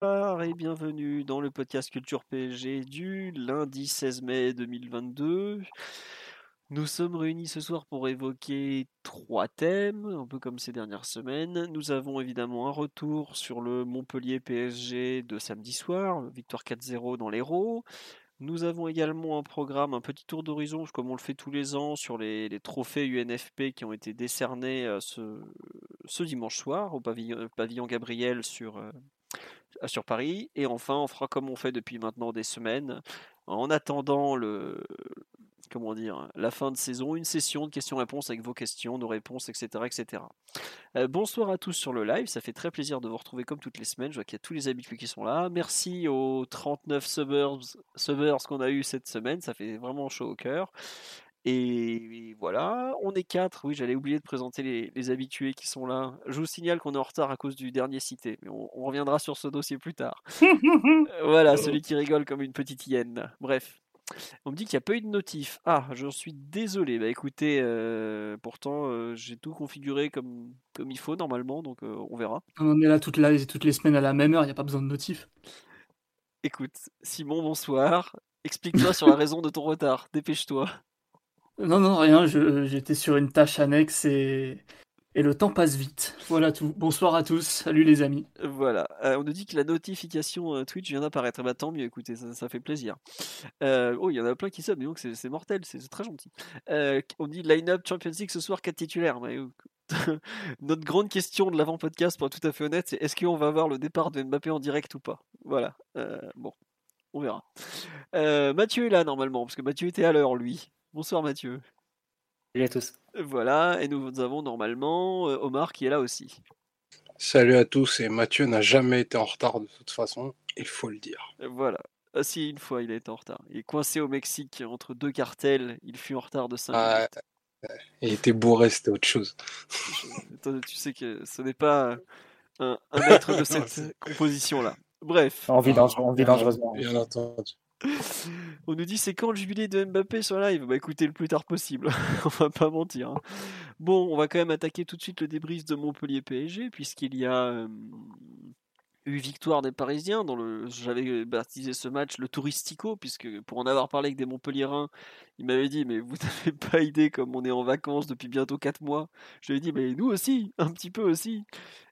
Bonsoir et bienvenue dans le podcast Culture PSG du lundi 16 mai 2022. Nous sommes réunis ce soir pour évoquer trois thèmes, un peu comme ces dernières semaines. Nous avons évidemment un retour sur le Montpellier PSG de samedi soir, victoire 4-0 dans l'Hérault. Nous avons également un programme, un petit tour d'horizon, comme on le fait tous les ans, sur les, trophées UNFP qui ont été décernés euh, ce, dimanche soir au pavillon, pavillon Gabriel sur, euh, sur Paris. Et enfin, on fera comme on fait depuis maintenant des semaines, en attendant le, comment dire, la fin de saison, une session de questions-réponses avec vos questions, nos réponses, etc. etc. Euh, bonsoir à tous sur le live, ça fait très plaisir de vous retrouver comme toutes les semaines, je vois qu'il y a tous les habitués qui sont là. Merci aux 39 suburbs, suburbs qu'on a eu cette semaine, ça fait vraiment chaud au cœur. Et voilà, on est quatre. Oui, j'allais oublier de présenter les, les, habitués qui sont là. Je vous signale qu'on est en retard à cause du dernier cité, mais on, on reviendra sur ce dossier plus tard. voilà, celui qui rigole comme une petite hyène. Bref, on me dit qu'il n'y a pas eu de notif. Ah, j'en suis désolé. Bah écoutez, euh, pourtant euh, j'ai tout configuré comme, comme il faut normalement, donc euh, on verra. On est là toutes, la, toutes les semaines à la même heure, il n'y a pas besoin de notif. Écoute, Simon, bonsoir. Explique-toi sur la raison de ton retard. Dépêche-toi. Non, non, rien. J'étais sur une tâche annexe et, le temps passe vite. Voilà tout. Bonsoir à tous. Salut les amis. Voilà. Euh, on nous dit que la notification euh, Twitch vient d'apparaître. Bah, tant mieux, écoutez, ça, ça fait plaisir. Euh, oh, il y en a plein qui sub, donc c'est mortel, c'est très gentil. On dit line-up Champions League ce soir, 4 titulaires. Mais, notre grande question de l'avant-podcast, pour être tout à fait honnête, c'est est-ce qu'on va voir le départ de Mbappé en direct ou pas? Voilà. bon, on verra. Mathieu est là normalement, parce que Mathieu était à l'heure, lui. Bonsoir Mathieu. Salut à tous. Voilà, et nous avons normalement Omar qui est là aussi. Salut à tous, et Mathieu n'a jamais été en retard de toute façon, il faut le dire. Voilà. Ah si, une fois il a été en retard. Il est coincé au Mexique entre deux cartels, il fut en retard de 5 ah, minutes. Il était bourré, c'était autre chose. Tu sais que ce n'est pas un, un être de cette composition-là. Bref. On vit, dangereusement. Bien entendu. On nous dit c'est quand le jubilé de Mbappé sur live? Bah écoutez le plus tard possible, on va pas mentir. Hein. Bon, on va quand même attaquer tout de suite le débrief de Montpellier PSG puisqu'il y a euh, eu victoire des Parisiens dans j'avais baptisé ce match le touristico puisque pour en avoir parlé avec des Montpelliérains, il m'avait dit mais vous n'avez pas idée comme on est en vacances depuis bientôt 4 mois. Je lui ai dit mais nous aussi, un petit peu aussi.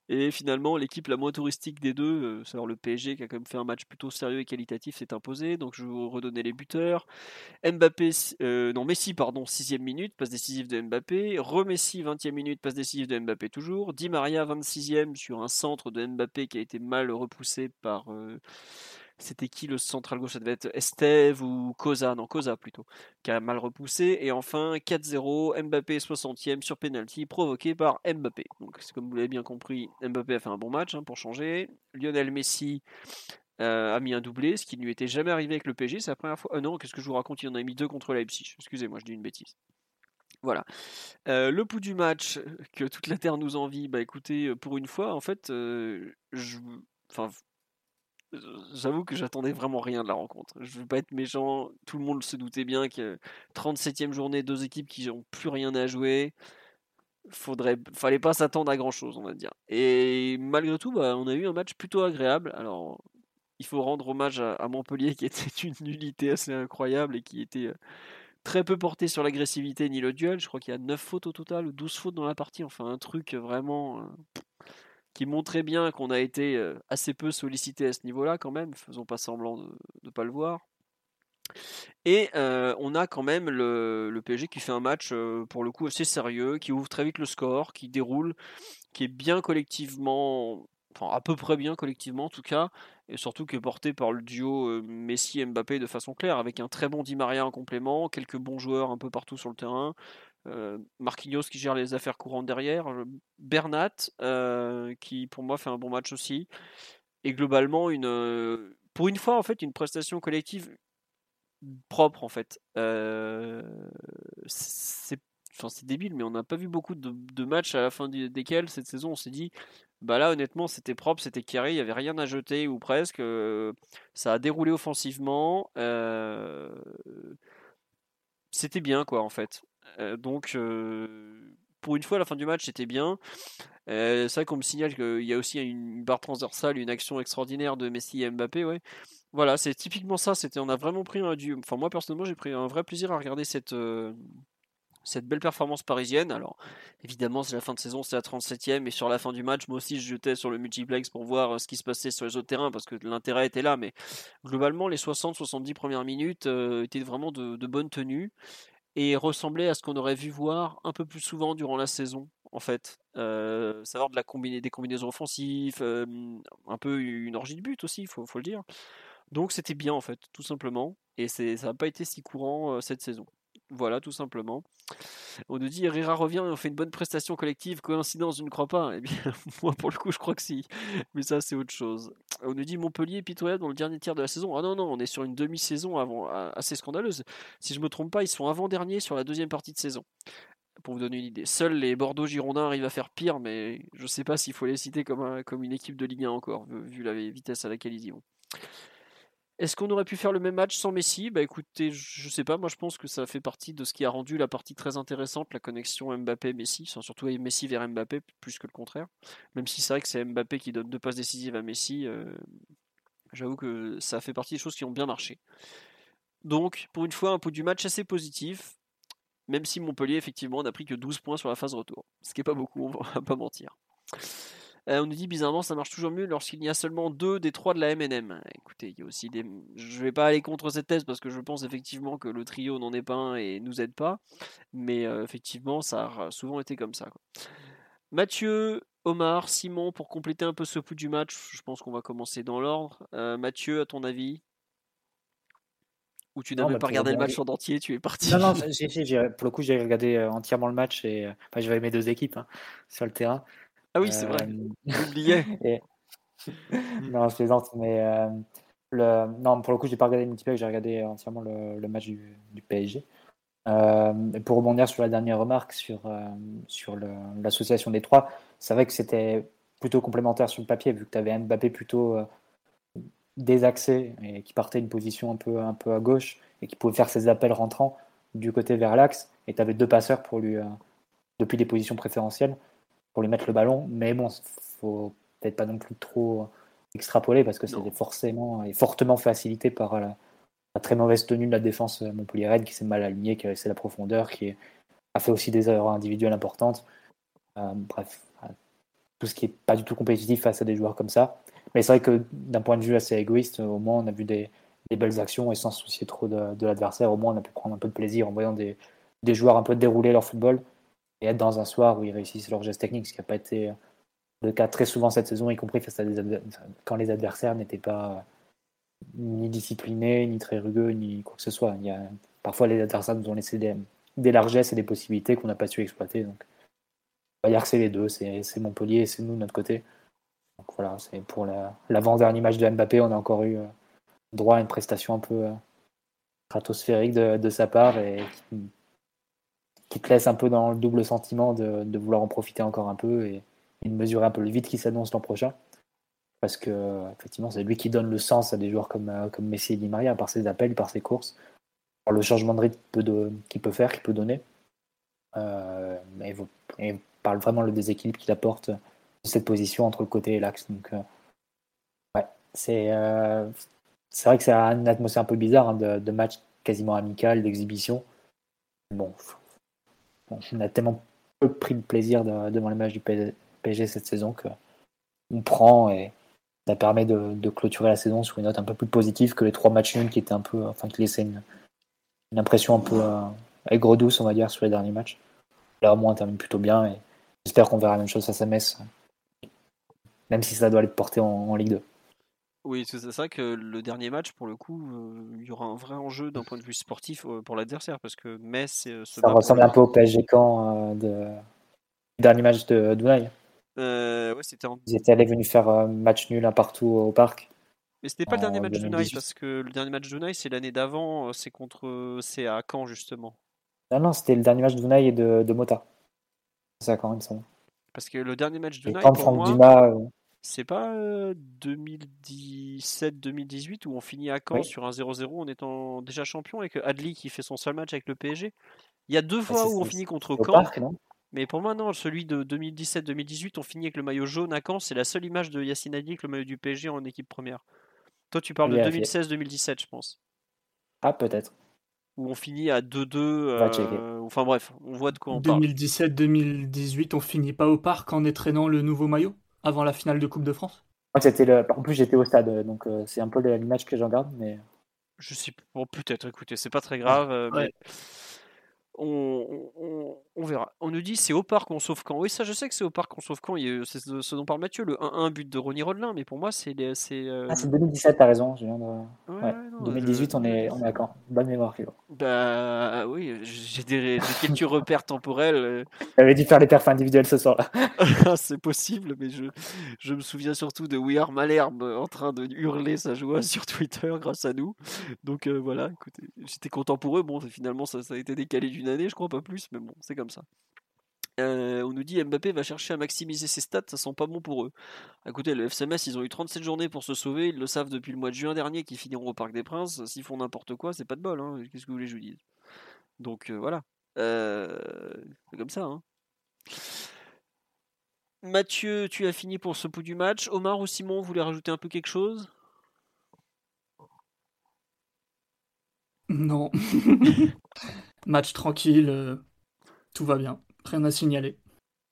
Et finalement, l'équipe la moins touristique des deux, euh, c'est le PSG qui a quand même fait un match plutôt sérieux et qualitatif, s'est imposé. Donc je vais vous redonner les buteurs. Mbappé, euh, non Messi, pardon, 6 minute, passe décisive de Mbappé. Remessi, 20e minute, passe décisive de Mbappé toujours. Di Maria, 26e, sur un centre de Mbappé qui a été mal repoussé par... Euh, c'était qui le central gauche? Ça devait être Esteve ou Cosa, non Cosa plutôt, qui a mal repoussé. Et enfin 4-0, Mbappé 60e sur penalty provoqué par Mbappé. Donc comme vous l'avez bien compris, Mbappé a fait un bon match hein, pour changer. Lionel Messi euh, a mis un doublé, ce qui ne lui était jamais arrivé avec le PSG. C'est la première fois. Euh, non, qu'est-ce que je vous raconte? Il en a mis deux contre Leipzig. Excusez-moi, je dis une bêtise. Voilà. Euh, le pouls du match que toute la Terre nous envie, bah écoutez, pour une fois, en fait, je, enfin, j'avoue que j'attendais vraiment rien de la rencontre. Je veux pas être méchant, tout le monde se doutait bien que 37e journée, deux équipes qui n'ont plus rien à jouer. Faudrait, fallait pas s'attendre à grand chose, on va dire. Et malgré tout, bah, on a eu un match plutôt agréable. Alors, il faut rendre hommage à, Montpellier qui était une nullité assez incroyable et qui était très peu porté sur l'agressivité ni le duel. Je crois qu'il y a 9 fautes au total, ou 12 fautes dans la partie. Enfin, un truc vraiment. Euh, qui montrait bien qu'on a été assez peu sollicité à ce niveau-là quand même, faisons pas semblant de ne pas le voir. Et euh, on a quand même le, le, PSG qui fait un match euh, pour le coup assez sérieux, qui ouvre très vite le score, qui déroule, qui est bien collectivement, enfin à peu près bien collectivement en tout cas, et surtout qui est porté par le duo Messi-Mbappé de façon claire, avec un très bon Di Maria en complément, quelques bons joueurs un peu partout sur le terrain, euh, Marquinhos qui gère les affaires courantes derrière, Bernat euh, qui pour moi fait un bon match aussi. et globalement, une, pour une fois, en fait, une prestation collective propre, en fait. c'est c'est débile, mais on n'a pas vu beaucoup de, matchs à la fin desquels cette saison on s'est dit, bah là honnêtement c'était propre, c'était carré, il n'y avait rien à jeter ou presque. ça a déroulé offensivement. c'était bien quoi en fait. Donc pour une fois la fin du match c'était bien. c'est vrai qu'on me signale qu'il y a aussi une barre transversale, une action extraordinaire de Messi et Mbappé, ouais. Voilà, c'est typiquement ça. C'était, on a vraiment pris un du. Enfin, moi personnellement, j'ai pris un vrai plaisir à regarder cette, cette belle performance parisienne. Alors, évidemment, c'est la fin de saison, c'est la 37e, et sur la fin du match, moi aussi, je jetais sur le multiplex pour voir euh, ce qui se passait sur les autres terrains, parce que l'intérêt était là. Mais globalement, les 60-70 premières minutes euh, étaient vraiment de, bonne tenue et ressemblaient à ce qu'on aurait vu voir un peu plus souvent durant la saison, en fait. Euh, savoir de la combiner, des combinaisons offensives, un peu une orgie de but aussi, il faut, le dire. Donc c'était bien, en fait, tout simplement. Et ça n'a pas été si courant cette saison. Voilà, tout simplement. On nous dit Herrera revient et on fait une bonne prestation collective. Coïncidence, je ne crois pas. Eh bien, moi, pour le coup, je crois que si. Mais ça, c'est autre chose. On nous dit Montpellier pitoyable dans le dernier tiers de la saison. Ah non, non, on est sur une demi-saison avant, assez scandaleuse. Si je me trompe pas, ils sont avant-derniers sur la deuxième partie de saison. Pour vous donner une idée. Seuls les Bordeaux-Girondins arrivent à faire pire, mais je ne sais pas s'il faut les citer comme, comme une équipe de Ligue 1 encore, vu la vitesse à laquelle ils y vont. Est-ce qu'on aurait pu faire le même match sans Messi? Bah écoutez, je sais pas, moi je pense que ça fait partie de ce qui a rendu la partie très intéressante, la connexion Mbappé-Messi, surtout Messi vers Mbappé plus que le contraire. Même si c'est vrai que c'est Mbappé qui donne deux passes décisives à Messi, euh, j'avoue que ça fait partie des choses qui ont bien marché. Donc pour une fois, un peu du match assez positif, même si Montpellier effectivement n'a pris que 12 points sur la phase retour, ce qui est pas beaucoup, on va pas mentir. Euh, on nous dit bizarrement ça marche toujours mieux lorsqu'il y a seulement deux des trois de la MNM. Écoutez, il y a aussi des. Je vais pas aller contre cette thèse parce que je pense effectivement que le trio n'en est pas un et nous aide pas. Mais euh, effectivement, ça a souvent été comme ça. Mathieu, Omar, Simon, pour compléter un peu ce coup du match, je pense qu'on va commencer dans l'ordre. Euh, Mathieu, à ton avis? Ou tu n'avais pas regardé le match en entier, tu es parti? Non, non, pour le coup, j'ai regardé entièrement le match et enfin, j'avais mes deux équipes hein, sur le terrain. Ah oui, c'est vrai. Euh, J'oubliais. non, je plaisante, mais euh, le... non, pour le coup, j'ai pas regardé le multiplayer, j'ai regardé entièrement le, match du, PSG. Euh, pour rebondir sur la dernière remarque sur, sur l'association des trois, c'est vrai que c'était plutôt complémentaire sur le papier, vu que tu avais Mbappé plutôt désaxé et qui partait d'une position un peu, un peu à gauche et qui pouvait faire ses appels rentrants du côté vers l'axe, et tu avais deux passeurs pour lui, depuis des positions préférentielles pour lui mettre le ballon. Mais bon, faut peut-être pas non plus trop extrapoler parce que c'est forcément et fortement facilité par la, très mauvaise tenue de la défense Montpellier Red qui s'est mal aligné, qui a laissé la profondeur, qui a fait aussi des erreurs individuelles importantes. Euh, bref, euh, tout ce qui est pas du tout compétitif face à des joueurs comme ça. Mais c'est vrai que d'un point de vue assez égoïste, au moins on a vu des, belles actions et sans se soucier trop de, l'adversaire, au moins on a pu prendre un peu de plaisir en voyant des, des joueurs un peu dérouler leur football et être dans un soir où ils réussissent leur geste technique, ce qui n'a pas été le cas très souvent cette saison, y compris face à des quand les adversaires n'étaient pas ni disciplinés, ni très rugueux, ni quoi que ce soit. Il y a... Parfois, les adversaires nous ont laissé des, largesses et des possibilités qu'on n'a pas su exploiter. Donc, on va dire que c'est les deux, c'est Montpellier et c'est nous de notre côté. Donc voilà, c'est pour l'avant-dernier match de Mbappé, on a encore eu euh, droit à une prestation un peu stratosphérique de, de sa part te laisse un peu dans le double sentiment de, vouloir en profiter encore un peu et, de mesurer un peu le vide qui s'annonce l'an prochain. Parce que effectivement, c'est lui qui donne le sens à des joueurs comme, euh, Messi et Di Maria par ses appels, par ses courses, par le changement de rythme qu'il peut faire, qu'il peut donner. Euh, et, par vraiment le déséquilibre qu'il apporte de cette position entre le côté et l'axe. Euh, c'est vrai que c'est une atmosphère un peu bizarre hein, de, de, match quasiment amical, d'exhibition. Bon, on a tellement peu pris de plaisir devant les matchs du PSG cette saison que on prend et ça permet de, clôturer la saison sur une note un peu plus positive que les trois matchs nuls qui étaient un peu, enfin qui laissaient une, impression un peu euh, aigre douce on va dire sur les derniers matchs. Là au moins on termine plutôt bien et j'espère qu'on verra la même chose à messe, même si ça doit être porté en Ligue 2. Oui, c'est ça que le dernier match, pour le coup, euh, il y aura un vrai enjeu d'un point de vue sportif euh, pour l'adversaire, parce que Metz euh, Ça ressemble un peu au PSG camp de... du dernier match de Douai. Euh, ouais, c'était en... Ils étaient allés venus faire un match nul un partout au parc. Mais c'était pas le dernier match de 2018. parce que le dernier match de Nice c'est l'année d'avant, euh, c'est contre c'est à Caen justement. Non, non, c'était le dernier match de Dunay et de, de Mota. C'est ça quand même, ça. Parce que le dernier match de Nice quand pour Franck moi, Dumas. C'est pas 2017-2018 où on finit à Caen Oui. sur un 0-0 en étant déjà champion avec Adli qui fait son seul match avec le PSG. Il y a deux fois c'est- où on finit contre Caen, parc, mais pour moi non, celui de 2017-2018 on finit avec le maillot jaune à Caen, c'est la seule image de Yacine Adli avec le maillot du PSG en équipe première. Toi tu parles de Vérifier. 2016-2017 je pense. Ah, peut-être. où on finit à 2-2. va checker. euh, enfin bref, on voit de quoi on parle. 2017-2018, on finit pas au parc en étrenant le nouveau maillot? Avant la finale de Coupe de France? C'était le... En plus, j'étais au stade, donc euh, c'est un peu l'image que j'en garde. Mais... Je sais bon, peut-être, écoutez, c'est pas très grave, euh, Ouais. mais on, on- on verra. On nous dit c'est au parc qu'on sauve quand? Oui, ça je sais que c'est au parc qu'on sauve quand. C'est ce dont parle Mathieu, le 1-1 but de Ronny Rodelin, mais pour moi c'est. c'est euh, Ah, c'est 2017, t'as raison. Je viens de... ouais, ouais. ouais, non, 2018, je- on est, on est à Caen. Bonne mémoire, Kilo. Bah oui, j'ai des, quelques repères temporels. euh, J'avais dû faire les perfs individuels ce soir-là. c'est possible, mais je, je me souviens surtout de We Are Malherbe en train de hurler sa joie sur Twitter grâce à nous. Donc euh, voilà, écoutez, j'étais content pour eux. Bon, finalement, ça, ça a été décalé d'une année, je crois pas plus, mais bon, c'est comme ça. Euh, on nous dit Mbappé va chercher à maximiser ses stats, ça sent pas bon pour eux. Écoutez, le FCMS, ils ont eu 37 journées pour se sauver, ils le savent depuis le mois de juin dernier qu'ils finiront au Parc des Princes. S'ils font n'importe quoi, c'est pas de bol, hein. qu'est-ce que vous voulez que je vous dise? Donc euh, voilà, Euh, c'est comme ça. Hein. Mathieu, tu as fini pour ce bout du match. Omar ou Simon, vous voulez rajouter un peu quelque chose? Non. Match tranquille, tout va bien. Rien à signaler,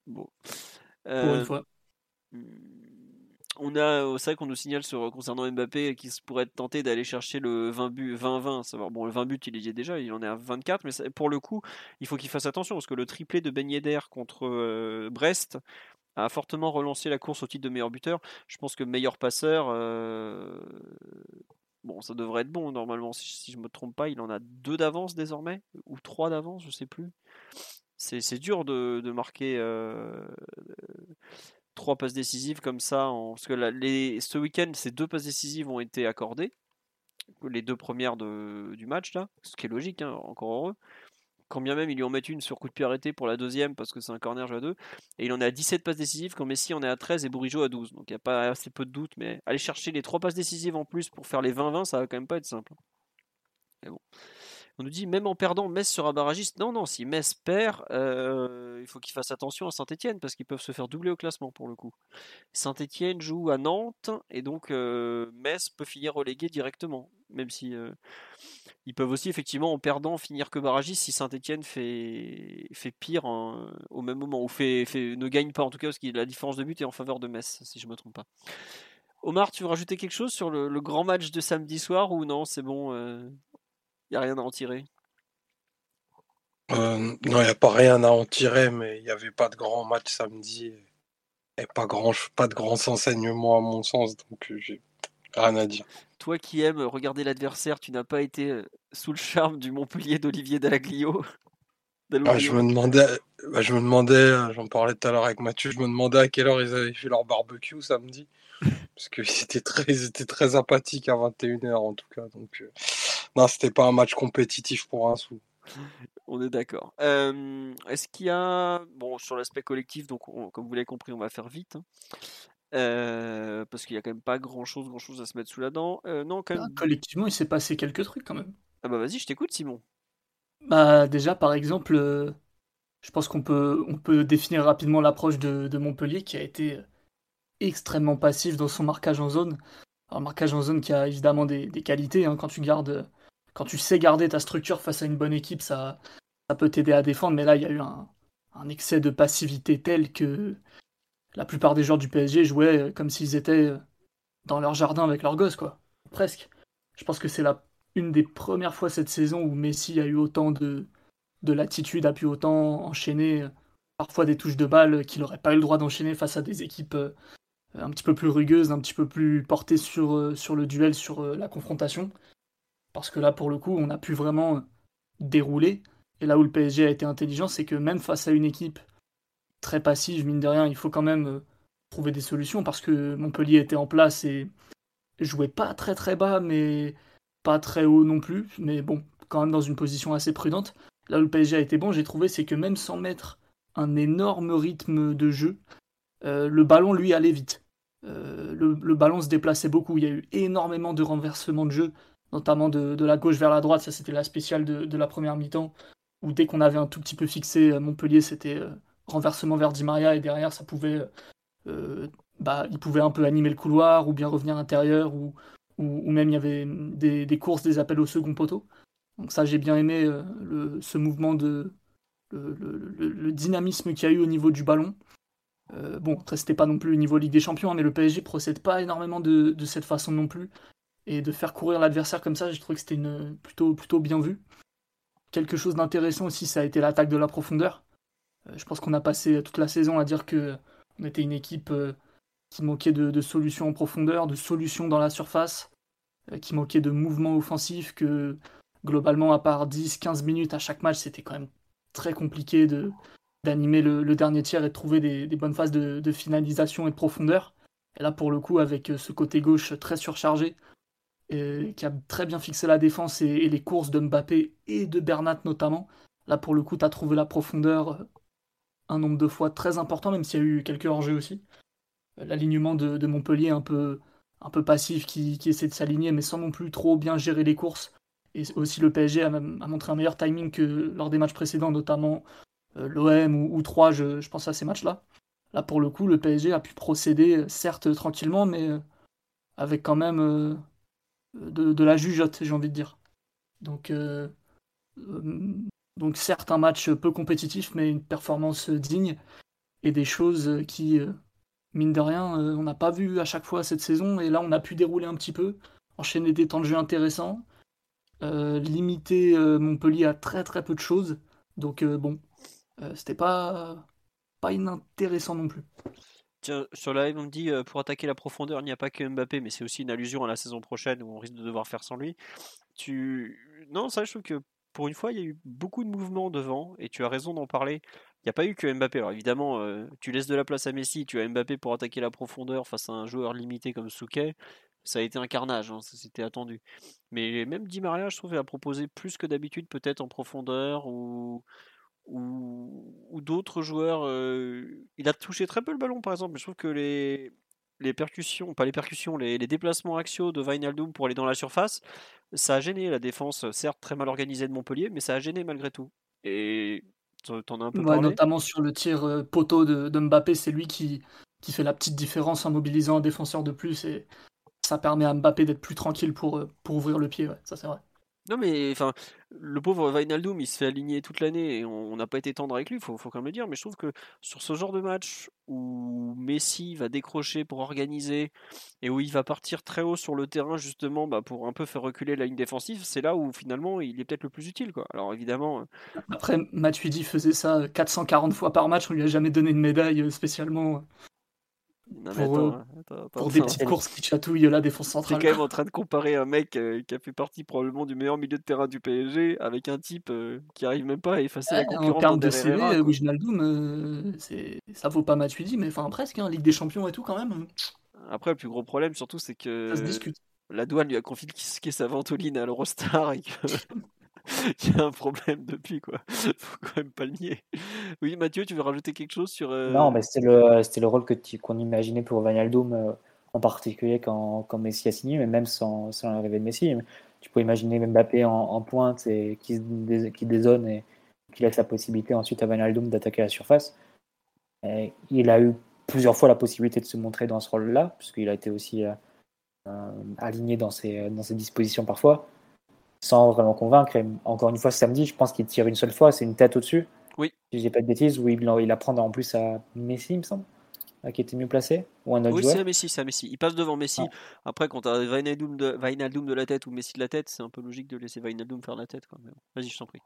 Bon. pour Euh, une fois. On a, euh, c'est vrai qu'on nous signale sur, concernant Mbappé qu'il se pourrait être tenté d'aller chercher le 20 buts, 20-20. Savoir, bon, le 20 buts, il y est déjà, il en est à 24, mais ça- pour le coup, il faut qu'il fasse attention parce que le triplé de Ben Yedder contre euh, Brest a fortement relancé la course au titre de meilleur buteur. Je pense que meilleur passeur, euh, bon, ça devrait être bon normalement. Si, si je me trompe pas, il en a deux d'avance désormais ou trois d'avance, je sais plus. C'est dur de, marquer euh, trois passes décisives comme ça. Parce que ce week-end, ces deux passes décisives ont été accordées. Les deux premières du match, là. Ce qui est logique, hein, encore heureux. Quand bien même, ils lui en mettent une sur coup de pied arrêté pour la deuxième, parce que c'est un corner joué à deux. Et il en est à 17 passes décisives, quand Messi en est à 13 et Bourigeau à 12. Donc il n'y a pas assez peu de doute, mais aller chercher les trois passes décisives en plus pour faire les 20-20, ça va quand même pas être simple. Mais bon. On nous dit même en perdant, Metz sera barragiste. Non, non, si Metz perd, euh, il faut qu'il fasse attention à Saint-Etienne parce qu'ils peuvent se faire doubler au classement pour le coup. Saint-Etienne joue à Nantes et donc euh, Metz peut finir relégué directement. Même si euh, ils peuvent aussi effectivement en perdant finir que barragiste si Saint-Etienne fait, pire hein, au même moment ou fait, ne gagne pas en tout cas parce que la différence de but est en faveur de Metz si je me trompe pas. Omar, tu veux rajouter quelque chose sur le, grand match de samedi soir ou non C'est bon, n'y a rien à en tirer? Euh, non, il n'y a pas rien à en tirer, mais il n'y avait pas de grand match samedi et, pas, grand, pas de grands enseignements à mon sens, donc euh, j'ai rien à dire. Toi qui aimes regarder l'adversaire, tu n'as pas été euh, sous le charme du Montpellier d'Olivier Dallaglio Ah, je me demandais, bah, je me demandais, j'en parlais tout à l'heure avec Mathieu, je me demandais à quelle heure ils avaient fait leur barbecue samedi, parce qu'ils étaient très, ils étaient très apathiques à 21h en tout cas, donc euh, non, c'était pas un match compétitif pour un sou. On est d'accord. Euh, Est-ce qu'il y a. Bon, sur l'aspect collectif, donc on- comme vous l'avez compris, on va faire vite. hein. Euh, parce qu'il n'y a quand même pas grand chose, grand chose à se mettre sous la dent. Euh, non, quand Ah, même. collectivement, il s'est passé quelques trucs quand même. Ah bah vas-y, je t'écoute, Simon. Bah déjà par exemple, euh, je pense qu'on peut on peut définir rapidement l'approche de, de Montpellier qui a été extrêmement passif dans son marquage en zone. Alors marquage en zone qui a évidemment des, des qualités hein, quand tu gardes quand tu sais garder ta structure face à une bonne équipe, ça peut t'aider à défendre. Mais là il y a eu un, excès de passivité tel que la plupart des joueurs du PSG jouaient euh, comme s'ils étaient euh, dans leur jardin avec leurs gosses quoi, presque. Je pense que c'est la une des premières fois cette saison où Messi a eu autant de, de latitude, a pu autant enchaîner euh, parfois des touches de balle qu'il n'aurait pas eu le droit d'enchaîner face à des équipes un petit peu plus rugueuses, un petit peu plus portées sur, le duel, sur la confrontation. Parce que là, pour le coup, on a pu vraiment dérouler. Et là où le PSG a été intelligent, c'est que même face à une équipe très passive, mine de rien, il faut quand même euh, trouver des solutions parce que Montpellier était en place et jouait pas très très bas, mais pas très haut non plus. Mais bon, quand même dans une position assez prudente. Là où le PSG a été bon, j'ai trouvé, c'est que même sans mettre un énorme rythme de jeu, euh, le ballon lui allait vite. Euh, le, ballon se déplaçait beaucoup. Il y a eu énormément de renversements de jeu, notamment de, la gauche vers la droite. Ça, c'était la spéciale de, la première mi-temps, où dès qu'on avait un tout petit peu fixé euh, Montpellier, c'était renversement vers Di Maria et derrière, ça pouvait, bah, il pouvait un peu animer le couloir ou bien revenir à l'intérieur ou, ou, même il y avait des, courses, des appels au second poteau. Donc ça, j'ai bien aimé le, ce mouvement de le, le dynamisme qu'il y a eu au niveau du ballon. Euh, bon, après, c'était pas non plus au niveau Ligue des Champions, hein, mais le PSG procède pas énormément de, cette façon non plus. Et de faire courir l'adversaire comme ça, j'ai trouvé que c'était une, plutôt, plutôt bien vu. Quelque chose d'intéressant aussi, ça a été l'attaque de la profondeur. Euh, je pense qu'on a passé toute la saison à dire que on était une équipe euh, qui manquait de, solutions en profondeur, de solutions dans la surface, qui manquait de mouvements offensifs, que globalement, à part 10-15 minutes à chaque match, c'était quand même très compliqué de, d'animer le, dernier tiers et de trouver des, bonnes phases de, finalisation et de profondeur. Et là, pour le coup, avec euh, ce côté gauche très surchargé, et, qui a très bien fixé la défense et, les courses de Mbappé et de Bernat notamment, là, pour le coup, tu as trouvé la profondeur euh, un nombre de fois très important, même s'il y a eu quelques hors-jeux aussi. Euh, l'alignement de, Montpellier un peu, un peu passif qui, essaie de s'aligner, mais sans non plus trop bien gérer les courses. Et aussi le PSG a, montré un meilleur timing que lors des matchs précédents, notamment euh, l'OM ou, ou 3, je, pense à ces matchs-là. Là, pour le coup, le PSG a pu procéder, certes tranquillement, mais avec quand même de, la jugeote, j'ai envie de dire. Donc, donc, certes, un match peu compétitif, mais une performance digne et des choses qui, mine de rien, on n'a pas vu à chaque fois cette saison. Et là, on a pu dérouler un petit peu, enchaîner des temps de jeu intéressants, limiter Montpellier à très très peu de choses. Donc, bon, euh, c'était pas, pas inintéressant non plus. Tiens, sur la live, on me dit euh, pour attaquer la profondeur, il n'y a pas que Mbappé, mais c'est aussi une allusion à la saison prochaine où on risque de devoir faire sans lui. Tu... Non, ça, je trouve que pour une fois, il y a eu beaucoup de mouvements devant, et tu as raison d'en parler. Il n'y a pas eu que Mbappé. Alors évidemment, euh, tu laisses de la place à Messi, tu as Mbappé pour attaquer la profondeur face à un joueur limité comme Souquet. Ça a été un carnage, hein, ça s'était attendu. Mais même Di Maria, je trouve, a proposé plus que d'habitude, peut-être en profondeur, ou ou, d'autres joueurs. Euh, il a touché très peu le ballon, par exemple, mais je trouve que les, les percussions, pas les percussions, les, déplacements axiaux de Wijnaldum pour aller dans la surface, ça a gêné la défense, certes très mal organisée de Montpellier, mais ça a gêné malgré tout. Et t'en as un peu parlé? Notamment sur le tir euh, poteau de, de Mbappé, c'est lui qui, qui fait la petite différence en mobilisant un défenseur de plus et ça permet à Mbappé d'être plus tranquille pour, euh, pour ouvrir le pied, ouais, ça c'est vrai. Non mais enfin, le pauvre Wijnaldum, il se fait aligner toute l'année et on n'a pas été tendre avec lui, faut, faut quand même le dire. Mais je trouve que sur ce genre de match où Messi va décrocher pour organiser et où il va partir très haut sur le terrain justement bah, pour un peu faire reculer la ligne défensive, c'est là où finalement il est peut-être le plus utile. Quoi. Alors évidemment. Euh, Après, Matuidi faisait ça 440 fois par match, on lui a jamais donné de médaille spécialement pour, des petites courses qui chatouillent la défense centrale. Tu es quand même en train de comparer un mec euh, qui a fait partie probablement du meilleur milieu de terrain du PSG avec un type euh, qui arrive même pas à effacer la concurrence. En termes de CV, Wijnaldum, euh, ça vaut pas Matuidi, mais enfin presque, hein, Ligue des Champions et tout quand même. Après, le plus gros problème surtout, c'est que ça se discute. la douane lui a confisqué sa ventoline à l'Eurostar et que il y a un problème depuis, quoi. Faut quand même pas le nier. Oui, Mathieu, tu veux rajouter quelque chose sur. Euh, non, mais c'était le, c'était le rôle qu'on imaginait pour Vanaldum, euh, en particulier quand, quand Messi a signé, mais même sans, sans l'arrivée de Messi. Tu peux imaginer Mbappé en, en pointe et qui, qui dézone et qui laisse la possibilité ensuite à Vanaldum d'attaquer la surface. Il a eu plusieurs fois la possibilité de se montrer dans ce rôle-là, puisqu'il a été aussi euh, aligné dans ses, dans ses dispositions parfois sans vraiment convaincre. encore une fois, samedi, je pense qu'il tire une seule fois, c'est une tête au-dessus. Oui. Si j'ai pas de bêtises, où il, il apprend en plus à Messi, il me semble, qui était mieux placé, ou un autre Oui, c'est Messi, c'est Messi. Il passe devant Messi. Après, quand tu as Wijnaldum de, de la tête ou Messi de la tête, c'est un peu logique de laisser Wijnaldum faire la tête. Vas-y, je t'en prie.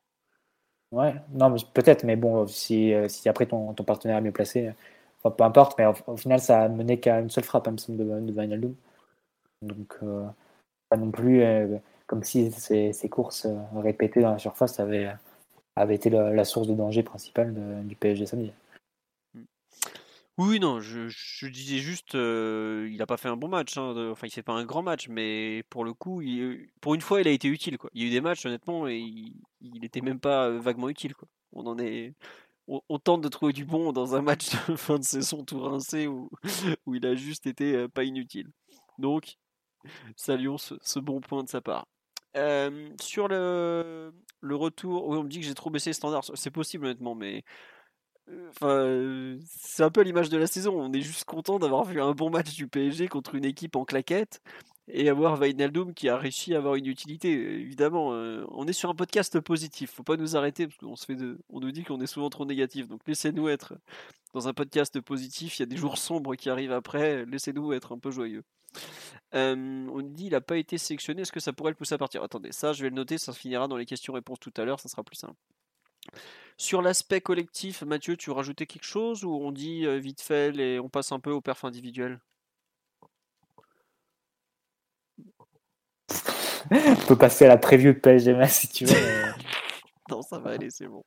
Ouais, non, peut-être, mais bon, si, euh, si après ton, ton, partenaire est mieux placé, enfin, peu importe, mais au, final, ça a mené qu'à une seule frappe, il me semble, de, de Wijnaldum. Donc, euh, pas non plus. Euh, comme si ces, courses euh, répétées dans la surface avaient, avaient été la, source de danger principale du PSG samedi. Oui, non, je, disais juste, il n'a pas fait un bon match. Hein, enfin, il fait pas un grand match, mais pour le coup, pour une fois, il a été utile. Quoi. Il y a eu des matchs, honnêtement, et il n'était même pas vaguement utile. Quoi. On en est, on, tente de trouver du bon dans un match de fin de saison tout rincé où, où il a juste été pas inutile. Donc, saluons ce, bon point de sa part. Sur le, retour, on me dit que j'ai trop baissé les standards. C'est possible, honnêtement, mais Enfin, c'est un peu l'image de la saison. On est juste content d'avoir vu un bon match du PSG contre une équipe en claquette et avoir Vainaldum qui a réussi à avoir une utilité. Évidemment, euh, on est sur un podcast positif. Faut pas nous arrêter parce qu'on se fait on nous dit qu'on est souvent trop négatif. Donc laissez-nous être dans un podcast positif. Il y a des jours sombres qui arrivent après. Laissez-nous être un peu joyeux. Euh, on dit il n'a pas été sélectionné. Est-ce que ça pourrait le pousser à partir? Attendez, ça je vais le noter. Ça finira dans les questions-réponses tout à l'heure. Ça sera plus simple. Sur l'aspect collectif, Mathieu, tu rajoutais quelque chose ou on dit euh, vite fait et on passe un peu au perf individuel? On peut passer à la preview de PSG si tu veux. non, ça va aller, c'est bon.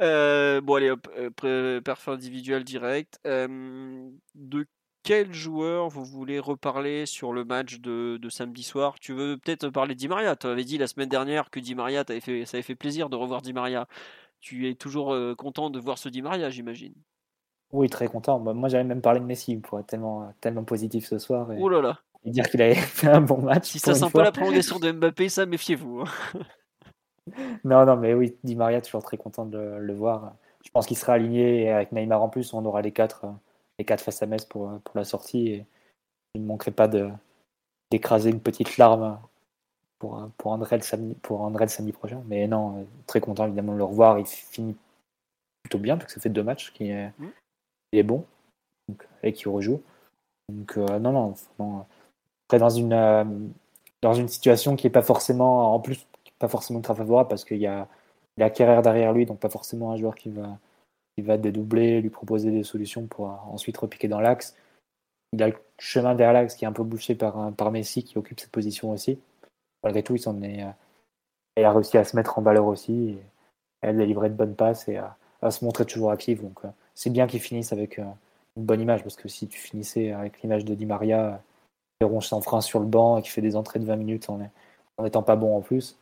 Euh, bon, allez, hop, euh, perf individuel direct. de quel joueur vous voulez reparler sur le match de, samedi soir? Tu veux peut-être parler Di Maria? Tu avais dit la semaine dernière que Di Maria, fait, ça avait fait plaisir de revoir Di Maria. Tu es toujours euh, content de voir ce Di Maria, j'imagine? Oui, très content. Moi, j'avais même parlé de Messi pour être tellement, tellement positif ce soir. Et, oh là là et dire qu'il avait fait un bon match. Si ça sent pas la prolongation de Mbappé, ça, méfiez-vous. Non, non, mais oui, Di Maria, toujours très content de le, voir. Je pense qu'il sera aligné et avec Neymar en plus, on aura les quatre euh, les quatre face à Metz pour, pour la sortie. Et il ne manquerait pas d'écraser une petite larme pour, pour, André le samedi, pour André le samedi prochain. Mais non, très content évidemment de le revoir. Il finit plutôt bien, parce que ça fait deux matchs qu'il est, mmh. est bon donc, et qu'il rejoue. Donc euh, non, non, non, Après, dans une, euh, dans une situation qui n'est pas forcément, en plus, pas forcément très favorable parce qu'il y a, a carrière derrière lui, donc pas forcément un joueur qui va, il va dédoubler, lui proposer des solutions pour ensuite repiquer dans l'axe. Il a le chemin vers l'axe qui est un peu bouché par, par Messi qui occupe cette position aussi. Malgré tout, il s'en est, il a réussi à se mettre en valeur aussi, et à délivrer de bonnes passes et à, se montrer toujours actif. Donc, euh, c'est bien qu'il finisse avec euh, une bonne image parce que si tu finissais avec l'image de Di Maria, qui ronge sans frein sur le banc et qui fait des entrées de 20 minutes en, en étant pas bon en plus,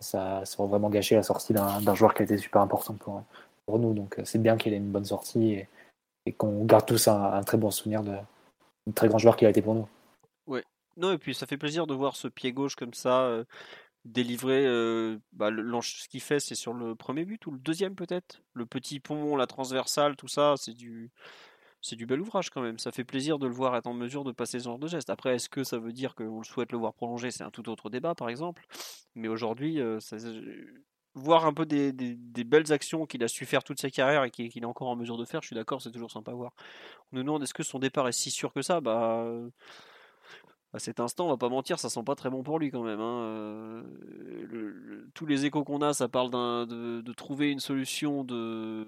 ça, ça aurait vraiment gâché la sortie d'un joueur qui a été super important pour, nous. Donc euh, c'est bien qu'il ait une bonne sortie et, qu'on garde tous un, très bon souvenir de très grand joueur qu'il a été pour nous. Ouais. Non, et puis ça fait plaisir de voir ce pied gauche comme ça euh, délivrer. Euh, bah, ce qu'il fait, c'est sur le premier but ou le deuxième peut-être? Le petit pont, la transversale, tout ça, c'est du c'est du bel ouvrage quand même. Ça fait plaisir de le voir être en mesure de passer ce genre de geste. Après, est-ce que ça veut dire qu'on souhaite le voir prolonger? C'est un tout autre débat, par exemple. Mais aujourd'hui, voir un peu des, belles actions qu'il a su faire toute sa carrière et qu'il est encore en mesure de faire, je suis d'accord, c'est toujours sympa à voir. On nous demande est-ce que son départ est si sûr que ça? Bah. À cet instant, on va pas mentir, ça sent pas très bon pour lui quand même. Hein. Euh, tous les échos qu'on a, ça parle de, de, trouver une solution de,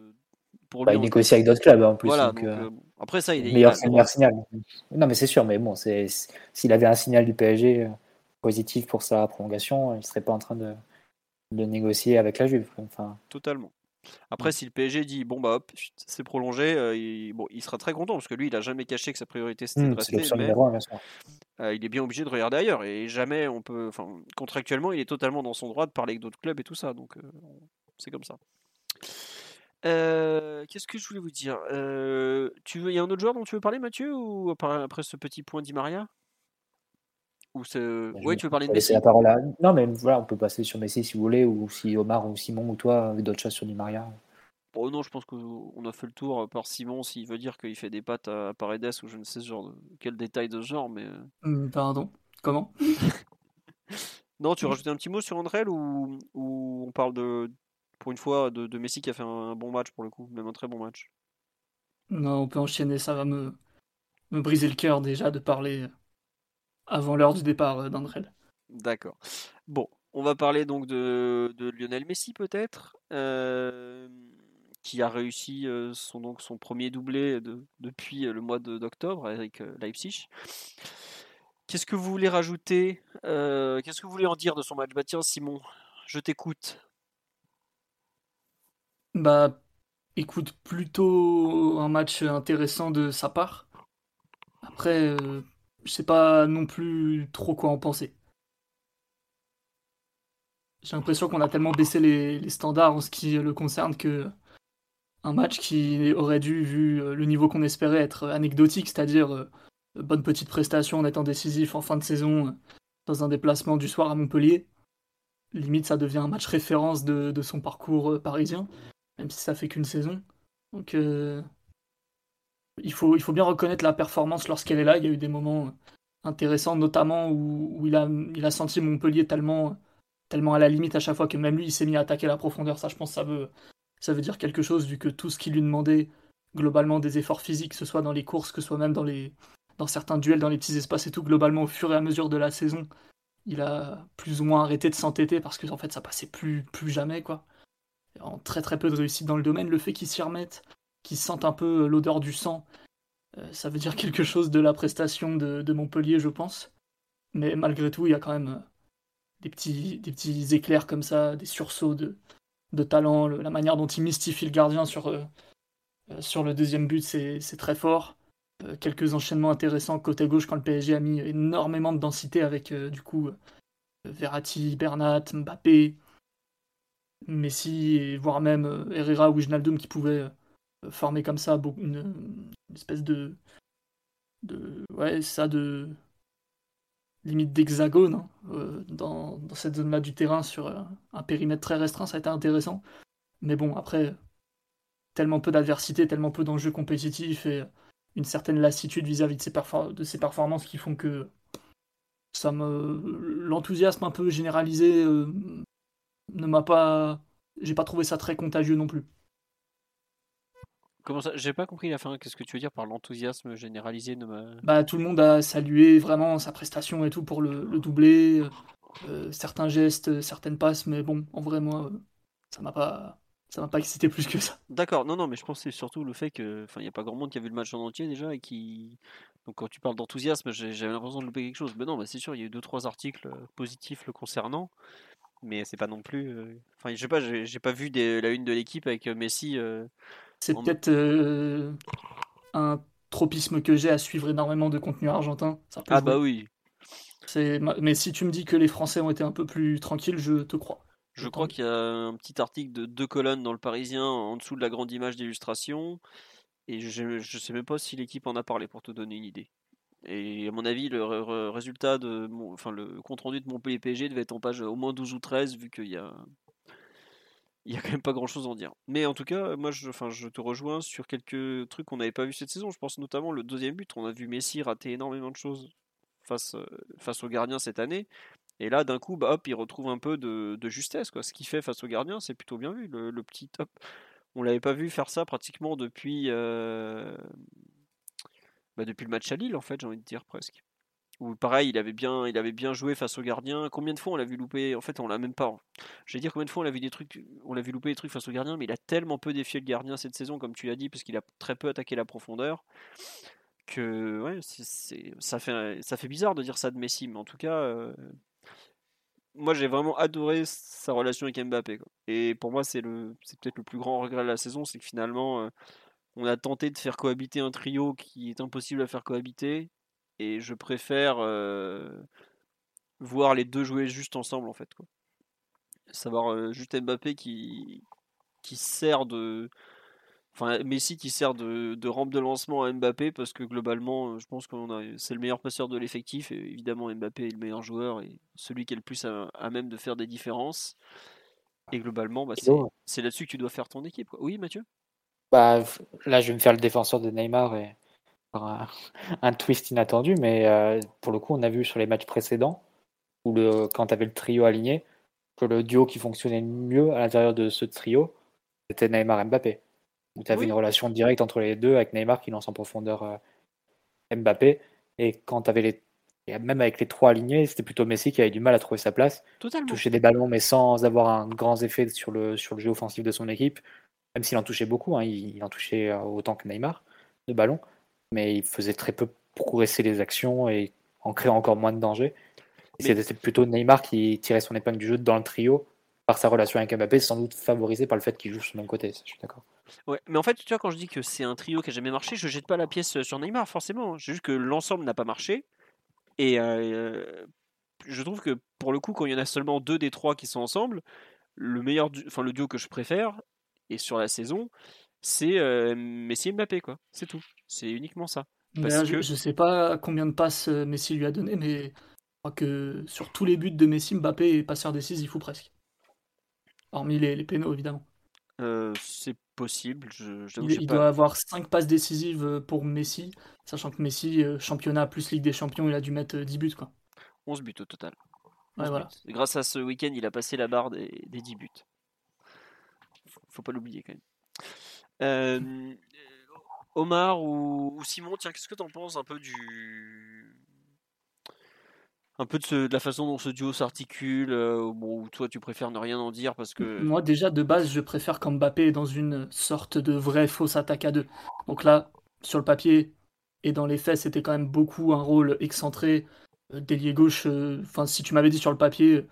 pour bah, lui. il négocie avec d'autres clubs hein, en plus. Voilà, euh, euh, après ça, il est meilleur, meilleur signal. Non, mais c'est sûr, mais bon, s'il avait un signal du PSG positif pour sa prolongation, il serait pas en train de, de négocier avec la Juve. Enfin... Totalement. Après, si le PSG dit bon bah hop, c'est prolongé, euh, il, bon, il sera très content parce que lui, il a jamais caché que sa priorité c'était de mmh, rester. Mais, euh, il est bien obligé de regarder ailleurs et jamais on peut, enfin, contractuellement, il est totalement dans son droit de parler avec d'autres clubs et tout ça, donc euh, c'est comme ça. Qu'est-ce que je voulais vous dire? Tu veux, il y a un autre joueur dont tu veux parler, Mathieu, ou après ce petit point d'Imaria ou bah, ouais, tu veux parler de Messi? la parole à... Non, mais voilà, on peut passer sur Messi si vous voulez, ou si Omar ou Simon ou toi avez d'autres choses sur Di Maria. Bon, non, je pense qu'on a fait le tour par Simon s'il veut dire qu'il fait des pattes à Paredes ou je ne sais genre quel détail de ce genre, mais. Euh. Hum, pardon, comment? Non, tu rajoutes un petit mot sur Andrel ou, ou on parle de, pour une fois, de, Messi qui a fait un, bon match pour le coup, même un très bon match Non, on peut enchaîner, ça va me, me briser le cœur déjà de parler avant l'heure du départ euh, d'Andrel. D'accord. Bon, on va parler donc de, Lionel Messi peut-être, euh, qui a réussi euh, son, donc, son premier doublé depuis le mois d'octobre avec Leipzig. Qu'est-ce que vous voulez rajouter Qu'est-ce que vous voulez en dire de son match? Bah tiens Simon, je t'écoute. Bah écoute plutôt un match intéressant de sa part. Après, euh, je sais pas non plus trop quoi en penser. J'ai l'impression qu'on a tellement baissé les, standards en ce qui le concerne que un match qui aurait dû, vu euh, le niveau qu'on espérait, être anecdotique, c'est-à-dire euh, bonne petite prestation en étant décisif en fin de saison dans un déplacement du soir à Montpellier. Limite, ça devient un match référence de, son parcours parisien, même si ça fait qu'une saison. Donc, il faut, il faut bien reconnaître la performance lorsqu'elle est là. Il y a eu des moments intéressants, notamment où, il, a, il a senti Montpellier tellement, tellement à la limite à chaque fois que même lui, il s'est mis à attaquer la profondeur. Ça, je pense, ça veut, ça veut dire quelque chose, vu que tout ce qui lui demandait globalement des efforts physiques, que ce soit dans les courses, que ce soit même dans, les, dans certains duels, dans les petits espaces et tout, globalement, au fur et à mesure de la saison, il a plus ou moins arrêté de s'entêter parce que en fait, ça passait plus, plus jamais, quoi. En très très peu de réussite dans le domaine, le fait qu'il s'y remette, qui sentent un peu l'odeur du sang. Euh, ça veut dire quelque chose de la prestation de, Montpellier, je pense. Mais malgré tout, il y a quand même euh, des petits, éclairs comme ça, des sursauts de, talent. la manière dont il mystifie le gardien sur, euh, sur le deuxième but, c'est très fort. quelques enchaînements intéressants côté gauche quand le PSG a mis énormément de densité avec du coup Verratti, Bernat, Mbappé, Messi, voire même Herrera ou Wijnaldum qui pouvaient former comme ça une, espèce de, de ouais ça de limite d'hexagone hein, euh, dans, dans, cette zone là du terrain sur euh, un périmètre très restreint ça a été intéressant. Mais bon après tellement peu d'adversité tellement peu d'enjeux compétitifs et une certaine lassitude vis-à-vis de, ses performances qui font que ça me l'enthousiasme un peu généralisé euh, ne m'a pas j'ai pas trouvé ça très contagieux non plus Comment ça J'ai pas compris la fin. Qu'est-ce que tu veux dire par l'enthousiasme généralisé de ma... Bah, tout le monde a salué vraiment sa prestation et tout pour le, le doubler. Euh, certains gestes, certaines passes, mais bon, en vrai, moi, ça m'a pas, ça m'a pas excité plus que ça. D'accord, non, non, mais je pense c'est surtout le fait que, enfin, il y a pas grand monde qui a vu le match en entier déjà et qui, donc quand tu parles d'enthousiasme, j'avais l'impression de louper quelque chose. Mais non, bah, c'est sûr, il y a eu deux trois articles euh, positifs le concernant, mais c'est pas non plus, euh, enfin, je sais pas, j'ai pas vu des... la une de l'équipe avec Messi. C'est peut-être euh, un tropisme que j'ai à suivre énormément de contenu argentin. ah bah oui. Mais si tu me dis que les Français ont été un peu plus tranquilles, je te crois. Je crois qu'il y a un petit article de deux colonnes dans le Parisien en dessous de la grande image d'illustration. Et je ne sais même pas si l'équipe en a parlé pour te donner une idée. Et à mon avis, le résultat de enfin le compte rendu de Montpellier PSG devait être en page au moins 12 ou 13 vu qu'il y a il y a quand même pas grand chose à en dire. Mais en tout cas, moi, je, enfin, je te rejoins sur quelques trucs qu'on n'avait pas vu cette saison. Je pense notamment le deuxième but. On a vu Messi rater énormément de choses face, face au gardien cette année. Et là, d'un coup, bah, hop, il retrouve un peu de, justesse. Quoi. Ce qu'il fait face au gardien, c'est plutôt bien vu. Le, petit top. On l'avait pas vu faire ça pratiquement depuis, euh, bah, depuis le match à Lille, en fait, j'ai envie de dire presque où pareil, il avait bien, il avait bien joué face au gardien. Combien de fois on l'a vu louper? En fait, on l'a même pas. Je vais dire combien de fois on l'a vu des trucs, on l'a vu louper des trucs face au gardien, mais il a tellement peu défié le gardien cette saison, comme tu l'as dit, parce qu'il a très peu attaqué la profondeur, que ouais, ça fait, ça fait bizarre de dire ça de Messi, mais en tout cas, euh, moi j'ai vraiment adoré sa relation avec Mbappé. Et pour moi, c'est peut-être le plus grand regret de la saison, c'est que finalement, euh, on a tenté de faire cohabiter un trio qui est impossible à faire cohabiter et je préfère euh, voir les deux jouer juste ensemble en fait quoi. Savoir euh, juste Mbappé qui qui sert de enfin Messi qui sert de, de, rampe de lancement à Mbappé parce que globalement je pense que c'est le meilleur passeur de l'effectif et évidemment Mbappé est le meilleur joueur et celui qui est le plus à, même de faire des différences. Et globalement bah, c'est là-dessus que tu dois faire ton équipe oui Mathieu? Bah, là je vais me faire le défenseur de Neymar et un, twist inattendu, mais euh, pour le coup, on a vu sur les matchs précédents, où le, quand tu avais le trio aligné, que le duo qui fonctionnait mieux à l'intérieur de ce trio, c'était Neymar Mbappé. Où tu avais une relation directe entre les deux, avec Neymar qui lance en profondeur euh, Mbappé. Et quand tu avais les. même avec les trois alignés, c'était plutôt Messi qui avait du mal à trouver sa place. Toucher des ballons, mais sans avoir un grand effet sur le, sur le jeu offensif de son équipe. Même s'il en touchait beaucoup, hein, il, il, en touchait euh, autant que Neymar de ballons mais il faisait très peu progresser les actions et en créant encore moins de danger. C'était plutôt Neymar qui tirait son épingle du jeu dans le trio par sa relation avec Mbappé, sans doute favorisé par le fait qu'il joue sur mon côté, je suis d'accord. Ouais, mais en fait, tu vois, quand je dis que c'est un trio qui a jamais marché, je jette pas la pièce sur Neymar, forcément. C'est juste que l'ensemble n'a pas marché. Et je trouve que pour le coup, quand il y en a seulement deux des trois qui sont ensemble, le meilleur, enfin le duo que je préfère, et sur la saison, c'est Messi et Mbappé, quoi. C'est tout. C'est uniquement ça. je, ne sais pas combien de passes Messi lui a donné, mais je crois que sur tous les buts de Messi, Mbappé est passeur décisif ou presque. Hormis les, les pénaux, évidemment. c'est possible. Je, il, doit avoir 5 passes décisives pour Messi, sachant que Messi, championnat plus Ligue des Champions, il a dû mettre 10 buts. Quoi. 11 buts au total. voilà. Grâce à ce week-end, il a passé la barre des, des 10 buts. Faut pas l'oublier quand même. Euh, Omar ou, Simon, tiens, qu'est-ce que tu en penses un peu du. Un peu de, la façon dont ce duo s'articule, euh, ou toi tu préfères ne rien en dire parce que. Moi déjà de base je préfère quand Mbappé est dans une sorte de vraie fausse attaque à deux. Donc là, sur le papier et dans les faits, c'était quand même beaucoup un rôle excentré, euh, d'ailier gauche. Enfin, si tu m'avais dit sur le papier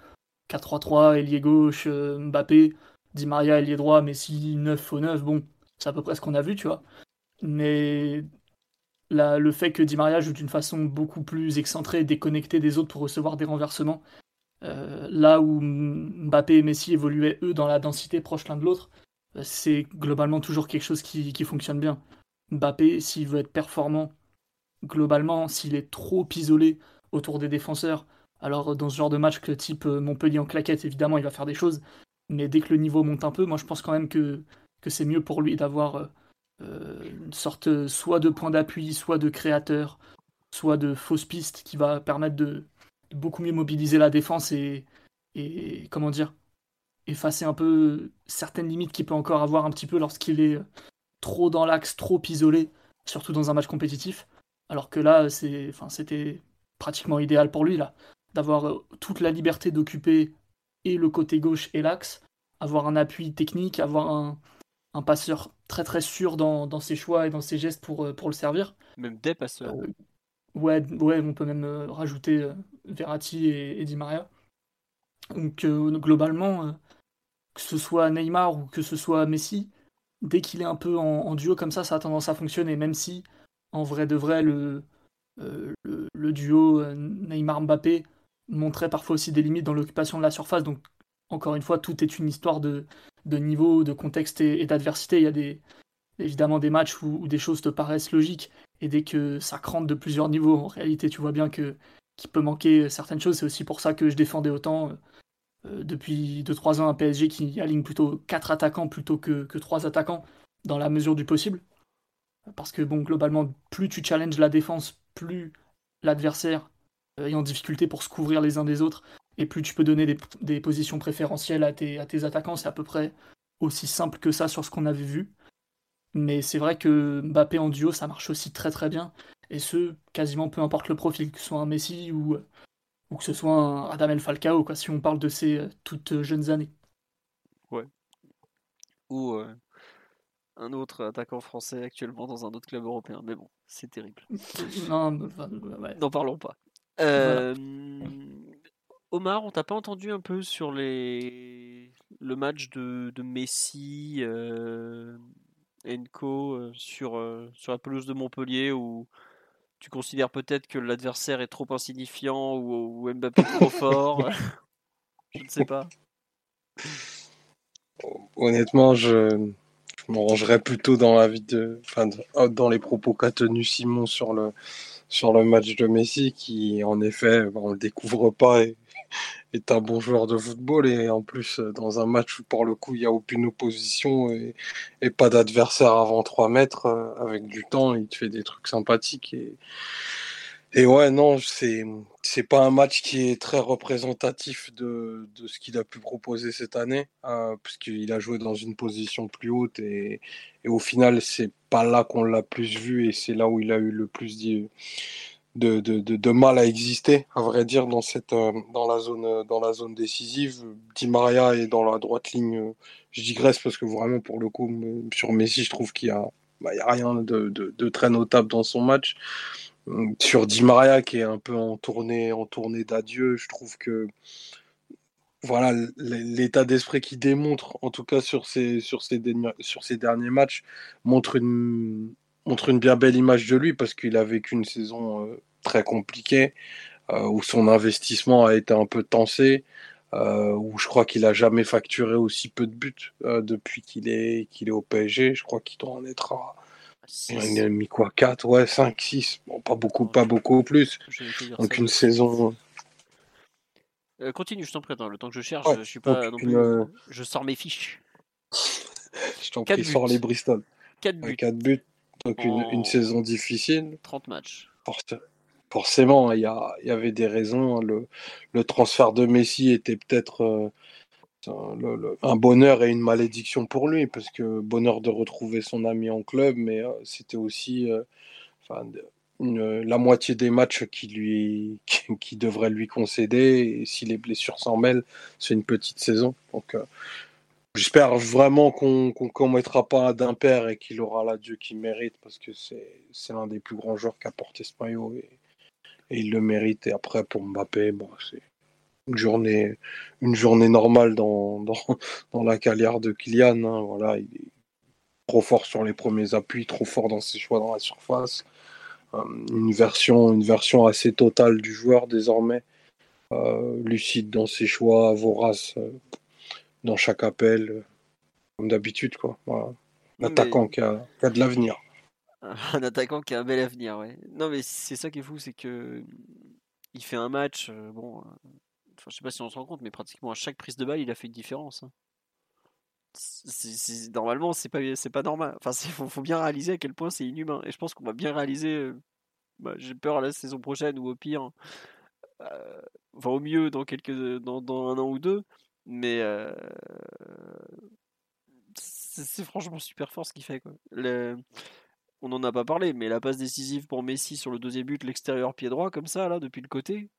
4-3-3, ailier gauche, Mbappé, Di Maria, ailier droit, Messi 9 faux 9, bon, c'est à peu près ce qu'on a vu, tu vois. Mais le fait que Di Maria joue d'une façon beaucoup plus excentrée, déconnectée des autres pour recevoir des renversements, euh, là où Mbappé et Messi évoluaient eux dans la densité proche l'un de l'autre, euh, c'est globalement toujours quelque chose qui, fonctionne bien. Mbappé, s'il veut être performant, globalement, s'il est trop isolé autour des défenseurs, alors dans ce genre de match que type euh, Montpellier en claquette, évidemment, il va faire des choses, mais dès que le niveau monte un peu, moi je pense quand même que c'est mieux pour lui d'avoir euh, euh, une sorte soit de point d'appui, soit de créateur, soit de fausse piste qui va permettre de, beaucoup mieux mobiliser la défense et, comment dire effacer un peu certaines limites qu'il peut encore avoir un petit peu lorsqu'il est trop dans l'axe, trop isolé, surtout dans un match compétitif. Alors que là, c'est, c'était pratiquement idéal pour lui là, d'avoir euh, toute la liberté d'occuper et le côté gauche et l'axe, avoir un appui technique, avoir un, un passeur très très sûr dans, ses choix et dans ses gestes pour, euh, pour le servir. Même des passeurs. Euh, ouais, ouais, on peut même euh, rajouter Verratti et, Di Maria. Donc globalement, que ce soit Neymar ou que ce soit Messi, dès qu'il est un peu en, duo comme ça, ça a tendance à fonctionner, même si en vrai de vrai, le, le, duo Neymar-Mbappé montrait parfois aussi des limites dans l'occupation de la surface. Donc encore une fois, tout est une histoire de, de niveau, de contexte et, d'adversité. Il y a des, évidemment des matchs où, des choses te paraissent logiques et dès que ça crante de plusieurs niveaux, en réalité, tu vois bien que qu'il peut manquer certaines choses. C'est aussi pour ça que je défendais autant euh, depuis 2-3 ans un PSG qui aligne plutôt 4 attaquants plutôt que, que 3 attaquants dans la mesure du possible. Parce que bon, globalement, plus tu challenges la défense, plus l'adversaire euh, est en difficulté pour se couvrir les uns des autres et plus tu peux donner des, positions préférentielles à tes, à tes attaquants, c'est à peu près aussi simple que ça sur ce qu'on avait vu. Mais c'est vrai que Mbappé en duo, ça marche aussi très très bien. Et ce, quasiment peu importe le profil, que ce soit un Messi ou, ou que ce soit un Radamel Falcao, quoi, si on parle de ces euh, toutes jeunes années. Ouais. Ou euh, un autre attaquant français actuellement dans un autre club européen. Mais bon, c'est terrible. non, N'en parlons pas. Euh, Omar, on t'a pas entendu un peu sur les... le match de, Messi, euh, Enco, euh, sur, euh, sur la pelouse de Montpellier où tu considères peut-être que l'adversaire est trop insignifiant ou, Mbappé trop fort? Je ne sais pas. Honnêtement, je, je me rangerais plutôt dans la vie de, enfin, dans les propos qu'a tenu Simon sur le, sur le match de Messi, qui en effet, on le découvre pas et est un bon joueur de football et en plus euh, dans un match où pour le coup il n'y a aucune opposition et, pas d'adversaire avant 3 mètres euh, avec du temps il te fait des trucs sympathiques et, et ouais non c'est c'est pas un match qui est très représentatif de, de ce qu'il a pu proposer cette année euh, puisqu'il a joué dans une position plus haute et, et au final c'est pas là qu'on l'a plus vu et c'est là où il a eu le plus de, de, de, mal à exister, à vrai dire, dans, cette, euh, dans, la, zone, dans la zone décisive. Di Maria est dans la droite ligne. Je digresse parce que vraiment, pour le coup, sur Messi, je trouve qu'il n'y a, bah, a rien de, de, très notable dans son match. Sur Di Maria, qui est un peu en tournée, en tournée d'adieu, je trouve que voilà, l'état d'esprit qu'il démontre, en tout cas sur ces, sur ces, sur derniers matchs, montre une, montre une bien belle image de lui parce qu'il a vécu une saison euh, très compliquée euh, où son investissement a été un peu tensé, euh, où je crois qu'il a jamais facturé aussi peu de buts depuis qu'il est, qu'il est au PSG. Je crois qu'il doit en être à. Il a mis quoi 4, ouais, 5, 6. Bon, pas beaucoup, pas beaucoup plus. Donc une saison. Euh, continue, je t'en prie, le temps que je cherche, je suis pas non plus... Euh, je sors mes fiches. je t'en prie, sors les Bristol. 4 buts. 4 buts, donc une, une, saison difficile. 30 matchs. forcément, il y, a, y, avait des raisons. Le, le, transfert de Messi était peut-être euh, un bonheur et une malédiction pour lui, parce que bonheur de retrouver son ami en club, mais c'était aussi la moitié des matchs qui, lui, qui, devraient lui concéder. Et si les blessures s'en mêlent, c'est une petite saison. Donc, euh, j'espère vraiment qu'on ne commettra pas d'impair et qu'il aura l'adieu qu'il mérite parce que c'est l'un des plus grands joueurs qu'a porté ce maillot et, il le mérite. Et après, pour Mbappé, bon, c'est une journée, une journée normale dans, dans, dans la carrière de Kylian. Hein. voilà, il est trop fort sur les premiers appuis, trop fort dans ses choix dans la surface. Euh, une, version, une version assez totale du joueur désormais, euh, lucide dans ses choix, vorace euh, dans chaque appel, comme d'habitude. quoi. Un attaquant qui, a, de l'avenir. Un attaquant qui a un bel avenir, ouais. Non, mais c'est ça qui est fou, c'est que il fait un match, bon, enfin, je sais pas si on se rend compte, mais pratiquement à chaque prise de balle, il a fait une différence. Hein normalement, c'est pas, c'est pas normal. Enfin, il faut, bien réaliser à quel point c'est inhumain. Et je pense qu'on va bien réaliser. Euh, bah, j'ai peur la saison prochaine ou au pire, euh, enfin au mieux dans quelques, dans, un an ou deux. Mais euh, c'est franchement super fort ce qu'il fait. On n'en a pas parlé, mais la passe décisive pour Messi sur le deuxième but, l'extérieur pied droit, comme ça, là, depuis le côté,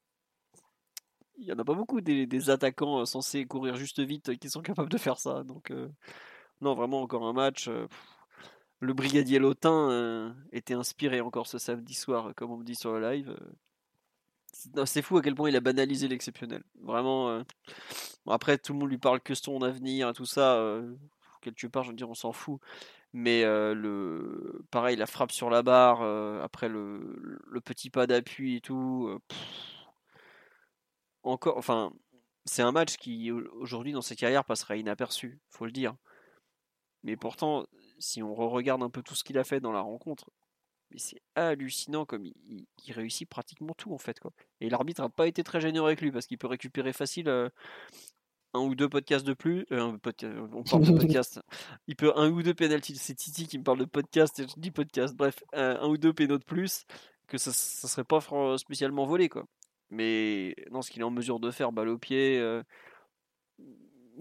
il n'y en a pas beaucoup des, attaquants euh, censés courir juste vite qui sont capables de faire ça. Donc, euh, non, vraiment, encore un match. Euh, le brigadier Lotin était inspiré encore ce samedi soir, comme on me dit sur le live. C'est fou à quel point il a banalisé l'exceptionnel. Vraiment. après, tout le monde lui parle que son avenir, tout ça. quelque part, je veux dire, on s'en fout. Mais le, pareil, la frappe sur la barre, après le, le, petit pas d'appui et tout encore, enfin, c'est un match qui aujourd'hui dans sa carrière passera inaperçu, faut le dire. Mais pourtant, si on regarde un peu tout ce qu'il a fait dans la rencontre, c'est hallucinant comme il, réussit pratiquement tout en fait quoi. Et l'arbitre n'a pas été très généreux avec lui parce qu'il peut récupérer facile euh, un ou deux podcasts de plus. Euh, un on parle de podcast. Il peut un ou deux penalties. C'est Titi qui me parle de podcast et je dis podcast. Bref, un, ou deux pénaux de plus que ça, ça serait pas spécialement volé quoi. Mais non, ce qu'il est en mesure de faire, balle au pied. Euh,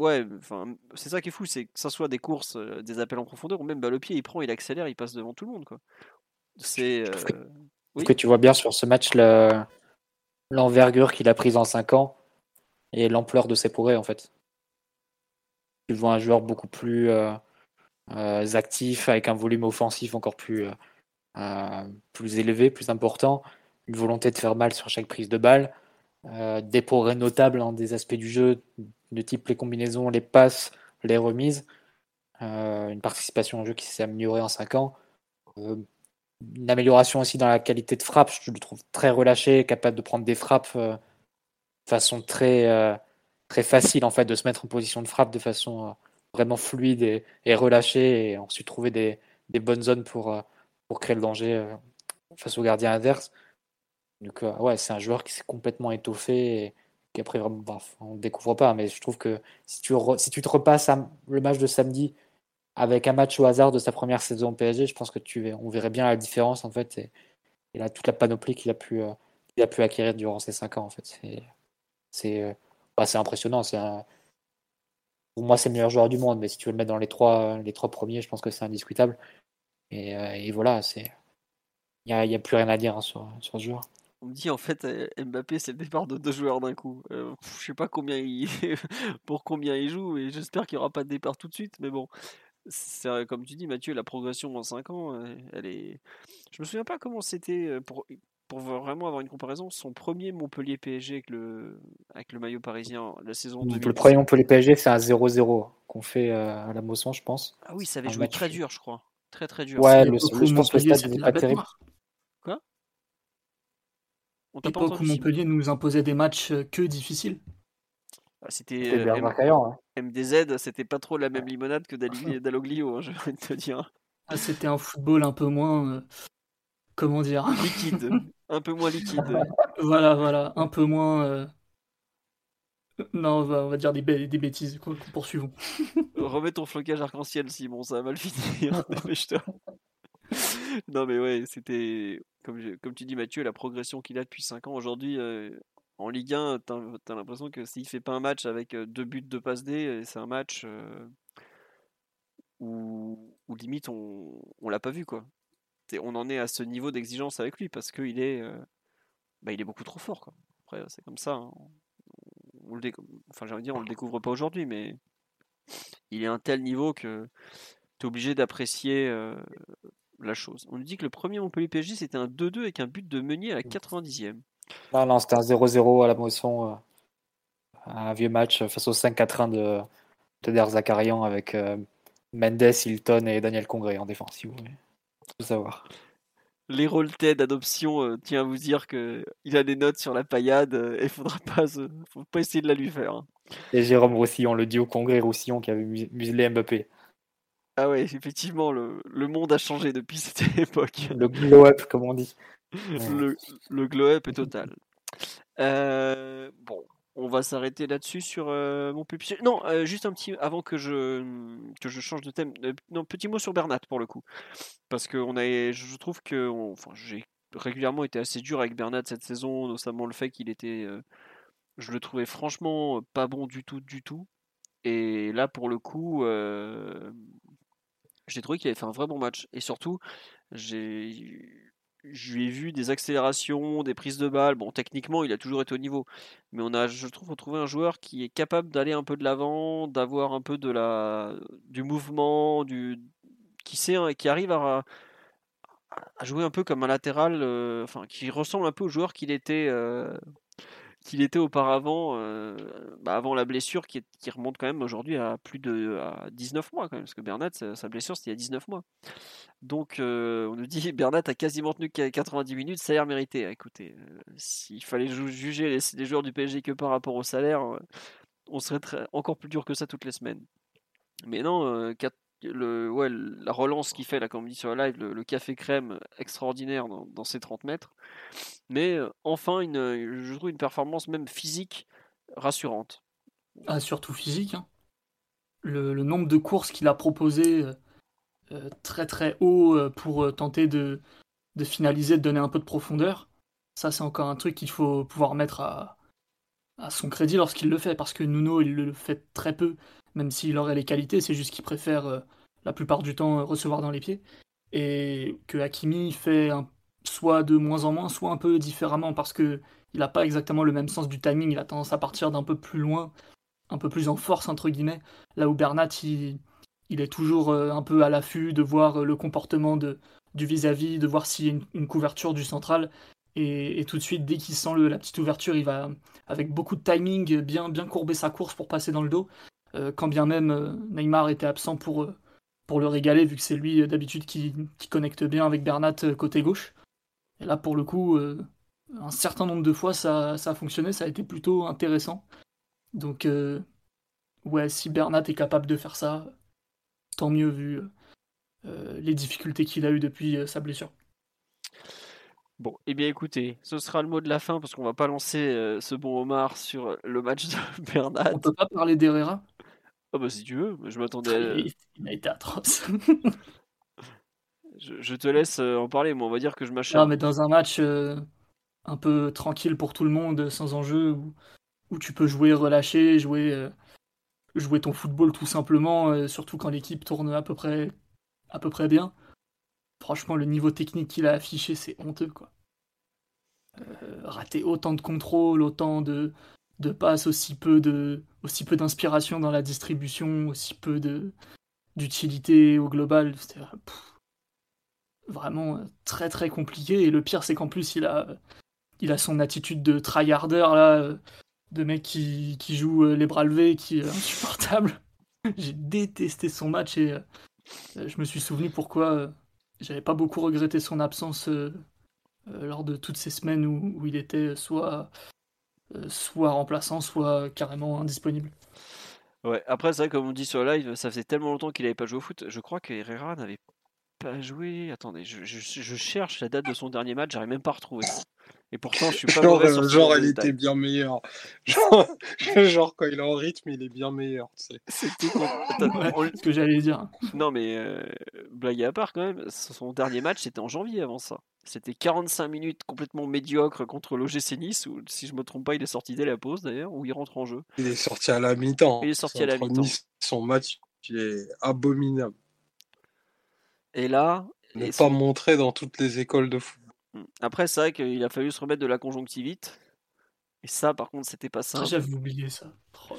ouais, enfin, c'est ça qui est fou, c'est que ça soit des courses, euh, des appels en profondeur, ou même balle au pied, il prend, il accélère, il passe devant tout le monde. Quoi. C'est. Que, euh, oui que tu vois bien sur ce match l'envergure qu'il a prise en 5 ans et l'ampleur de ses progrès en fait. Tu vois un joueur beaucoup plus actif, avec un volume offensif encore plus, plus élevé, plus important une volonté de faire mal sur chaque prise de balle, euh, des progrès notables dans des aspects du jeu de type les combinaisons, les passes, les remises, euh, une participation au jeu qui s'est améliorée en 5 ans, euh, une amélioration aussi dans la qualité de frappe, je le trouve très relâché, capable de prendre des frappes de façon très, très facile en fait, de se mettre en position de frappe de façon vraiment fluide et, relâchée. Et ensuite trouver des, des bonnes zones pour, pour créer le danger face au gardien adverse. Donc, euh, ouais, c'est un joueur qui s'est complètement étoffé et qui après, on ne découvre pas, mais je trouve que si tu, si tu te repasses le match de samedi avec un match au hasard de sa première saison PSG, je pense que tu on verrait bien la différence en fait et, là toute la panoplie qu'il a pu euh, a pu acquérir durant ces cinq ans en fait. C'est euh, bah, impressionnant. Pour moi c'est le meilleur joueur du monde, mais si tu veux le mettre dans les trois les trois premiers, je pense que c'est indiscutable. Et, voilà, il n'y a, plus rien à dire hein, sur ce joueur. On me dit en fait euh, Mbappé c'est le départ de deux joueurs d'un coup. Euh, je sais pas combien il pour combien il joue et j'espère qu'il n'y aura pas de départ tout de suite. Mais bon, c'est comme tu dis Mathieu, la progression en 5 ans, euh, elle est. Je me souviens pas comment c'était pour pour vraiment avoir une comparaison, son premier Montpellier PSG avec le, avec le maillot parisien, la saison Le premier Montpellier PSG, c'est un 0-0 qu'on fait à la Mosson, je pense. Ah oui, ça avait joué très dur, je crois. Très très dur. Ouais, le, je pense que le stade n'est pas terrible. On t'a pas entendu Montpellier nous imposait des matchs que difficiles. Ah, c'était euh, MDZ, c'était pas trop la même limonade que Dalloglio, hein, je vais te dire. Ah, c'était un football un peu moins. Euh, comment dire? Liquide. un peu moins liquide. voilà, voilà. Un peu moins. Euh, non, on va, dire des, des bêtises. Poursuivons. Remets ton flocage arc-en-ciel, Simon, ça va mal finir. non, mais ouais, c'était. Comme, tu dis, Mathieu, la progression qu'il a depuis 5 ans. Aujourd'hui, en Ligue 1, tu as, l'impression que s'il fait pas un match avec deux buts de passe D, c'est un match où, limite on, on l'a pas vu quoi. on en est à ce niveau d'exigence avec lui parce qu'il est, bah, est beaucoup trop fort. Après, c'est comme ça. Hein. On, le enfin, j'ai dire, on le découvre pas aujourd'hui, mais il est à un tel niveau que tu es obligé d'apprécier la chose. On nous dit que le premier Montpellier PSG c'était un 2-2 avec un but de Meunier à la 90e. Non, non, c'était un 0-0 à la motion. Euh, un vieux match face au 5-4-1 de, de Der Zakarian avec euh, Mendes, Hilton et Daniel Congré en défense, si vous voulez tout savoir. Les d'adoption, euh, tiens à vous dire qu'il a des notes sur la paillade et il faudra pas, faut pas essayer de la lui faire. Hein. Et Jérôme Roussillon, le duo Congré-Roussillon qui avait muselé Mbappé. Ah ouais, effectivement, le, le, monde a changé depuis cette époque. Le glow-up, comme on dit le, le glow-up est total. Euh, bon, on va s'arrêter là-dessus sur euh, mon pupille. Non, euh, juste un petit avant que je que je change de thème. non, petit mot sur Bernat pour le coup, parce que on a, je trouve que, enfin, j'ai régulièrement été assez dur avec Bernat cette saison, notamment le fait qu'il était, je le trouvais franchement pas bon du tout, du tout. Et là, pour le coup, j'ai trouvé qu'il avait fait un vrai bon match. Et surtout, j'ai je lui ai vu des accélérations, des prises de balles. Bon, techniquement, il a toujours été au niveau. Mais on a, je trouve, retrouvé un joueur qui est capable d'aller un peu de l'avant, d'avoir un peu de la, du mouvement, du, qui sait, hein, qui arrive à, jouer un peu comme un latéral, euh, enfin, qui ressemble un peu au joueur qu'il était, euh, qu'il était auparavant, euh, bah, avant la blessure qui, remonte quand même aujourd'hui à plus de à 19 mois parce que Bernat, sa, blessure c'était il y a 19 mois. Donc euh, on nous dit Bernat a quasiment tenu 90 minutes, salaire mérité. Ah, écoutez, euh, s'il fallait juger les, joueurs du PSG que par rapport au salaire, on serait encore plus dur que ça toutes les semaines. Mais non, 4, le, ouais, la relance qu'il fait, là, comme on dit sur la live, le, café crème extraordinaire dans, ces 30 mètres. Mais euh, enfin, une, je trouve une performance même physique rassurante. Ah, surtout physique. Hein. Le, nombre de courses qu'il a proposé euh, euh, très très haut pour tenter de, de, finaliser, de donner un peu de profondeur, ça c'est encore un truc qu'il faut pouvoir mettre à, à son crédit lorsqu'il le fait, parce que Nuno il le fait très peu même s'il aurait les qualités, c'est juste qu'il préfère euh, la plupart du temps euh, recevoir dans les pieds. Et que Hakimi fait soit de moins en moins, soit un peu différemment, parce que il n'a pas exactement le même sens du timing, il a tendance à partir d'un peu plus loin, un peu plus en force, entre guillemets, là où Bernat, il, est toujours euh, un peu à l'affût de voir le comportement de, du vis-à-vis, de voir s'il y a une, couverture du central, et, tout de suite, dès qu'il sent la petite ouverture, il va, avec beaucoup de timing, bien, bien courber sa course pour passer dans le dos. Euh, quand bien même euh, Neymar était absent pour, euh, pour le régaler, vu que c'est lui d'habitude qui, connecte bien avec Bernat côté gauche. Et là, pour le coup, un certain nombre de fois, ça, a fonctionné, ça a été plutôt intéressant. Donc, ouais, si Bernat est capable de faire ça, tant mieux vu les difficultés qu'il a eues depuis sa blessure. Bon, eh bien écoutez, ce sera le mot de la fin parce qu'on va pas lancer ce bon Omar sur le match de Bernat. On peut pas parler d'Herrera? Ah bah si tu veux, je m'attendais à... Il a été atroce. je, te laisse euh, en parler, mais on va dire que je m'acharne. Non, mais dans un match euh, un peu tranquille pour tout le monde, sans enjeu, où, tu peux jouer relâché, jouer, euh, jouer ton football tout simplement, surtout quand l'équipe tourne à peu près, à peu près bien. Franchement, le niveau technique qu'il a affiché, c'est honteux, quoi. rater autant de contrôle, autant de, de passes, aussi peu de aussi peu d'inspiration dans la distribution, aussi peu de d'utilité au global. vraiment très très compliqué. Et le pire, c'est qu'en plus, il a, il a son attitude de tryharder, là, de mec qui, joue les bras levés, qui est insupportable. J'ai détesté son match et je me suis souvenu pourquoi j'avais pas beaucoup regretté son absence lors de toutes ces semaines où il était soit, soit remplaçant, soit carrément indisponible. Ouais, après, c'est vrai, comme on dit sur le live, ça faisait tellement longtemps qu'il n'avait pas joué au foot. Je crois que Herrera n'avait pas joué. Attendez, je, je, cherche la date de son dernier match, j'arrive même pas à retrouver. Et pourtant, je suis pas genre, euh, genre il était bien meilleur. Genre, quand il est en rythme, il est bien meilleur. C'était ce que j'allais dire. Non, mais euh, blague à part, quand même, son dernier match, c'était en janvier avant ça. C'était 45 minutes complètement médiocre contre l'OGC Nice, où, si je me trompe pas, il est sorti dès la pause d'ailleurs, où il rentre en jeu. Il est sorti à la mi-temps. Il est sorti à la mi-temps. Son match, il est abominable. Et là. Il n'est pas montré dans toutes les écoles de foot. Mmh. Après, c'est vrai qu'il a fallu se remettre de la conjonctivite. Et ça, par contre, c'était pas ça. J'avais oublié ça. Oh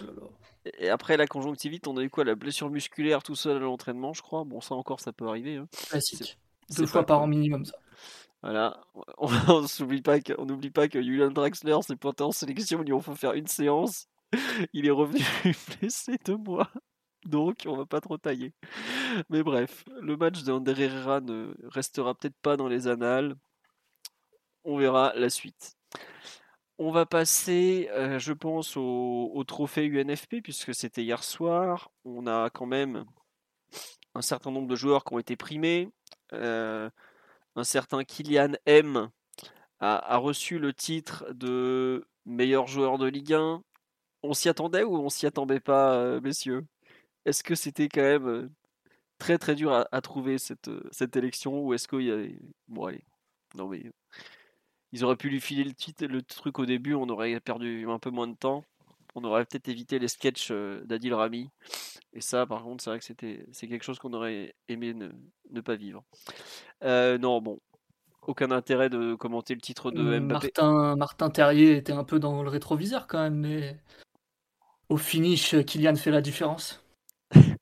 et après la conjonctivite, on a eu quoi La blessure musculaire tout seul à l'entraînement, je crois? Bon, ça encore, ça peut arriver. Hein. Classique. Deux fois par an minimum, ça. Voilà, on n'oublie pas que, n'oublie pas que Julian Draxler s'est pointé en sélection, il faut faire une séance. Il est revenu blessé deux mois, donc on va pas trop tailler. Mais bref, le match de Ander Herrera ne restera peut-être pas dans les annales. On verra la suite. On va passer, euh, je pense, au, trophée UNFP, puisque c'était hier soir. On a quand même un certain nombre de joueurs qui ont été primés. Euh, un certain Kylian M a, reçu le titre de meilleur joueur de Ligue 1. On s'y attendait ou on s'y attendait pas, euh, messieurs? Est-ce que c'était quand même euh, très très dur à, trouver cette, euh, cette élection ou est-ce qu'il y avait... Bon allez, non mais... Ils auraient pu lui filer le, titre, le truc au début, on aurait perdu un peu moins de temps. On aurait peut-être évité les sketchs d'Adil Rami. Et ça, par contre, c'est vrai que c'était, c'est quelque chose qu'on aurait aimé ne, pas vivre. Euh, non, bon, aucun intérêt de commenter le titre de mmh, Mbappé. Martin, Martin Terrier était un peu dans le rétroviseur quand même, mais au finish, Kylian fait la différence.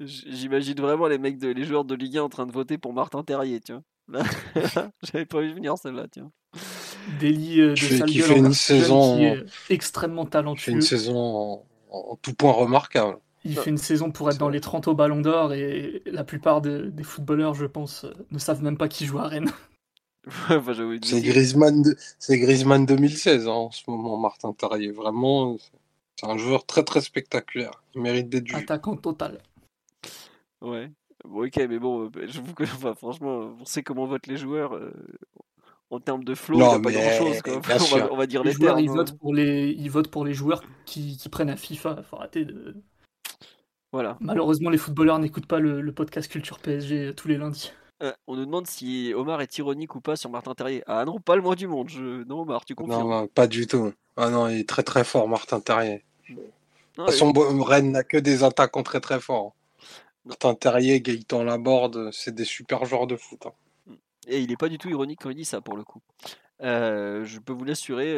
J'imagine vraiment les mecs, de, les joueurs de Ligue 1 en train de voter pour Martin Terrier, tu vois. J'avais pas vu venir celle-là, tiens. Délit euh, de qui fait une saison qui est extrêmement talentueux. Fait une saison en tout point remarquable. Il fait une saison pour être dans les 30 au Ballon d'Or et la plupart des footballeurs, je pense, euh, ne savent même pas qui joue à Rennes. c'est Griezmann, de... Griezmann 2016 hein, en ce moment, Martin Tarrier. Vraiment, c'est un joueur très très spectaculaire. Il mérite d'être du. Attaquant total. Ouais. ok, mais bon, euh, je vous... enfin, franchement, on sait comment votent les joueurs. En termes de flow, il n'y a pas grand-chose. On, va, dire les, joueurs, ils, hein. votent pour les... ils votent pour les joueurs qui, qui prennent à FIFA. Il faut arrêter de. Malheureusement, les footballeurs n'écoutent pas le, podcast Culture PSG euh, tous les lundis. Euh, on nous demande si Omar est ironique ou pas sur Martin Terrier. Ah non, pas le moins du monde. Je... Non, Omar, tu confirmes? Non, pas du tout. Ah non, il est très très fort, Martin Terrier. Son Rennes n'a que des attaquants très très forts. Martin Terrier, Gaëtan Laborde, c'est des super joueurs de foot. Hein. Et il n'est pas du tout ironique quand il dit ça, pour le coup. Euh, je peux vous l'assurer,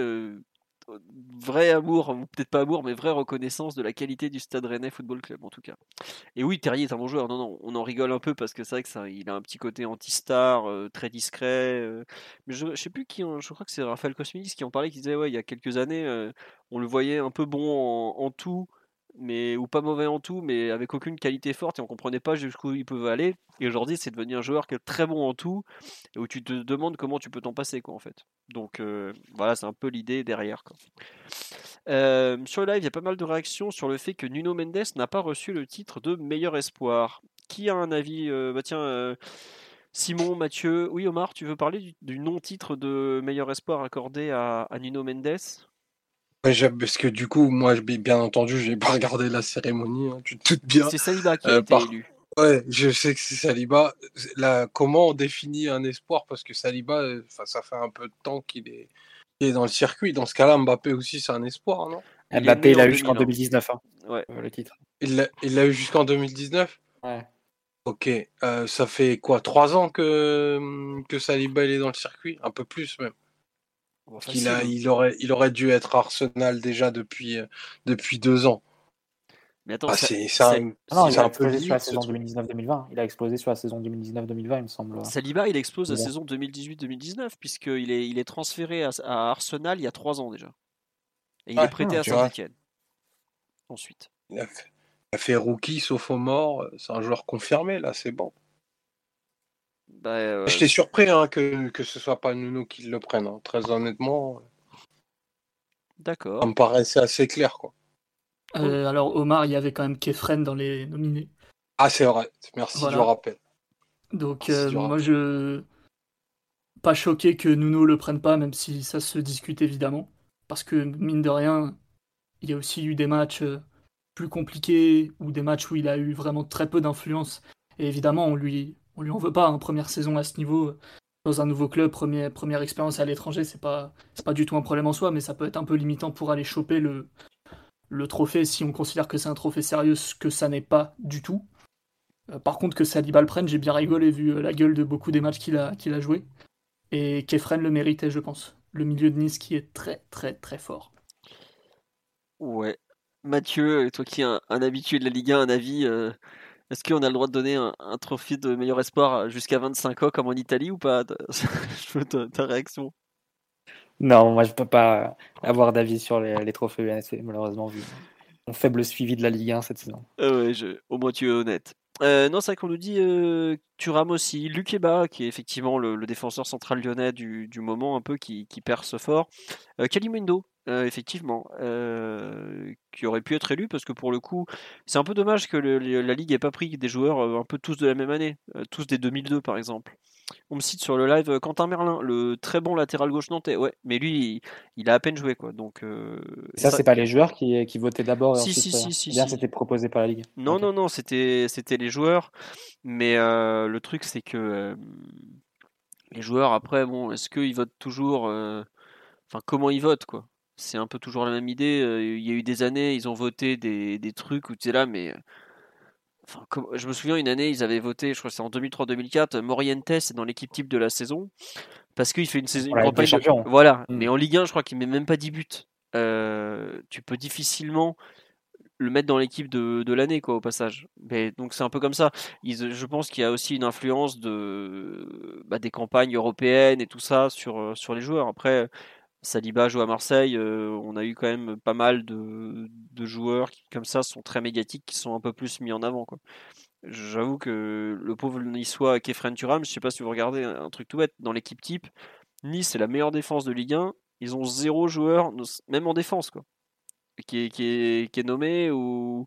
vrai amour, ou peut-être pas amour, mais vraie reconnaissance de la qualité du Stade Rennais Football Club en tout cas. Et oui, Terrier est un bon joueur. Non, non, on en rigole un peu parce que c'est vrai que ça, il a un petit côté anti-star, euh, très discret. Euh. mais je, sais plus qui, je crois que c'est Raphaël Cosmidis qui en parlait, qui disait ouais, il y a quelques années, euh, on le voyait un peu bon en tout, mais ou pas mauvais en tout, mais avec aucune qualité forte et on comprenait pas jusqu'où il pouvait aller. Et aujourd'hui, c'est devenu un joueur qui est très bon en tout et où tu te demandes comment tu peux t'en passer, quoi, en fait. Donc euh, voilà, c'est un peu l'idée derrière. Euh, sur le live, il y a pas mal de réactions sur le fait que Nuno Mendes n'a pas reçu le titre de meilleur espoir. Qui a un avis euh, Bah tiens. Simon, Mathieu, oui Omar, tu veux parler du, non-titre de meilleur espoir accordé à Nuno Mendes? Parce que du coup, moi, bien entendu, j'ai pas regardé la cérémonie, hein, tu te doutes bien. C'est Saliba qui a euh, été élu. Ouais, je sais que c'est Saliba. La... Comment on définit un espoir? Parce que Saliba, euh, ça fait un peu de temps qu'il est... est, dans le circuit. Dans ce cas-là, Mbappé aussi, c'est un espoir, non? Mbappé, il l'a eu jusqu'en 2019, hein, ouais. le titre. Il l'a eu jusqu'en 2019 Ouais. Ok, euh, ça fait quoi? Trois ans que, que Saliba il est dans le circuit? Un peu plus même. Il, a, il, aurait, il aurait dû être Arsenal déjà depuis, euh, depuis deux ans. Mais attends, Ah, c'est un, Ah non, c'est il a un peu explosé sur la saison truc. 2019-2020. Il a explosé sur la saison 2019-2020, il me semble. Saliba, il explose la saison 2018-2019, puisqu'il est, il est transféré à, à Arsenal il y a trois ans déjà. Et il Ouais, est prêté ah, à. Saint-Etienne. Ensuite. Il a fait, il a fait rookie, sauf aux morts. C'est un joueur confirmé, là, c'est bon. Bah, euh, J'étais surpris hein, que, que ce soit pas Nuno qui le prenne. hein. Très honnêtement, D'accord. ça me paraissait assez clair. Quoi. Euh, alors, Omar, il y avait quand même Kefren dans les nominés. Ah, c'est vrai. Merci Voilà. du rappel. Donc, euh, dur à moi, je. Pas choqué que Nuno le prenne pas, même si ça se discute évidemment. Parce que, mine de rien, il y a aussi eu des matchs euh, plus compliqués ou des matchs où il a eu vraiment très peu d'influence. Et évidemment, on lui, on lui en veut pas. Hein, première saison à ce niveau, dans un nouveau club, première, expérience à l'étranger, c'est pas, pas du tout un problème en soi, mais ça peut être un peu limitant pour aller choper le, trophée si on considère que c'est un trophée sérieux, ce que ça n'est pas du tout. Euh, par contre, que Saliba le prenne, j'ai bien rigolé vu euh, la gueule de beaucoup des matchs qu'il a, qu'il joué. Et Kefren le méritait, je pense. Le milieu de Nice qui est très très très fort. Ouais. Mathieu, toi qui es un, un habitué de la Ligue 1, un avis, euh, est-ce qu'on a le droit de donner un, un trophée de meilleur espoir jusqu'à 25 ans comme en Italie ou pas? Je veux ta, ta réaction. Non, moi je peux pas avoir d'avis sur les, les trophées UNSP, malheureusement, vu mon faible suivi de la Ligue 1 cette saison. Ouais, je- au moins tu es honnête. Euh, non, c'est vrai qu'on nous dit euh, Thuram aussi, Lukeba, qui est effectivement le, le défenseur central lyonnais du, du moment, un peu qui, qui perce fort. Euh, Kalimundo, euh, effectivement, euh, qui aurait pu être élu parce que pour le coup, c'est un peu dommage que le- le- la Ligue ait pas pris des joueurs euh, un peu tous de la même année, tous des 2002 par exemple. On me cite sur le live Quentin Merlin, le très bon latéral gauche nantais. Ouais, mais lui, il, il a à peine joué quoi. Donc euh, Ça, c'est pas les joueurs qui, qui votaient d'abord Si, si, si, si, si. c'était proposé par la Ligue. Non, non, non, c'était c'était les joueurs. Mais le truc, c'est que les joueurs, après, bon, est-ce qu'ils votent toujours Enfin, comment ils votent, quoi? C'est un peu toujours la même idée. euh, Il y a eu des années, ils ont voté des, des trucs où tu es là, mais. euh, Enfin, comme- je me souviens une année, ils avaient voté, je crois que c'était en 2003-2004, Morientes est dans l'équipe type de la saison parce qu'il fait une saison, une campagne de- Champions. Voilà, Mm. mais en Ligue 1, je crois qu'il met même pas 10 buts. Euh, tu peux difficilement le mettre dans l'équipe de, de l'année, quoi, au passage. Mais donc c'est un peu comme ça. Ils- je pense qu'il y a aussi une influence de bah, des campagnes européennes et tout ça sur sur les joueurs. Après, Saliba joue à Marseille. euh, on a eu quand même pas mal de, de joueurs qui, comme ça, sont très médiatiques, qui sont un peu plus mis en avant, quoi. J'avoue que le pauvre niçois Kefren Turam, je sais pas si vous regardez un truc tout bête, dans l'équipe type, Nice c'est la meilleure défense de Ligue 1. Ils ont zéro joueur, même en défense, quoi, qui est, qui est, qui est nommé ou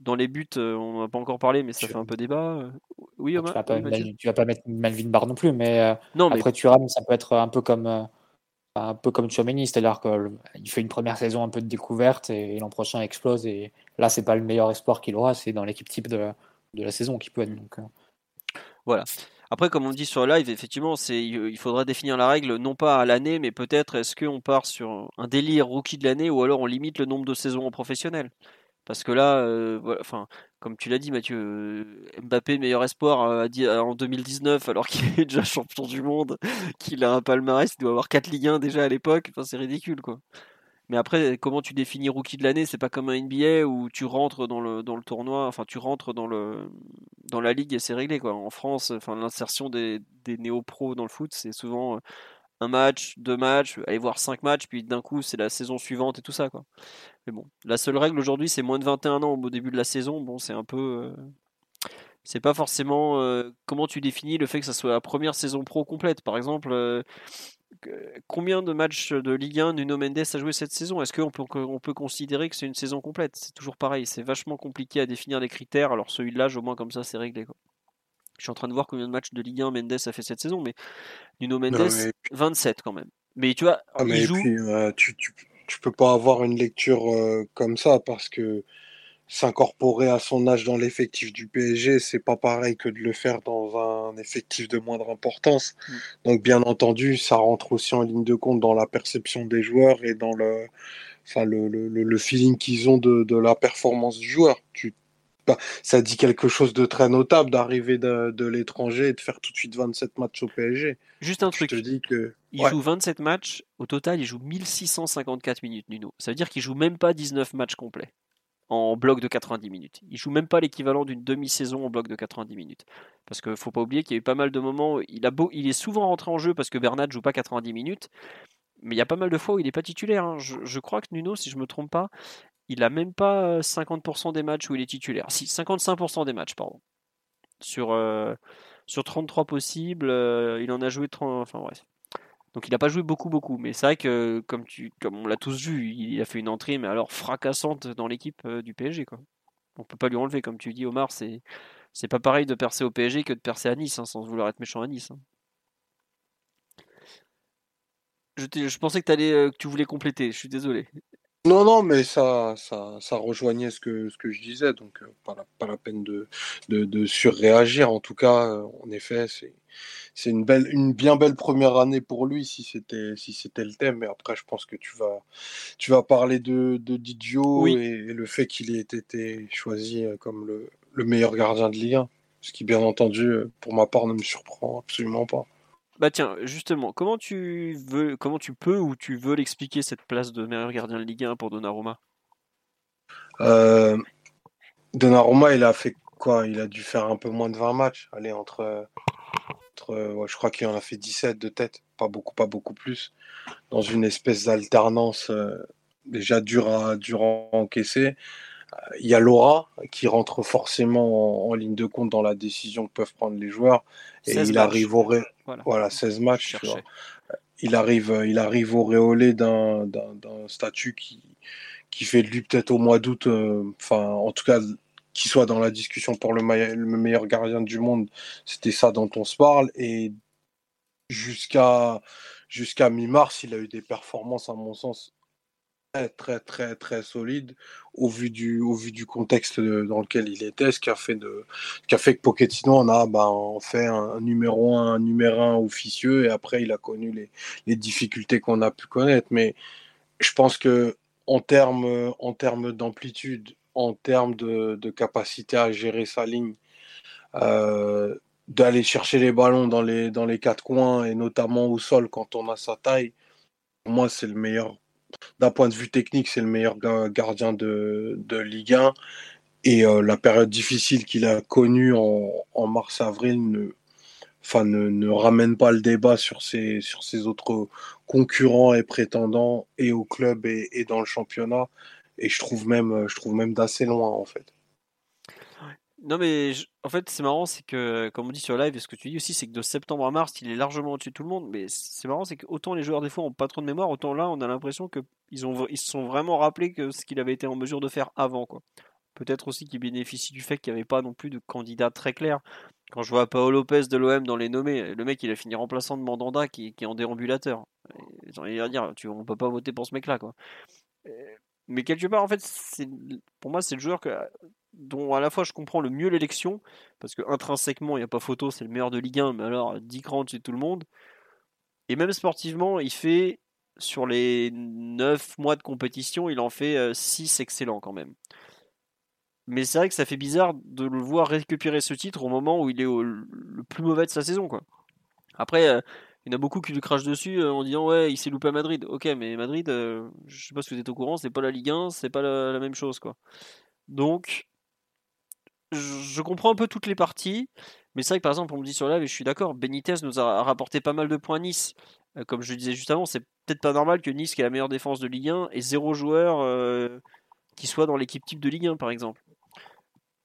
dans les buts, euh, on n'en a pas encore parlé, mais ça Tu- fait un peu débat. euh. Oui, Tu Omar vas, pas Oui, tu vas pas mettre Malvin Barr non plus, mais Non, mais après Thuram, ça peut être un peu comme un peu comme Tchouaméni, c'est-à-dire qu'il fait une première saison un peu de découverte et, l'an prochain explose. Et là, c'est pas le meilleur espoir qu'il aura, c'est dans l'équipe type de, de la saison qui peut être. Voilà. Après, comme on dit sur live, effectivement, il faudra définir la règle non pas à l'année, mais peut-être est-ce qu'on part sur un délire rookie de l'année ou alors on limite le nombre de saisons en professionnel. Parce que là, euh, enfin, comme tu l'as dit, Mathieu, euh, Mbappé meilleur espoir euh, en 2019, alors qu'il est déjà champion du monde, qu'il a un palmarès, il doit avoir 4 Ligue 1 déjà à l'époque. Enfin, c'est ridicule, quoi. Mais après, comment tu définis rookie de l'année? C'est pas comme un NBA où tu rentres dans le, dans le tournoi, enfin tu rentres dans, le, dans la ligue et c'est réglé. Quoi. En France, enfin, l'insertion des, des néo-pros dans le foot, c'est souvent un match, deux matchs, aller voir cinq matchs, puis d'un coup c'est la saison suivante et tout ça. Quoi. Mais bon, la seule règle aujourd'hui, c'est moins de 21 ans au début de la saison. Bon, c'est un peu. euh, c'est pas forcément euh, comment tu définis le fait que ça soit la première saison pro complète. Par exemple, euh, combien de matchs de Ligue 1 Nuno Mendes a joué cette saison? Est-ce qu'on peut, on peut considérer que c'est une saison complète? C'est toujours pareil, c'est vachement compliqué à définir les critères. Alors celui de l'âge, au moins comme ça, c'est réglé. Je suis en train de voir combien de matchs de Ligue 1 Mendes a fait cette saison, mais Nuno Mendes, Non, mais- 27 quand même. Mais tu vois, Ah, mais il et joue. puis, euh, tu, tu, tu peux pas avoir une lecture euh, comme ça parce que s'incorporer à son âge dans l'effectif du PSG, c'est pas pareil que de le faire dans un effectif de moindre importance. Mm. Donc, bien entendu, ça rentre aussi en ligne de compte dans la perception des joueurs et dans le, enfin, le, le, le- le feeling qu'ils ont de, de la performance du joueur. Tu, bah, ça dit quelque chose de très notable d'arriver de, de l'étranger et de faire tout de suite 27 matchs au PSG. Juste un Je truc. te dis que. Il Ouais. joue 27 matchs. Au total, il joue 1654 minutes, Nuno. Ça veut dire qu'il joue même pas 19 matchs complets. en bloc de 90 minutes. Il joue même pas l'équivalent d'une demi-saison en bloc de 90 minutes. Parce qu'il faut pas oublier qu'il y a eu pas mal de moments où il, a beau, il est souvent rentré en jeu parce que Bernat joue pas 90 minutes. Mais il y a pas mal de fois où il n'est pas titulaire. Hein. Je, crois que Nuno, si je me trompe pas, il a même pas 50% des matchs où il est titulaire. Si, 55% des matchs, pardon. Sur, euh, sur 33 possibles, euh, il en a joué 30. Enfin bref. Donc il n'a pas joué beaucoup, beaucoup. Mais c'est vrai que, comme, on l'a tous vu, il a fait une entrée, mais alors fracassante dans l'équipe euh, du PSG. On peut pas lui enlever, comme tu dis, Omar. C'est, c'est pas pareil de percer au PSG que de percer à Nice, hein, sans vouloir être méchant à Nice. Hein. Je, pensais que, euh, que tu voulais compléter, je suis désolé. Non, non, mais ça, ça, ça rejoignait ce que, ce que je disais, donc euh, pas, la, pas la peine de, de, de surréagir. En tout cas, en effet, c'est c'est une belle, une bien belle première année pour lui si c'était si c'était le thème. Mais après, je pense que tu vas tu vas parler de, de Didio et, le fait qu'il ait été choisi euh, comme le, le, meilleur gardien de Ligue 1, ce qui bien entendu euh, pour ma part ne me surprend absolument pas. Bah tiens, justement, comment tu veux, comment tu peux ou tu veux l'expliquer cette place de meilleur gardien de Ligue 1 pour Donnarumma? Euh, Donnarumma, il a fait quoi? Il a dû faire un peu moins de 20 matchs, aller entre euh, je crois qu'il en a fait 17 de tête, pas beaucoup, pas beaucoup plus, dans une espèce d'alternance euh, déjà dure à, dur à encaisser. Euh, il y a Laura qui rentre forcément en, ligne de compte dans la décision que peuvent prendre les joueurs. Et il arrive au voilà. 16 matchs. Il arrive, il arrive au réolé d'un statut qui, qui fait de lui peut-être au mois d'août, enfin en tout cas qui soit dans la discussion pour le, meilleur gardien du monde, c'était ça dont on se parle. Et jusqu'à jusqu'à mi-mars, il a eu des performances, à mon sens, très très très solides au vu du au vu du contexte dans lequel il était, ce qui a fait de qui a fait que Pochettino en a ben, en fait un, numéro un, un numéro un officieux et après il a connu les, les difficultés qu'on a pu connaître. Mais je pense que en termes en termes d'amplitude en termes de, capacité à gérer sa ligne, euh, d'aller chercher les ballons dans les, dans les quatre coins et notamment au sol quand on a sa taille. Pour moi, c'est le meilleur, d'un point de vue technique, c'est le meilleur gardien de, de Ligue 1. Et euh, la période difficile qu'il a connue en, mars-avril ne, ramène pas le débat sur ses, autres concurrents et prétendants et au club et dans le championnat et je trouve même, je trouve même d'assez loin en fait. Non mais en fait c'est marrant c'est que comme on dit sur live et ce que tu dis aussi c'est que de septembre à mars il est largement au-dessus de tout le monde mais c'est marrant c'est que autant les joueurs des fois ont pas trop de mémoire autant là on a l'impression que ils ont ils se sont vraiment rappelés que ce qu'il avait été en mesure de faire avant quoi. Peut-être aussi qu'il bénéficie du fait qu'il n'y avait pas non plus de candidat très clair. Quand je vois Paolo Lopez de l'OM dans les nommés, le mec il a fini remplaçant de Mandanda qui, est en déambulateur. J'ai envie de dire, tu, on peut pas voter pour ce mec là quoi. Mais quelque part, en fait, pour moi, c'est le joueur que, dont à la fois je comprends le mieux l'élection, parce que intrinsèquement, il n'y a pas photo, c'est le meilleur de Ligue 1, mais alors 10 crans c'est tout le monde. Et même sportivement, il fait, sur les 9 mois de compétition, il en fait 6 euh, excellents quand même. Mais c'est vrai que ça fait bizarre de le voir récupérer ce titre au moment où il est le plus mauvais de sa saison. Quoi. Après, euh, il y en a beaucoup qui lui crachent dessus euh, en disant ouais il s'est loupé à Madrid. Ok mais Madrid, euh, je sais pas si vous êtes au courant, c'est pas la Ligue 1, c'est pas la, même chose quoi. Donc je comprends un peu toutes les parties, mais c'est vrai que par exemple on me dit sur live et je suis d'accord, Benitez nous a rapporté pas mal de points Nice. Euh, comme je le disais juste avant, c'est peut-être pas normal que Nice qui est la meilleure défense de Ligue 1 ait zéro joueur qui soit dans l'équipe type de Ligue 1 par exemple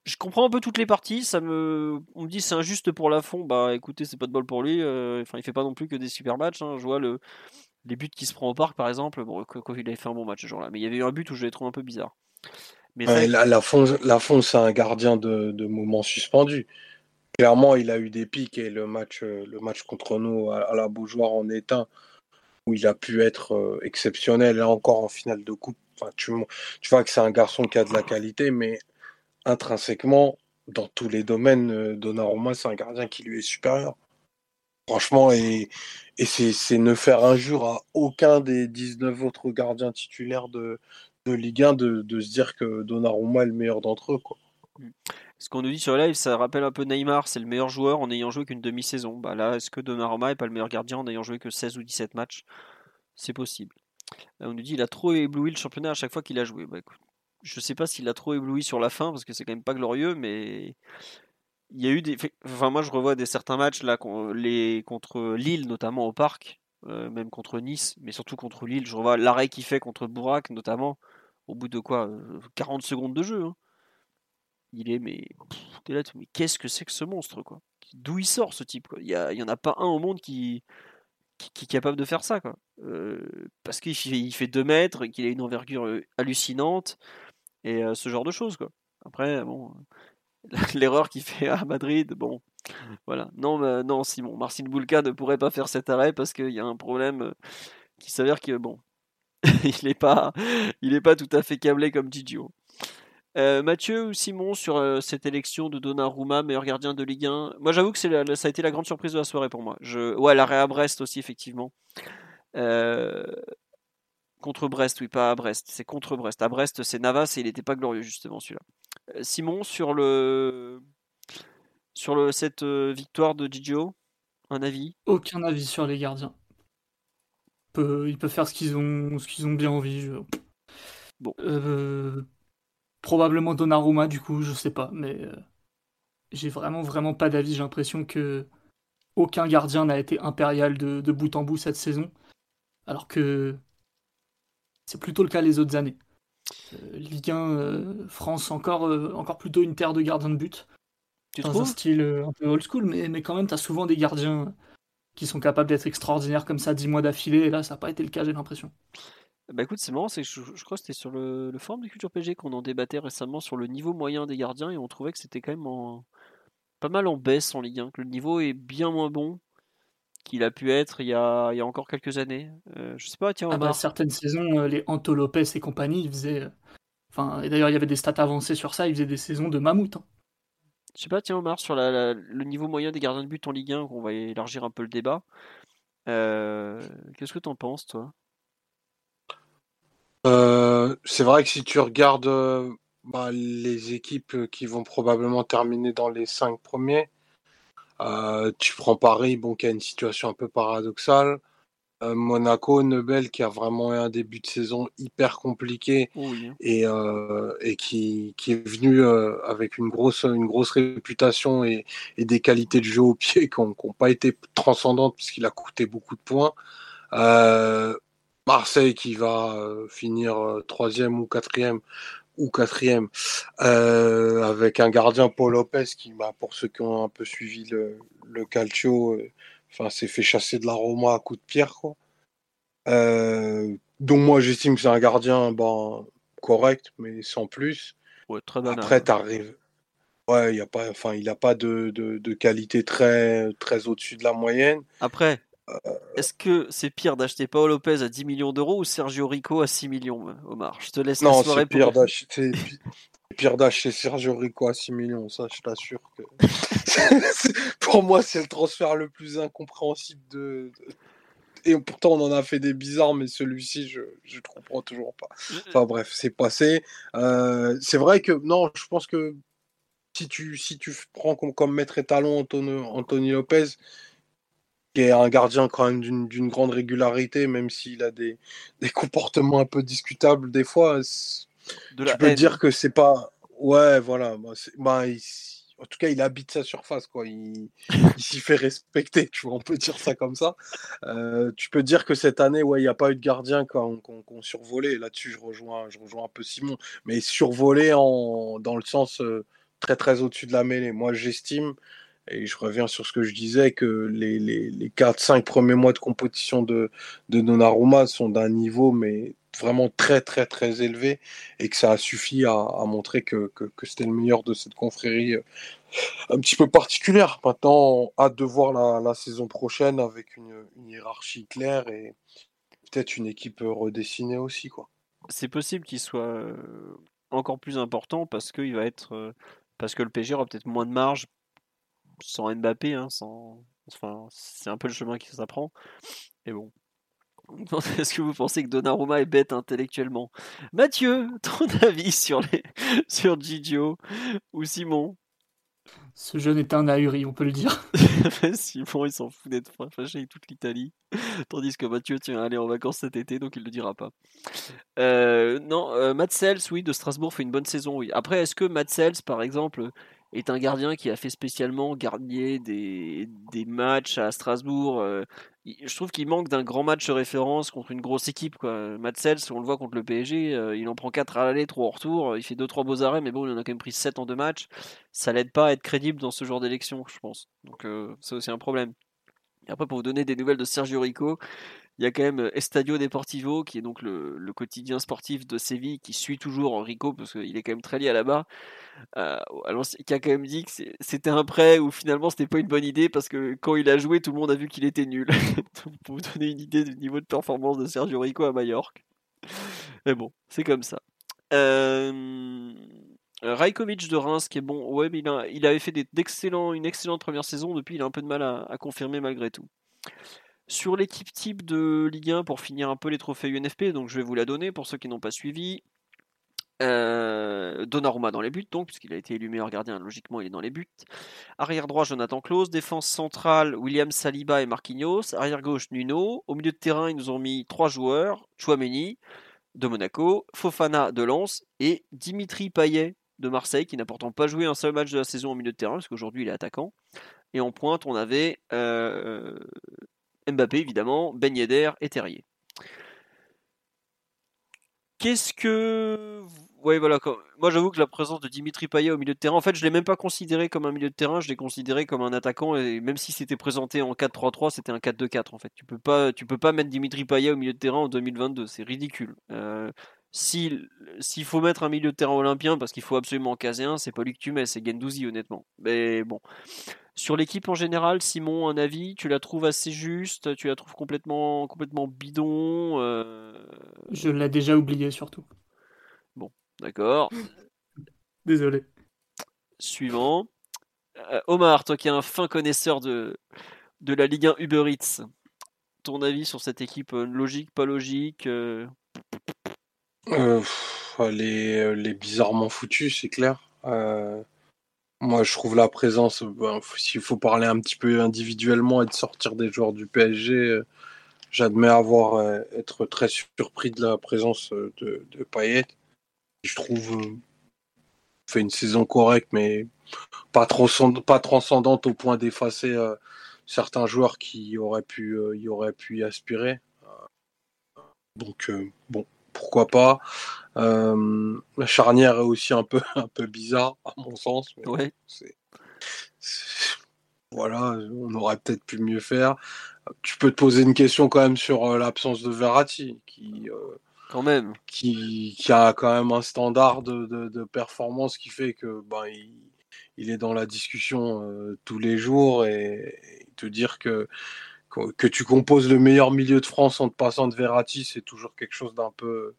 je comprends un peu toutes les parties. Ça me, on me dit c'est injuste pour la fond. Bah écoutez, c'est pas de bol pour lui. Euh, enfin, il fait pas non plus que des super matchs. Hein. Je vois le, les buts qui se prend au parc, par exemple. Bon, quand il avait fait un bon match ce jour-là, mais il y avait eu un but où je l'ai trouvé un peu bizarre. Mais la, la, c'est un gardien de, de moments suspendus. Clairement, il a eu des pics et le match, euh, le match contre nous à, la Beaujoire en est un où il a pu être euh, exceptionnel. Là encore en finale de coupe. Enfin, tu, tu vois que c'est un garçon qui a de la qualité, mais intrinsèquement, dans tous les domaines, euh, Donnarumma, c'est un gardien qui lui est supérieur. Franchement, et, et c'est ne faire injure à aucun des 19 autres gardiens titulaires de, de Ligue 1 de, se dire que Donnarumma est le meilleur d'entre eux. Mm. Ce qu'on nous dit sur live, ça rappelle un peu Neymar, c'est le meilleur joueur en ayant joué qu'une demi-saison. Bah là, est-ce que Donnarumma n'est pas le meilleur gardien en ayant joué que 16 ou 17 matchs? C'est possible. on nous dit il a trop ébloui le championnat à chaque fois qu'il a joué. Bah écoute, je sais pas s'il a trop ébloui sur la fin parce que c'est quand même pas glorieux, mais il y a eu des. Enfin, moi, je revois des certains matchs là, les contre Lille notamment au parc, euh, même contre Nice, mais surtout contre Lille. Je revois l'arrêt qu'il fait contre Bourak notamment. Au bout de quoi 40 euh, secondes de jeu. Hein. Il est mais mais qu'est-ce que c'est que ce monstre quoi? D'où il sort ce type quoi? Il y, y en a pas un au monde qui qui, est capable de faire ça quoi. Euh, parce qu'il fait, fait 2 mètres, qu'il a une envergure hallucinante et ce genre de choses quoi. Après l'erreur qu'il fait à Madrid, bon, voilà. Non, non, Simon, Marcin Boulka ne pourrait pas faire cet arrêt parce qu'il y a un problème euh, qui s'avère que, bon, il n'est pas, tout à fait câblé comme Gigio. Euh, Mathieu ou Simon sur euh, cette élection de Donnarumma, meilleur gardien de Ligue 1. Moi, j'avoue que ça a été la grande surprise de la soirée pour moi. Ouais, l'arrêt à Brest aussi, effectivement. contre Brest, oui, pas à Brest. C'est contre Brest. À Brest, c'est Navas et il n'était pas glorieux, justement, celui-là. Euh, Simon, sur le sur cette euh, victoire de Gigio, un avis? Aucun avis sur les gardiens. Ils peuvent faire ce qu'ils ont, ce qu'ils ont bien envie. Bon. Euh, probablement Donnarumma, du coup, je sais pas, mais j'ai vraiment, vraiment pas d'avis. J'ai l'impression que aucun gardien n'a été impérial de, de, bout en bout cette saison, alors que c'est plutôt le cas les autres années. Euh, Ligue 1 euh, France encore, euh, encore plutôt une terre de gardiens de but. Tu dans un style un peu old school, mais, mais quand même, tu as souvent des gardiens qui sont capables d'être extraordinaires comme ça 10 mois d'affilée, et là, ça n'a pas été le cas, j'ai l'impression. Bah écoute, c'est marrant, c'est je, crois que c'était sur le, le, forum de Culture PG qu'on en débattait récemment sur le niveau moyen des gardiens, et on trouvait que c'était quand même pas mal en baisse en Ligue 1, que le niveau est bien moins bon qu'il a pu être il y a, il y a encore quelques années. Euh, je sais pas, tiens, ah bah, certaines saisons, euh, les Anto Lopez et compagnie, ils faisaient. Euh, enfin, et d'ailleurs, il y avait des stats avancées sur ça, ils faisaient des saisons de mammouth. Hein. Je sais pas, tiens, Omar, sur le niveau moyen des gardiens de but en Ligue 1, on va élargir un peu le débat. Qu'est-ce que tu en penses, toi? C'est vrai que si tu regardes bah, les équipes qui vont probablement terminer dans les 5 premiers, euh, tu prends Paris, bon, qui a une situation un peu paradoxale. Euh, Monaco, Nebel, qui a vraiment eu un début de saison hyper compliqué et, euh, et qui, qui, est venu avec une grosse, une grosse réputation et, et, des qualités de jeu au pied qui n'ont pas été transcendantes puisqu'il a coûté beaucoup de points. Marseille qui va finir troisième ou quatrième ou quatrième, euh, avec un gardien Paul Lopez qui, bah, pour ceux qui ont un peu suivi le, le calcio, euh, enfin, s'est fait chasser de la Roma à coup de pierre, quoi. Euh, donc moi, j'estime que c'est un gardien ben, correct, mais sans plus. Ouais, très Après, t'arrives. Ouais, il y a pas, enfin, il n'a pas de, de, de, qualité très, très au-dessus de la moyenne. Après, est-ce que c'est pire d'acheter Paolo Lopez à 10 millions d'euros ou Sergio Rico à 6 millions, Omar? Je te laisse non, c'est pire d'acheter. Pire d'acheter Sergio Rico à 6 millions, ça je t'assure que. pour moi, c'est le transfert le plus incompréhensible de, Et pourtant, on en a fait des bizarres, mais celui-ci, je ne comprends toujours pas. Enfin bref, c'est passé. Euh, c'est vrai que, non, je pense que si tu, si tu prends comme, comme maître étalon Antonio, Anthony Lopez, qui est un gardien quand même d'une grande régularité, même s'il a des, des, comportements un peu discutables des fois. De tu peux dire que c'est pas. Ouais, voilà. Bah, en tout cas, il habite sa surface, quoi. Il, s'y fait respecter, tu vois, on peut dire ça comme ça. Euh, tu peux dire que cette année, ouais, il n'y a pas eu de gardien qu'on qu survolé. Là-dessus, je rejoins, je rejoins un peu Simon, mais survolé en, dans le sens euh, très très au-dessus de la mêlée. Moi, j'estime et je reviens sur ce que je disais, que les, les, les 4-5 premiers mois de compétition de, de Donnarumma sont d'un niveau mais vraiment très très très élevé et que ça a suffi à, montrer que, que, que c'était le meilleur de cette confrérie euh, un petit peu particulière. Maintenant, hâte de voir la, saison prochaine avec une, hiérarchie claire et peut-être une équipe redessinée aussi. quoi. C'est possible qu'il soit euh, encore plus important parce qu'il va être euh, parce que le PG aura peut-être moins de marge sans Mbappé, hein, sans... enfin, c'est un peu le chemin qui s'apprend. Et bon. Est-ce que vous pensez que Donnarumma est bête intellectuellement? Mathieu, ton avis sur, les... sur Gigio ou Simon? Ce jeune est un ahuri, on peut le dire. Simon, il s'en fout d'être fâché avec toute l'Italie. Tandis que Mathieu tient à aller en vacances cet été, donc il ne le dira pas. Euh, non, euh, Matt Sells, oui, de Strasbourg fait une bonne saison, oui. Après, est-ce que Matt Sells, par exemple, est un gardien qui a fait spécialement garder des, des matchs à Strasbourg euh, Je trouve qu'il manque d'un grand match référence contre une grosse équipe. Quoi. Matt Sells, on le voit contre le PSG, euh, il en prend 4 à l'aller, 3 au retour. Il fait 2-3 beaux arrêts, mais bon, il en a quand même pris 7 en deux matchs. Ça l'aide pas à être crédible dans ce genre d'élection, je pense. Donc, euh, c'est aussi un problème. Et après, pour vous donner des nouvelles de Sergio Rico, il y a quand même Estadio Deportivo, qui est donc le, quotidien sportif de Séville, qui suit toujours Rico, parce qu'il est quand même très lié à la barre, euh, qui a quand même dit que c'était un prêt où finalement c'était pas une bonne idée, parce que quand il a joué, tout le monde a vu qu'il était nul. pour vous donner une idée du niveau de performance de Sergio Rico à Majorque. Mais bon, c'est comme ça. Euh... Rajkovic de Reims qui est bon, ouais, a, il avait fait une excellente première saison, depuis il a un peu de mal à confirmer malgré tout. Sur l'équipe type de Ligue 1, pour finir un peu les trophées UNFP, donc je vais vous la donner pour ceux qui n'ont pas suivi. Euh, Donnarumma dans les buts, donc, puisqu'il a été élu meilleur gardien, logiquement il est dans les buts. Arrière droit, Jonathan Klaus. Défense centrale, William Saliba et Marquinhos. Arrière gauche, Nuno. Au milieu de terrain, ils nous ont mis trois joueurs Chouameni de Monaco, Fofana de Lens et Dimitri Payet de Marseille, qui n'a pourtant pas joué un seul match de la saison au milieu de terrain, parce qu'aujourd'hui il est attaquant. Et en pointe, on avait euh, Mbappé, évidemment, Ben Yedder et Terrier. Qu'est-ce que. Ouais, voilà. Moi, j'avoue que la présence de Dimitri Payet au milieu de terrain, en fait, je ne l'ai même pas considéré comme un milieu de terrain, je l'ai considéré comme un attaquant. Et même si c'était présenté en 4-3-3, c'était un 4-2-4, en fait. Tu peux pas, peux pas mettre Dimitri Payet au milieu de terrain en 2022, c'est ridicule. Euh, s'il faut mettre un milieu de terrain olympien parce qu'il faut absolument en caser un, c'est pas lui que tu mets, c'est Gendouzi honnêtement. Mais bon. Sur l'équipe en général, Simon, un avis, tu la trouves assez juste, tu la trouves complètement, complètement bidon euh... Je l'ai déjà oublié surtout. Bon, d'accord. Désolé. Suivant. Euh, Omar, toi qui es un fin connaisseur de, de la Ligue 1 Uber Eats, ton avis sur cette équipe euh, logique, pas logique euh... Euh, les, les bizarrement foutus, c'est clair. Euh, moi, je trouve la présence, ben, s'il faut parler un petit peu individuellement et de sortir des joueurs du PSG, euh, j'admets avoir euh, être très surpris de la présence de, de Payet. Je trouve euh, fait une saison correcte, mais pas, trop, pas transcendante au point d'effacer euh, certains joueurs qui auraient pu, y auraient pu y aspirer. Donc, bon, pourquoi pas. Euh, la charnière est aussi un peu, un peu bizarre, à mon sens. Mais ouais. Voilà, on aurait peut-être pu mieux faire. Tu peux te poser une question quand même sur euh, l'absence de Verratti, qui, euh, quand même. Qui, qui, a quand même un standard de, de, de performance qui fait que ben, il, il est dans la discussion tous les jours et, et te dire que que tu composes le meilleur milieu de France en te passant de Verratti, c'est toujours quelque chose d'un peu.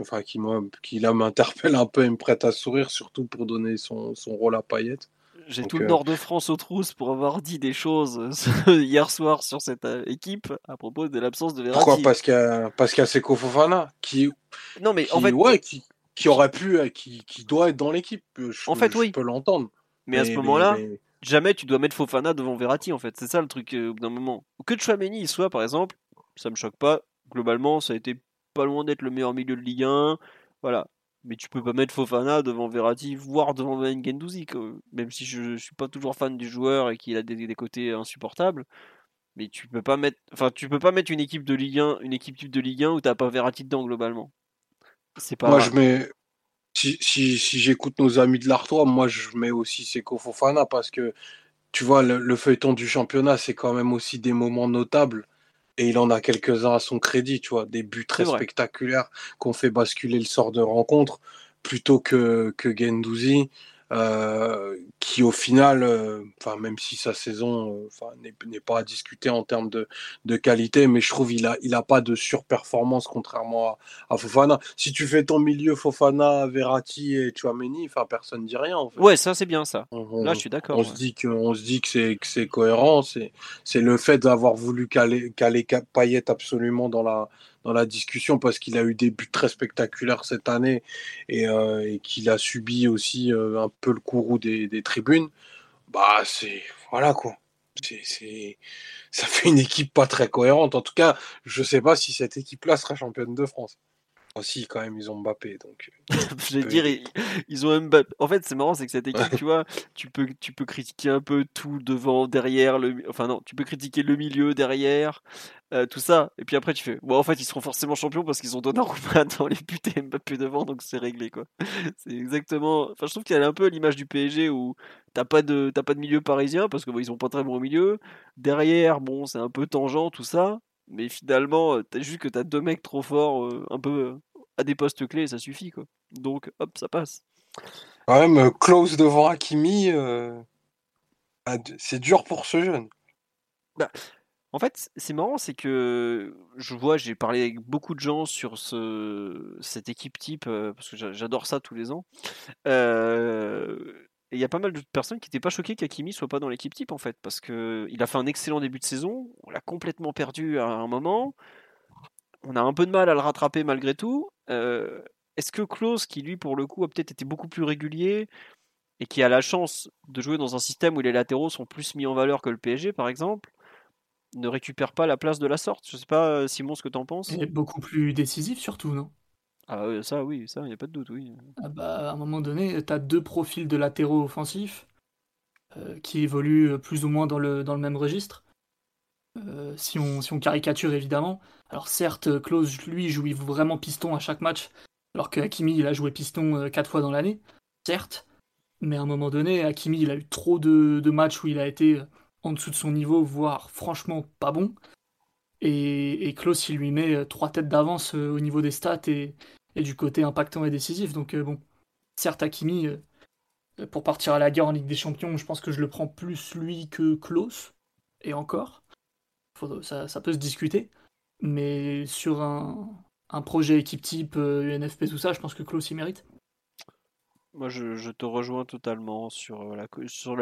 Enfin, qui, qui là m'interpelle un peu et me prête à sourire, surtout pour donner son, son rôle à Payet. J'ai Donc, tout le euh... nord de France aux trousses pour avoir dit des choses hier soir sur cette euh, équipe à propos de l'absence de Verratti. Pourquoi? Parce qu'il y a, parce qu'il y a Seko Fofana qui. Non, mais qui, en fait. Ouais, qui, qui aurait pu. Qui, qui doit être dans l'équipe. Je, en fait, je oui. peux l'entendre. Mais, mais, à ce moment-là. Mais jamais tu dois mettre Fofana devant Verratti en fait. C'est ça le truc euh, au bout d'un moment. Que Chouameni soit par exemple, ça me choque pas. Globalement, ça a été pas loin d'être le meilleur milieu de Ligue 1. Voilà. Mais tu peux pas mettre Fofana devant Verratti, voire devant Ben Gendouzi, même si je, je, suis pas toujours fan du joueur et qu'il a des, des, côtés insupportables. Mais tu peux pas mettre, enfin tu peux pas mettre une équipe de Ligue 1, une équipe type de Ligue 1 où t'as pas Verratti dedans globalement. C'est pas. Moi je mets, si, si, si j'écoute nos amis de l'Artois, moi je mets aussi Seko Fofana parce que tu vois, le, le feuilleton du championnat, c'est quand même aussi des moments notables. Et il en a quelques-uns à son crédit, tu vois, des buts très spectaculaires qu'on fait basculer le sort de rencontre plutôt que, que Gendouzi. Euh, qui au final, enfin euh, même si sa saison enfin n'est pas à discuter en termes de, de qualité, mais je trouve il a il a pas de surperformance contrairement à, à, Fofana. Si tu fais ton milieu Fofana, Verratti et Chouameni, enfin personne dit rien. En fait. Ouais, ça c'est bien ça. On, Là, je suis d'accord. On ouais. se dit que on se dit que c'est que c'est cohérent. C'est c'est le fait d'avoir voulu caler caler Payet absolument dans la dans la discussion parce qu'il a eu des buts très spectaculaires cette année et, euh, qu'il a subi aussi euh, un peu le courroux des, tribunes. bah c'est voilà quoi. C'est ça fait une équipe pas très cohérente. En tout cas, je sais pas si cette équipe-là sera championne de France. Aussi, quand même, ils ont Mbappé. Donc, euh, je vais dire, ils, ont Mbappé. En fait, c'est marrant, c'est que cette équipe, tu vois, tu peux, tu peux critiquer un peu tout devant, derrière, le, enfin non, tu peux critiquer le milieu, derrière, euh, tout ça. Et puis après, tu fais, bon, en fait, ils seront forcément champions parce qu'ils ont Donnarumma dans les buts et Mbappé devant, donc c'est réglé, quoi. C'est exactement. Enfin, je trouve qu'il y a un peu l'image du PSG où t'as pas de, pas de milieu parisien parce que ils ont pas très bon milieu. Derrière, bon, c'est un peu tangent, tout ça. Mais finalement, t'as juste que t'as deux mecs trop forts, un peu à des postes clés, ça suffit quoi. Donc hop, ça passe. Quand même, close devant Hakimi, c'est dur pour ce jeune. Bah, en fait, c'est marrant, c'est que je vois, j'ai parlé avec beaucoup de gens sur ce, cette équipe type, parce que j'adore ça tous les ans. Il y a pas mal de personnes qui n'étaient pas choquées qu'Akimi soit pas dans l'équipe type en fait, parce qu'il a fait un excellent début de saison, on l'a complètement perdu à un moment, on a un peu de mal à le rattraper malgré tout. Est-ce que Klaus, qui lui pour le coup a peut-être été beaucoup plus régulier et qui a la chance de jouer dans un système où les latéraux sont plus mis en valeur que le PSG par exemple, ne récupère pas la place de la sorte? Je sais pas Simon ce que tu en penses? Il est beaucoup plus décisif surtout, non? Ah ça oui, ça, il n'y a pas de doute, oui. Ah bah, à un moment donné, tu as deux profils de latéraux offensifs qui évoluent plus ou moins dans le, même registre. si, on, si on caricature évidemment. Alors certes, Klaus, lui, joue vraiment piston à chaque match, alors que Hakimi, il a joué piston 4 fois dans l'année, certes. Mais à un moment donné, Hakimi, il a eu trop de matchs où il a été en dessous de son niveau, voire franchement pas bon. Et, Klaus, il lui met euh, trois têtes d'avance euh, au niveau des stats et, du côté impactant et décisif. Donc euh, bon, certes, Hakimi, pour partir à la guerre en Ligue des Champions, je pense que je le prends plus lui que Klaus. Et encore, ça, peut se discuter. Mais sur un, un projet équipe type, UNFP, tout ça, je pense que Klaus y mérite. Moi, je, te rejoins totalement sur euh, la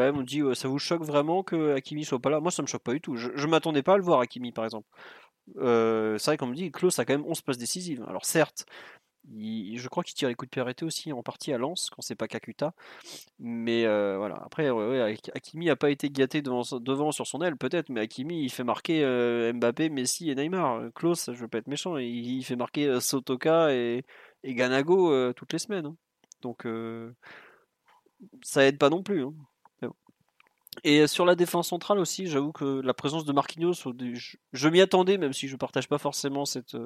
M. On dit ça vous choque vraiment que Hakimi soit pas là? Moi, ça me choque pas du tout. Je, je m'attendais pas à le voir Hakimi, par exemple. Euh, c'est vrai qu'on me dit Klaus a quand même 11 passes décisives. Alors certes, je crois qu'il tire les coups de pied aussi en partie à Lens quand c'est pas Kakuta. Mais euh, voilà. Après, Hakimi a pas été gâté devant, sur son aile peut-être, mais Hakimi il fait marquer Mbappé, Messi et Neymar. Klaus, je veux pas être méchant, il, fait marquer Sotoka et, et Ganago toutes les semaines. Hein. Donc ça aide pas non plus. Hein. Et sur la défense centrale aussi, j'avoue que la présence de Marquinhos, je, m'y attendais, même si je partage pas forcément cette,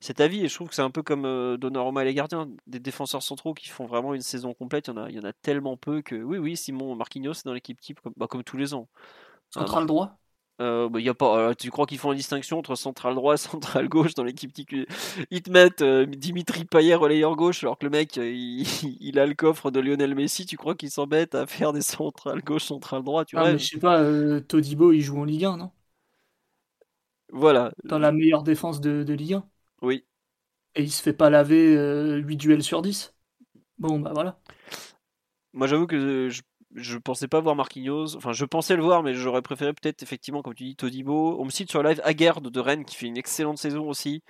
cet avis. Et je trouve que c'est un peu comme Donnarumma et les gardiens, des défenseurs centraux qui font vraiment une saison complète. Il y en a, il y en a tellement peu que oui, oui, Simon Marquinhos est dans l'équipe type, comme, bah, comme tous les ans. Central droit euh, bah, y a pas, euh, tu crois qu'ils font la distinction entre central droit et central gauche dans l'équipe Ils te mettent euh, Dimitri Payet relayeur gauche alors que le mec il, a le coffre de Lionel Messi. Tu crois qu'ils s'embêtent à faire des centrales gauche, central droit tu ah, mais Je sais pas, Todibo il joue en Ligue 1, non? Voilà. Dans la meilleure défense de, de, Ligue 1 Oui. Et il se fait pas laver 8 duels sur 10 Bon, bah voilà. Moi j'avoue que je je pensais pas voir Marquinhos. Enfin, je pensais le voir, mais j'aurais préféré peut-être, effectivement, comme tu dis, Todibo. On me cite sur live Aguerd de Rennes qui fait une excellente saison aussi.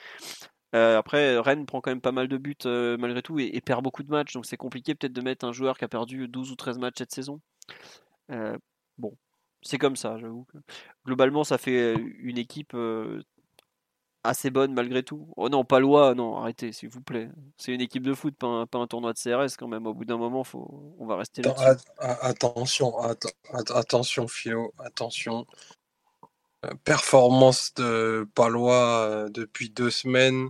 Euh, après, Rennes prend quand même pas mal de buts euh, malgré tout et, perd beaucoup de matchs, donc c'est compliqué peut-être de mettre un joueur qui a perdu 12 ou 13 matchs cette saison. Euh, bon, c'est comme ça, j'avoue. Globalement, ça fait une équipe assez bonne malgré tout. Oh non, pas loi, non, arrêtez, s'il vous plaît. C'est une équipe de foot, pas un, pas un, tournoi de CRS quand même. Au bout d'un moment, faut, on va rester là. attention, attention, Philo, attention. Euh, performance de Palois euh, depuis deux semaines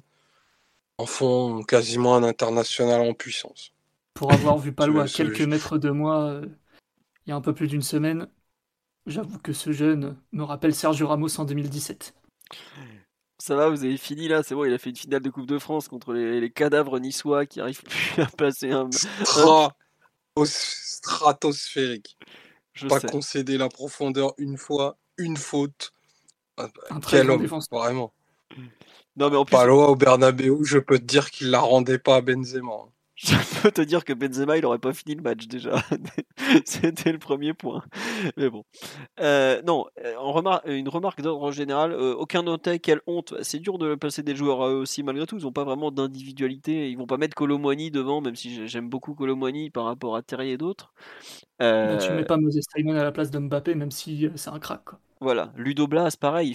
en font quasiment un international en puissance. Pour avoir vu Palois à quelques mètres de moi euh, il y a un peu plus d'une semaine, j'avoue que ce jeune me rappelle Sergio Ramos en 2017. Ça va, vous avez fini là, c'est bon, il a fait une finale de Coupe de France contre les, cadavres niçois qui arrivent plus à passer un. Stratosphérique. Je Pas concéder la profondeur une fois, une faute. Ah, bah, quel homme, vraiment. Non, mais en plus... Palois au Bernabeu, je peux te dire qu'il la rendait pas à Benzema. je peux te dire que Benzema, il n'aurait pas fini le match déjà. C'était le premier point. Mais bon. Euh, non, euh, une remarque d'ordre général. Euh, aucun notait quelle honte. C'est dur de passer des joueurs à eux aussi, malgré tout. Ils n'ont pas vraiment d'individualité. Ils vont pas mettre Colomwani devant, même si j'aime beaucoup Colomwani par rapport à Terry et d'autres. Euh... tu mets pas Moses Simon à la place de Mbappé, même si c'est un crack. Voilà. Ludo Blas, pareil.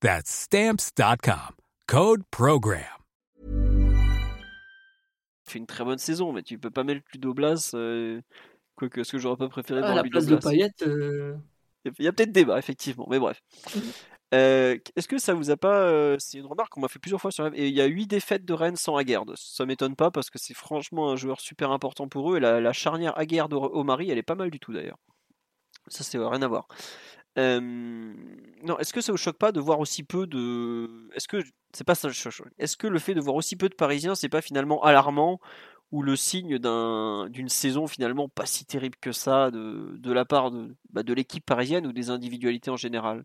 That's Stamps.com. Code PROGRAM. Fait une très bonne saison, mais tu peux pas mettre plus d'Oblas. Euh, quoique, ce que j'aurais pas préféré à la place de Payet. Euh... Il y a peut-être débat, effectivement, mais bref. Euh, est-ce que ça vous a pas. Euh, c'est une remarque qu'on m'a fait plusieurs fois sur Et il y a 8 défaites de Rennes sans Aguerd. Ça m'étonne pas parce que c'est franchement un joueur super important pour eux. Et la, charnière Aguerd-Omari, elle est pas mal du tout d'ailleurs. Ça, c'est rien à voir. Non, est-ce que ça vous choque pas de voir aussi peu de. Est-ce que. C'est pas ça, Est-ce que le fait de voir aussi peu de Parisiens, c'est pas finalement alarmant ou le signe d'une saison finalement pas si terrible que ça de, de la part de, bah, de l'équipe parisienne ou des individualités en général?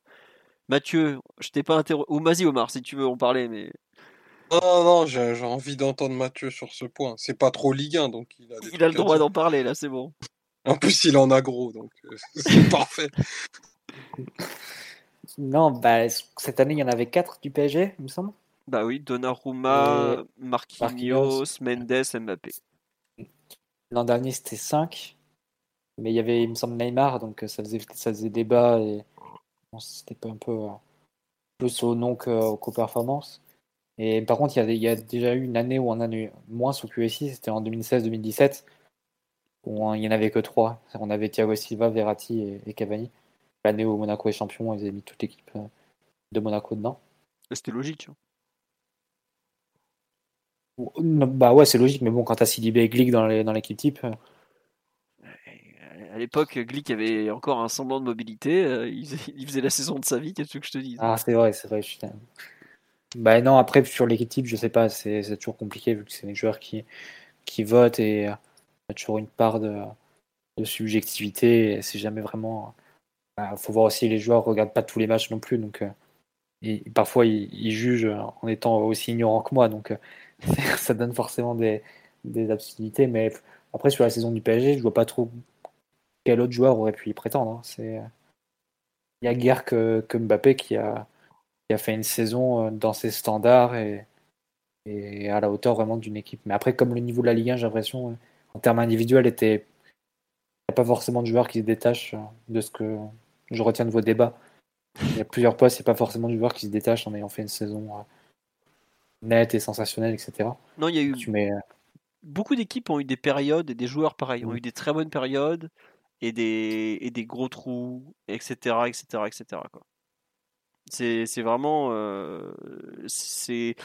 Mathieu, je t'ai pas interrogé. Ou vas Omar, si tu veux en parler, mais. Non, non, j'ai envie d'entendre Mathieu sur ce point. C'est pas trop Ligue 1, donc il a, il a le droit d'en parler, là, c'est bon. En plus, il en a gros, donc euh, c'est parfait. Non, bah, cette année, il y en avait 4 du PSG, il me semble. Bah oui, Donnarumma, Marquinhos, Mendes, Mbappé. L'an dernier, c'était 5. Mais il y avait, il me semble, Neymar, donc euh, ça faisait, ça faisait débat. Et c'était pas un peu euh, plus au nom qu'aux performances. Et par contre, il y, a, déjà eu une année où on en a eu moins sur QSI, c'était en 2016-2017, où il n'y en avait que trois. On avait Thiago Silva, Verratti et, Cavani. L'année où Monaco est champion, ils avaient mis toute l'équipe euh, de Monaco dedans. C'était logique. Hein. Bah ouais, c'est logique, mais bon, quand t'as Sidibé et Glick dans l'équipe type, euh, à l'époque, Glick avait encore un semblant de mobilité. Euh, il, faisait, la saison de sa vie, qu'est-ce que je te dis? Ah, c'est vrai, c'est vrai. Bah non, après, sur l'équipe type, je sais pas, c'est toujours compliqué vu que c'est les joueurs qui, qui votent et il y a toujours une part de, de subjectivité. C'est jamais vraiment. Bah, faut voir aussi, les joueurs regardent pas tous les matchs non plus. Donc, euh, parfois, ils, jugent en étant aussi ignorants que moi. Donc, euh, ça donne forcément des, absurdités. Mais après, sur la saison du PSG, je vois pas trop quel autre joueur aurait pu y prétendre hein. C'est il y a guère que, Mbappé qui a, fait une saison euh, dans ses standards et, à la hauteur vraiment d'une équipe. Mais après, comme le niveau de la Ligue 1, j'ai l'impression, euh, en termes individuels, était il n'y a pas forcément de joueurs qui se détachent euh, de ce que je retiens de vos débats. Il y a plusieurs postes, a pas forcément de joueurs qui se détachent en ayant fait une saison nette et sensationnelle, etc. Non, il y a eu. Beaucoup d'équipes ont eu des périodes et des joueurs pareils, ont eu des très bonnes périodes et des, et des gros trous, etc. etc., etc. Quoi. C'est, c'est vraiment. Euh, c'est,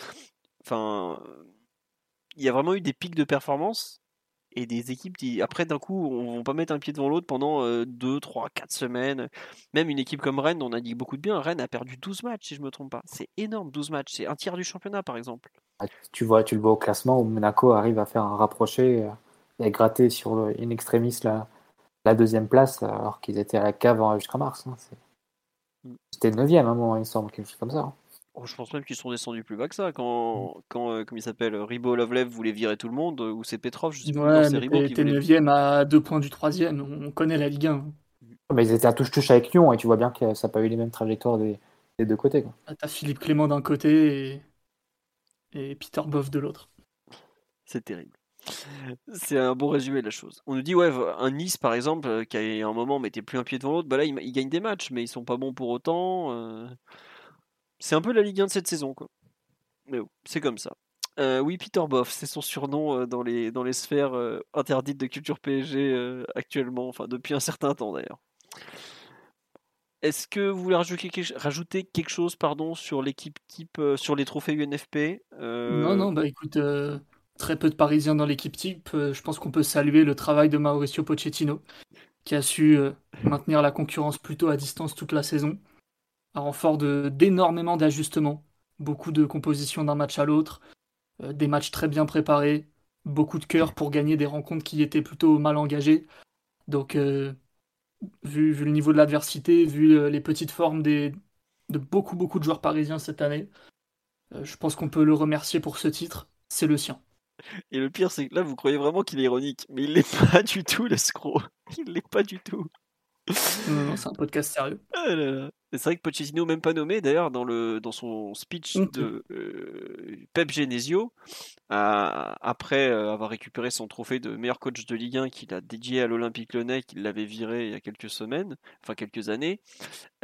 enfin, il y a vraiment eu des pics de performance et des équipes qui, après, d'un coup, on va pas mettre un pied devant l'autre pendant 2, 3, 4 semaines. Même une équipe comme Rennes, on a dit beaucoup de bien. Rennes a perdu 12 matchs, si je me trompe pas. C'est énorme, 12 matchs. C'est un tiers du championnat, par exemple. Ah, tu, vois, tu le vois au classement où Monaco arrive à faire un rapproché euh, et à gratter sur le in extremis la deuxième place alors qu'ils étaient à la cave jusqu'en mars. Hein. Mm. C'était le neuvième à un moment, il me semble, quelque chose comme ça. Hein. Oh, je pense même qu'ils sont descendus plus bas que ça. Quand, mm. quand euh, comme il s'appelle, Ribo Lovelev voulait virer tout le monde, ou c'est Petrov, je sais plus. Ouais, c'est Ribo qui voulait... 9 à deux points du troisième. On connaît la Ligue 1. Mais ils étaient à touche-touche avec Lyon et tu vois bien que ça n'a pas eu les mêmes trajectoires des, deux côtés. Ah, t'as Philippe Clément d'un côté et, et Peter Boff de l'autre. C'est terrible. C'est un bon résumé de la chose. On nous dit, ouais, un Nice par exemple, euh, qui à un moment mettait plus un pied devant l'autre, bah là, ils, gagnent des matchs, mais ils sont pas bons pour autant. Euh. C'est un peu la Ligue 1 de cette saison, quoi. Mais c'est comme ça. Euh, oui, Peter Boff, c'est son surnom dans, les, dans les sphères interdites de culture PSG actuellement, enfin depuis un certain temps d'ailleurs. Est-ce que vous voulez rajouter quelque, chose pardon, sur l'équipe type, sur les trophées UNFP Non, non, bah écoute, très peu de Parisiens dans l'équipe type. je pense qu'on peut saluer le travail de Mauricio Pochettino, qui a su maintenir la concurrence plutôt à distance toute la saison un renfort d'énormément d'ajustements, beaucoup de compositions d'un match à l'autre, euh, des matchs très bien préparés, beaucoup de cœur pour gagner des rencontres qui étaient plutôt mal engagées. Donc, euh, vu, le niveau de l'adversité, vu euh, les petites formes de beaucoup, beaucoup de joueurs parisiens cette année, je pense qu'on peut le remercier pour ce titre. C'est le sien. Et le pire, c'est que là, vous croyez vraiment qu'il est ironique, mais il l'est pas du tout, l'escroc. Il l'est pas du tout. Non, c'est un podcast sérieux. Ah c'est vrai que Pochettino, même pas nommé d'ailleurs dans, le, dans son speech mmh. de euh, Pep Genesio, après euh, avoir récupéré son trophée de meilleur coach de Ligue 1 qu'il a dédié à l'Olympique Lyonnais, qu'il l'avait viré il y a quelques semaines, enfin quelques années,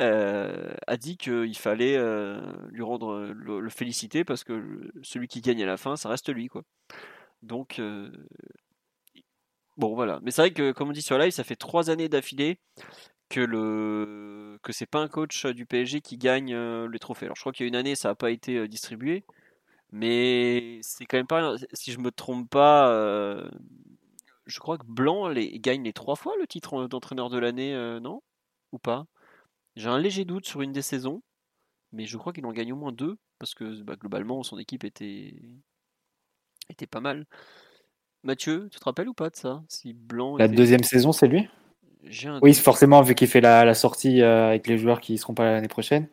euh, a dit qu'il fallait lui rendre le, féliciter parce que celui qui gagne à la fin, ça reste lui. quoi. Donc, bon voilà. Mais c'est vrai que, comme on dit sur live, ça fait trois années d'affilée que le que c'est pas un coach du PSG qui gagne euh, les trophées. Alors je crois qu'il y a une année ça n'a pas été euh, distribué, mais c'est quand même pas si je me trompe pas. Euh, je crois que Blanc gagne les trois fois le titre d'entraîneur de l'année, non? Ou pas? J'ai un léger doute sur une des saisons, mais je crois qu'il en gagne au moins deux parce que bah, globalement son équipe était pas mal. Mathieu, tu te rappelles ou pas de ça Si Blanc la deuxième saison, c'est lui? Oui, forcément, vu qu'il fait la, sortie euh, avec les joueurs qui ne seront pas l'année prochaine.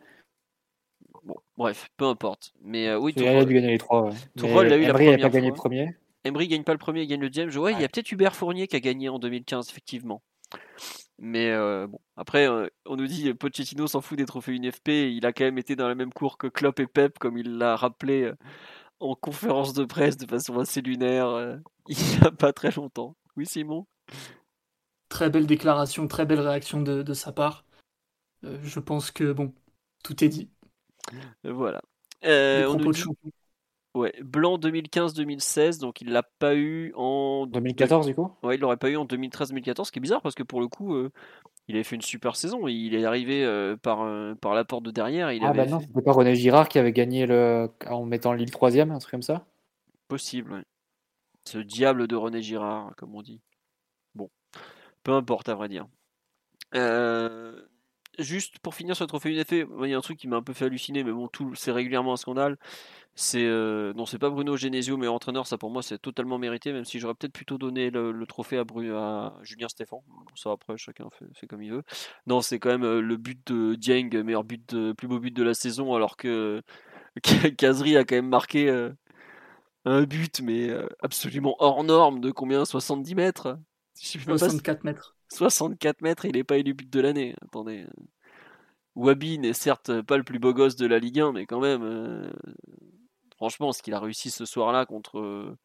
Bon, bref, peu importe. Mais euh, oui, il a dû gagner les trois. Ouais. a eu Emery n'a pas gagné le premier. Emery gagne pas le premier, il gagne le deuxième. Ouais, il y a peut-être Hubert Fournier qui a gagné en 2015, effectivement. Mais euh, bon, après, on nous dit Pochettino s'en fout des trophées UNFP. Il a quand même été dans la même cour que Klopp et Pep, comme il l'a rappelé en conférence de presse de façon assez lunaire il n'y a pas très longtemps. Oui, Simon? Très belle déclaration, très belle réaction de, sa part. Euh, je pense que bon, tout est dit. Voilà. Euh, on nous Ouais, Blanc 2015-2016, donc il l'a pas eu en 2014 du coup? Ouais, il l'aurait pas eu en 2013-2014, ce qui est bizarre parce que pour le coup, euh, il avait fait une super saison. Il est arrivé par par la porte de derrière. Il ah bah non, c'était pas René Girard qui avait gagné le en mettant Lille troisième, un truc comme ça? Possible. Ouais. Ce diable de René Girard, comme on dit. Peu importe, à vrai dire. Euh, juste pour finir sur le trophée UNFP, il y a un truc qui m'a un peu fait halluciner, mais bon, tout, c'est régulièrement un scandale. C'est euh, non, c'est pas Bruno Genesio, mais entraîneur, ça pour moi c'est totalement mérité, même si j'aurais peut-être plutôt donné le, trophée à, à, Julien Stéphane. Bon, ça après, chacun fait, comme il veut. Non, c'est quand même euh, le but de Dieng, meilleur but, plus beau but de la saison, alors que Kazri a quand même marqué un but, mais absolument hors norme de combien? 70 mètres? 64 mètres. 64 mètres, il n'est pas élu but de l'année. Attendez. Wabi n'est certes pas le plus beau gosse de la Ligue 1, mais quand même, euh, franchement, ce qu'il a réussi ce soir-là contre,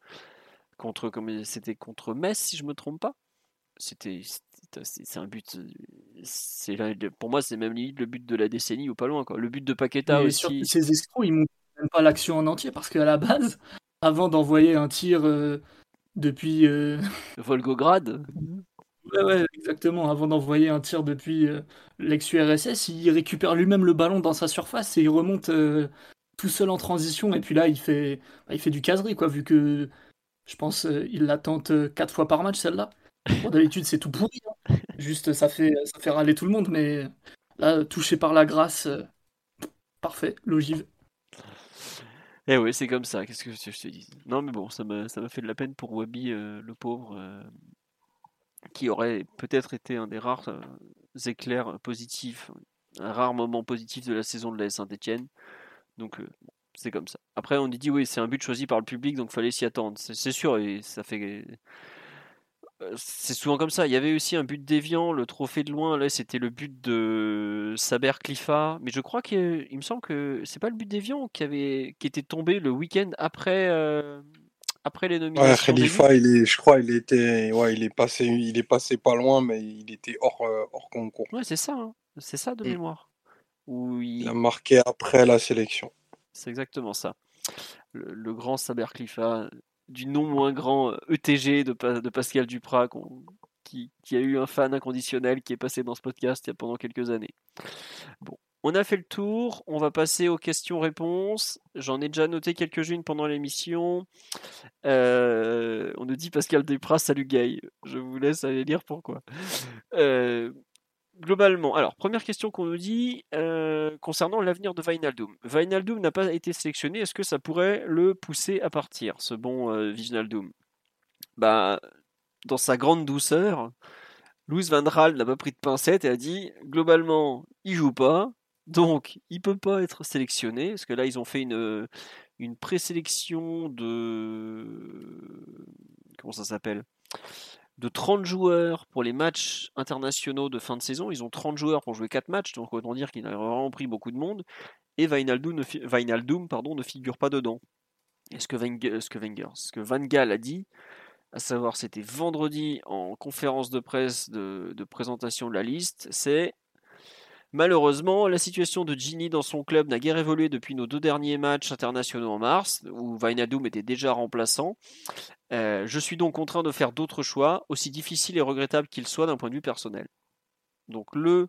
contre, comme c'était contre Metz, si je me trompe pas, c'était, c'est un but. C'est pour moi, c'est même limite le but de la décennie ou pas loin. Quoi. Le but de Paqueta aussi. ces escrocs, ils montrent même pas l'action en entier parce qu'à la base, avant d'envoyer un tir euh, depuis. Euh... Volgograd Ouais, ouais, exactement. Avant d'envoyer un tir depuis euh, l'ex-URSS, il récupère lui-même le ballon dans sa surface et il remonte tout seul en transition. Et puis là, il fait, bah, il fait du caserie, quoi, vu que je pense il la tente quatre fois par match, celle-là. D'habitude, c'est tout pourri. Hein. Juste, ça fait, ça fait râler tout le monde, mais là, touché par la grâce, parfait, l'ogive. Eh oui, c'est comme ça, qu'est-ce que je te dis? Non, mais bon, ça m'a, fait de la peine pour Wabi, euh, le pauvre. Euh. qui aurait peut-être été un des rares éclairs positifs, un rare moment positif de la saison de la Saint-Etienne. Donc c'est comme ça. Après, on dit oui, c'est un but choisi par le public, donc fallait s'y attendre. C'est sûr, et ça fait. C'est souvent comme ça. Il y avait aussi un but déviant, le trophée de loin. Là, c'était le but de Saber Cliffa. Mais je crois qu'il me semble que c'est pas le but déviant qui avait qui était tombé le week-end après après les nominations. Ouais, Khalifa, il est, je crois, il était, ouais, il est passé, il est passé pas loin, mais il était hors, hors concours. Ouais, c'est ça, hein. c'est ça de mm. mémoire. Où il... a marqué après la sélection. C'est exactement ça. Le, grand Saber Cliffa, du non moins grand ETG de, de Pascal Duprat, qui, qui, a eu un fan inconditionnel qui est passé dans ce podcast il y a pendant quelques années. Bon, on a fait le tour, on va passer aux questions-réponses. J'en ai déjà noté quelques-unes pendant l'émission. Euh, on nous dit Pascal Duprat, salut Gay. Je vous laisse aller lire pourquoi. Euh, globalement, alors, première question qu'on nous dit euh, concernant l'avenir de Vinaldoom. Vinaldoom n'a pas été sélectionné, est-ce que ça pourrait le pousser à partir, ce bon euh, bah, Dans sa grande douceur, Louis Van Raal n'a pas pris de pincette et a dit globalement, il joue pas, donc il peut pas être sélectionné, parce que là, ils ont fait une, une présélection de. Comment ça s'appelle? De 30 joueurs pour les matchs internationaux de fin de saison. Ils ont 30 joueurs pour jouer 4 matchs, donc autant dire qu'il a vraiment pris beaucoup de monde. Et Wijnaldum ne, ne figure pas dedans. Et ce que, Van Gaal a dit, à savoir c'était vendredi en conférence de presse de présentation de la liste, c'est Malheureusement, la situation de Gini dans son club n'a guère évolué depuis nos deux derniers matchs internationaux en mars, où Vainadoum était déjà remplaçant. Euh, je suis donc contraint de faire d'autres choix, aussi difficiles et regrettables qu'ils soient d'un point de vue personnel. Donc le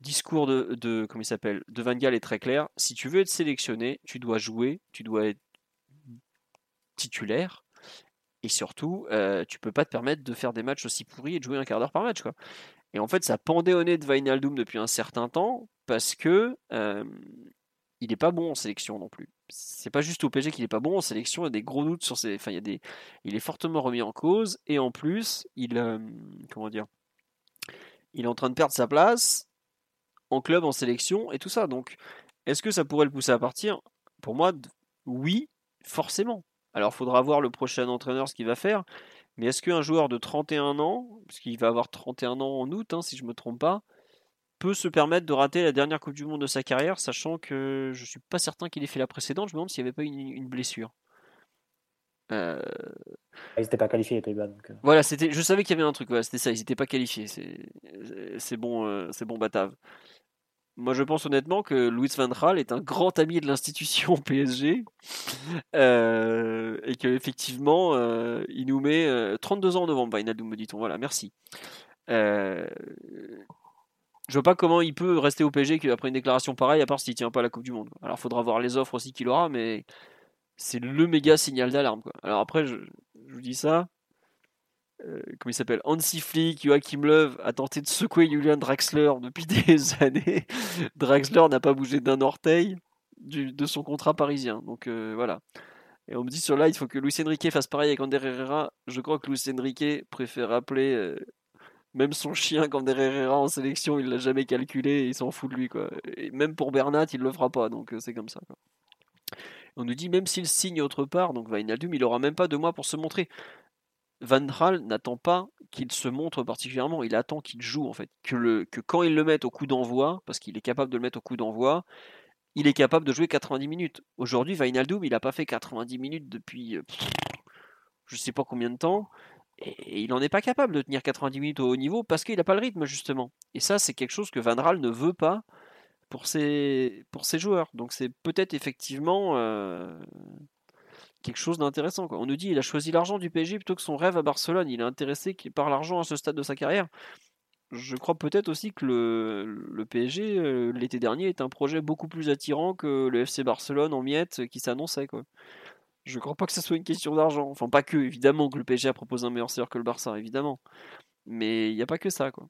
discours de, comment il s'appelle de Van Gaal est très clair. Si tu veux être sélectionné, tu dois jouer, tu dois être titulaire. Et surtout, euh, tu peux pas te permettre de faire des matchs aussi pourris et de jouer un quart d'heure par match. Et en fait, ça pendait au nez de Wijnaldum depuis un certain temps parce que il n'est pas bon en sélection non plus. C'est pas juste au PG qu'il n'est pas bon en sélection, il y a des gros doutes sur ses. Enfin, il, y a des... il est fortement remis en cause et en plus, il. Comment dire Il est en train de perdre sa place en club, en sélection et tout ça. Donc, est-ce que ça pourrait le pousser à partir? Pour moi, oui, forcément. Alors, faudra voir le prochain entraîneur ce qu'il va faire. Mais est-ce qu'un joueur de 31 ans, parce qu'il va avoir 31 ans en août, hein, si je ne me trompe pas, peut se permettre de rater la dernière Coupe du Monde de sa carrière, sachant que je ne suis pas certain qu'il ait fait la précédente, je me demande s'il n'y avait pas une, blessure. Euh... Ils n'étaient pas qualifiés les Pays-Bas. Euh. Voilà, c'était, je savais qu'il y avait un truc, c'était ça, ils n'étaient pas qualifiés. C'est, bon, euh, c'est bon Batave. Moi, je pense honnêtement que Louis Van Gaal est un grand ami de l'institution PSG euh, et qu'effectivement, euh, il nous met 32 euh, ans en novembre, Wijnaldum, me dit-on. Voilà, merci. Euh, je vois pas comment il peut rester au PSG après une déclaration pareille, à part s'il tient pas la Coupe du Monde. Alors, faudra voir les offres aussi qu'il aura, mais c'est le méga signal d'alarme. Alors après, je vous dis ça, euh, comment il s'appelle Hansi Flick, Joachim Löw a tenté de secouer Julian Draxler depuis des années. Draxler n'a pas bougé d'un orteil de son contrat parisien. Donc euh, voilà. Et on me dit sur là, il faut que Luis Enrique fasse pareil avec Ander Herrera. Je crois que Luis Enrique préfère appeler euh, même son chien qu'Ander Herrera en sélection. Il l'a jamais calculé il s'en fout de lui. Quoi. Et même pour Bernat, il le fera pas. Donc c'est comme ça. On nous dit même s'il signe autre part, donc Vainaldum, il aura même pas deux mois pour se montrer. Van Raal n'attend pas qu'il se montre particulièrement, il attend qu'il joue en fait. Que, quand il le met au coup d'envoi, parce qu'il est capable de le mettre au coup d'envoi, il est capable de jouer 90 minutes. Aujourd'hui, Vainaldum, il n'a pas fait 90 minutes depuis je euh, je sais pas combien de temps, et, il n'en est pas capable de tenir 90 minutes au haut niveau parce qu'il n'a pas le rythme justement. Et ça, c'est quelque chose que Van ne veut pas pour ses, pour ses joueurs. Donc c'est peut-être effectivement euh, quelque chose d'intéressant. On nous dit il a choisi l'argent du PSG plutôt que son rêve à Barcelone. Il est intéressé par l'argent à ce stade de sa carrière. Je crois peut-être aussi que le, PSG euh, l'été dernier est un projet beaucoup plus attirant que le FC Barcelone en miettes qui s'annonçait. Quoi. Je crois pas que ce soit une question d'argent. Enfin, pas que, évidemment, que le PSG a proposé un meilleur salaire que le Barça, évidemment. Mais il n'y a pas que ça. Quoi.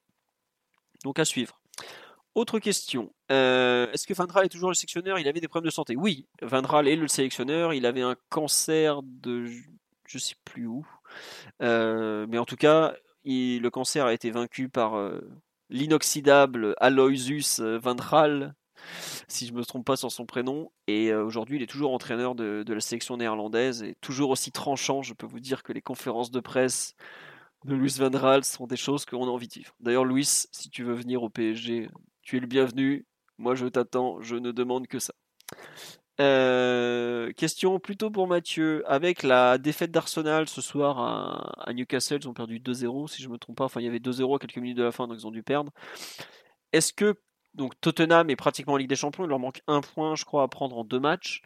Donc à suivre. Autre question. Euh, est-ce que Van est toujours le sélectionneur? Il avait des problèmes de santé. Oui, Van est le sélectionneur. Il avait un cancer de je sais plus où. Euh, mais en tout cas, le cancer a été vaincu par l'inoxydable Aloysius Van Gaal, si je me trompe pas sur son prénom. Et aujourd'hui, il est toujours entraîneur de, la sélection néerlandaise et toujours aussi tranchant. Je peux vous dire que les conférences de presse de Louis Van Gaal sont des choses qu'on a envie de vivre. D'ailleurs, Louis, si tu veux venir au PSG, tu es le bienvenu. Moi, je t'attends. Je ne demande que ça. Euh, question plutôt pour Mathieu. Avec la défaite d'Arsenal ce soir à, Newcastle, ils ont perdu 2-0 si je ne me trompe pas. Enfin, il y avait 2-0 à quelques minutes de la fin, donc ils ont dû perdre. Est-ce que donc Tottenham est pratiquement en Ligue des Champions, il leur manque un point, je crois, à prendre en deux matchs.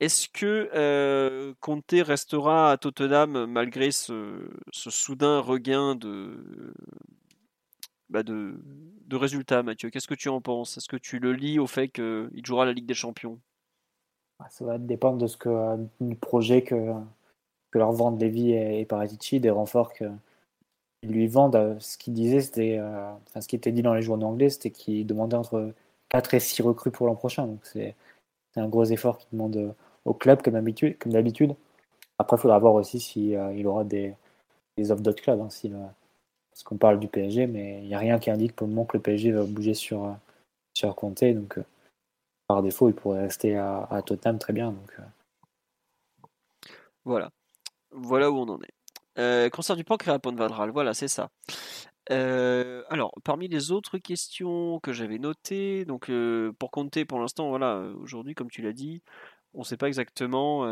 Est-ce que euh, Conte restera à Tottenham malgré ce, soudain regain de, bah de, de résultats, Mathieu Qu'est-ce que tu en penses? Est-ce que tu le lis au fait qu'il jouera la Ligue des Champions? Bah, Ça va dépendre de ce que, du projet que, que leur vendent Levy et, et Paratici, des renforts qu'ils lui vendent. Ce qu'il disait, c'était, euh, enfin, ce qui était dit dans les journaux anglais, c'était qu'il demandait entre 4 et 6 recrues pour l'an prochain. Donc c'est, un gros effort qu'il demande au club comme d'habitude. Comme d'habitude. Après, il faudra voir aussi s'il si, aura des, des offres d'autres clubs. Hein, parce qu'on parle du PSG, mais il n'y a rien qui indique pour le moment que le PSG va bouger sur, sur Conte. Donc, euh, par défaut, il pourrait rester à, à Tottenham très bien. Euh. Voilà. Voilà où on en est. Euh, concert du pancréas à Pont-Vadral, voilà, c'est ça. Euh, alors, parmi les autres questions que j'avais notées, donc pour compter pour l'instant, voilà, aujourd'hui, comme tu l'as dit, on ne sait pas exactement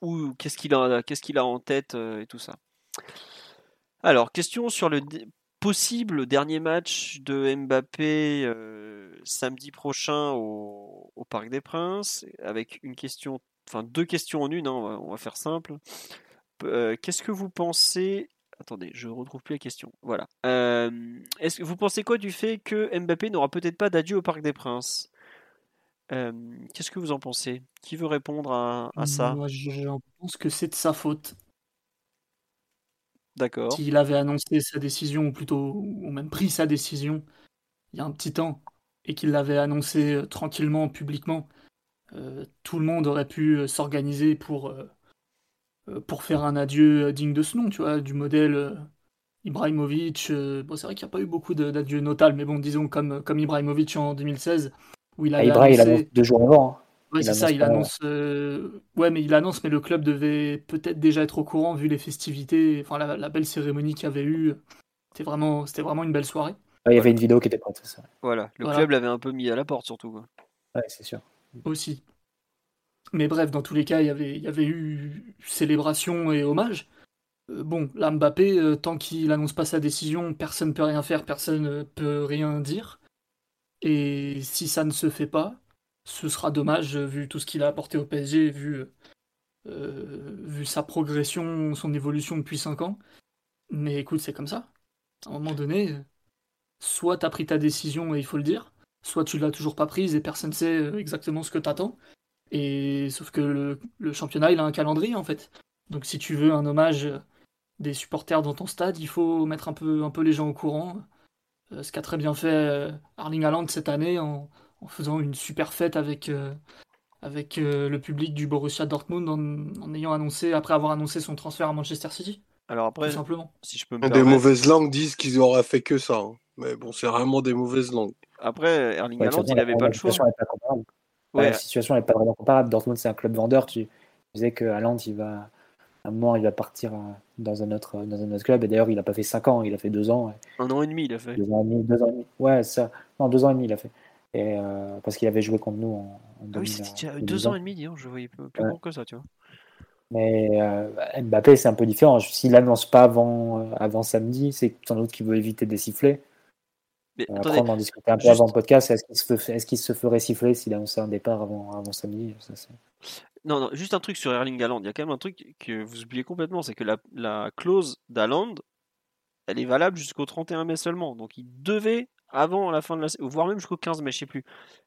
où, qu'est-ce qu'il a en tête et tout ça. Alors, question sur le possible dernier match de Mbappé euh, samedi prochain au, Parc des Princes, avec une question, enfin deux questions en une, hein, on, va, faire simple. Euh, qu'est-ce que vous pensez Attendez, je retrouve plus la question. Voilà. Euh, est-ce que vous pensez quoi du fait que Mbappé n'aura peut-être pas d'adieu au Parc des Princes? Qu'est-ce que vous en pensez? Qui veut répondre à, ça? Moi, je pense que c'est de sa faute. D'accord. S'il avait annoncé sa décision, ou plutôt, ou même pris sa décision, il y a un petit temps, et qu'il l'avait annoncé euh, tranquillement, publiquement, euh, tout le monde aurait pu euh, s'organiser pour, pour faire un adieu digne de ce nom, tu vois, du modèle Ibrahimovic. bon, c'est vrai qu'il n'y a pas eu beaucoup d'adieux notables, mais bon, disons comme, comme Ibrahimovic en 2016, où il a. Ah, il a deux jours avant. Hein. Ouais, c'est ça, il annonce. Euh, ouais, mais il annonce, mais le club devait peut-être déjà être au courant vu les festivités, enfin la, belle cérémonie qu'il y avait eu. C'était vraiment, c'était vraiment une belle soirée. il y avait une vidéo qui était prête, ça. Voilà, le club l'avait un peu mis à la porte surtout. Quoi. Ouais, c'est sûr. Aussi. Mais bref, dans tous les cas, il y avait, il y avait eu célébration et hommage. Euh, bon, là, Mbappé, euh, tant qu'il annonce pas sa décision, personne ne peut rien faire, personne ne peut rien dire. Et si ça ne se fait pas, ce sera dommage vu tout ce qu'il a apporté au PSG, vu, euh, vu sa progression, son évolution depuis 5 ans. Mais écoute, c'est comme ça. À un moment donné, soit tu as pris ta décision et il faut le dire, soit tu l'as toujours pas prise et personne ne sait euh, exactement ce que t'attends. Et sauf que le, championnat, il a un calendrier en fait. Donc si tu veux un hommage des supporters dans ton stade, il faut mettre un peu, un peu les gens au courant. Euh, ce qu'a très bien fait Arling Haaland cette année en, en faisant une super fête avec, euh, avec euh, le public du Borussia Dortmund en, ayant annoncé, après avoir annoncé son transfert à Manchester City. Alors après, simplement. si je peux Des mauvaises langues disent qu'ils auraient fait que ça. Hein. Mais bon, c'est vraiment des mauvaises langues. Après, Erling Haaland, il n'avait pas le choix. La situation n'est pas vraiment comparable. Dortmund, c'est un club vendeur. Tu disais que Haaland, il va, à un moment, il va partir euh, dans un autre, dans un autre club. Et d'ailleurs, il n'a pas fait 5 ans, il a fait 2 ans. Un an et demi, il a fait. 2 ans et demi, deux ans et demi. Ouais, ça. Non, 2 ans et demi, il a fait. Euh, parce qu'il avait joué contre nous en, en ah oui, c'était deux ans et demi, disons, je voyais plus, plus ouais. que ça, tu vois. Mais euh, Mbappé, c'est un peu différent. S'il n'annonce pas avant, euh, avant samedi, c'est sans doute qu'il veut éviter des sifflets. Mais, Après, attendez, on en discutait un peu juste... avant le podcast. Est-ce qu'il se, est qu se, ferait siffler s'il annonçait un départ avant, avant samedi? Ça, non, non, juste un truc sur Erling Haaland. Il y a quand même un truc que vous oubliez complètement c'est que la, la clause d'Haaland, elle est valable jusqu'au 31 mai seulement. Donc il devait avant la fin de la saison, voire même jusqu'au 15 mai, je sais plus.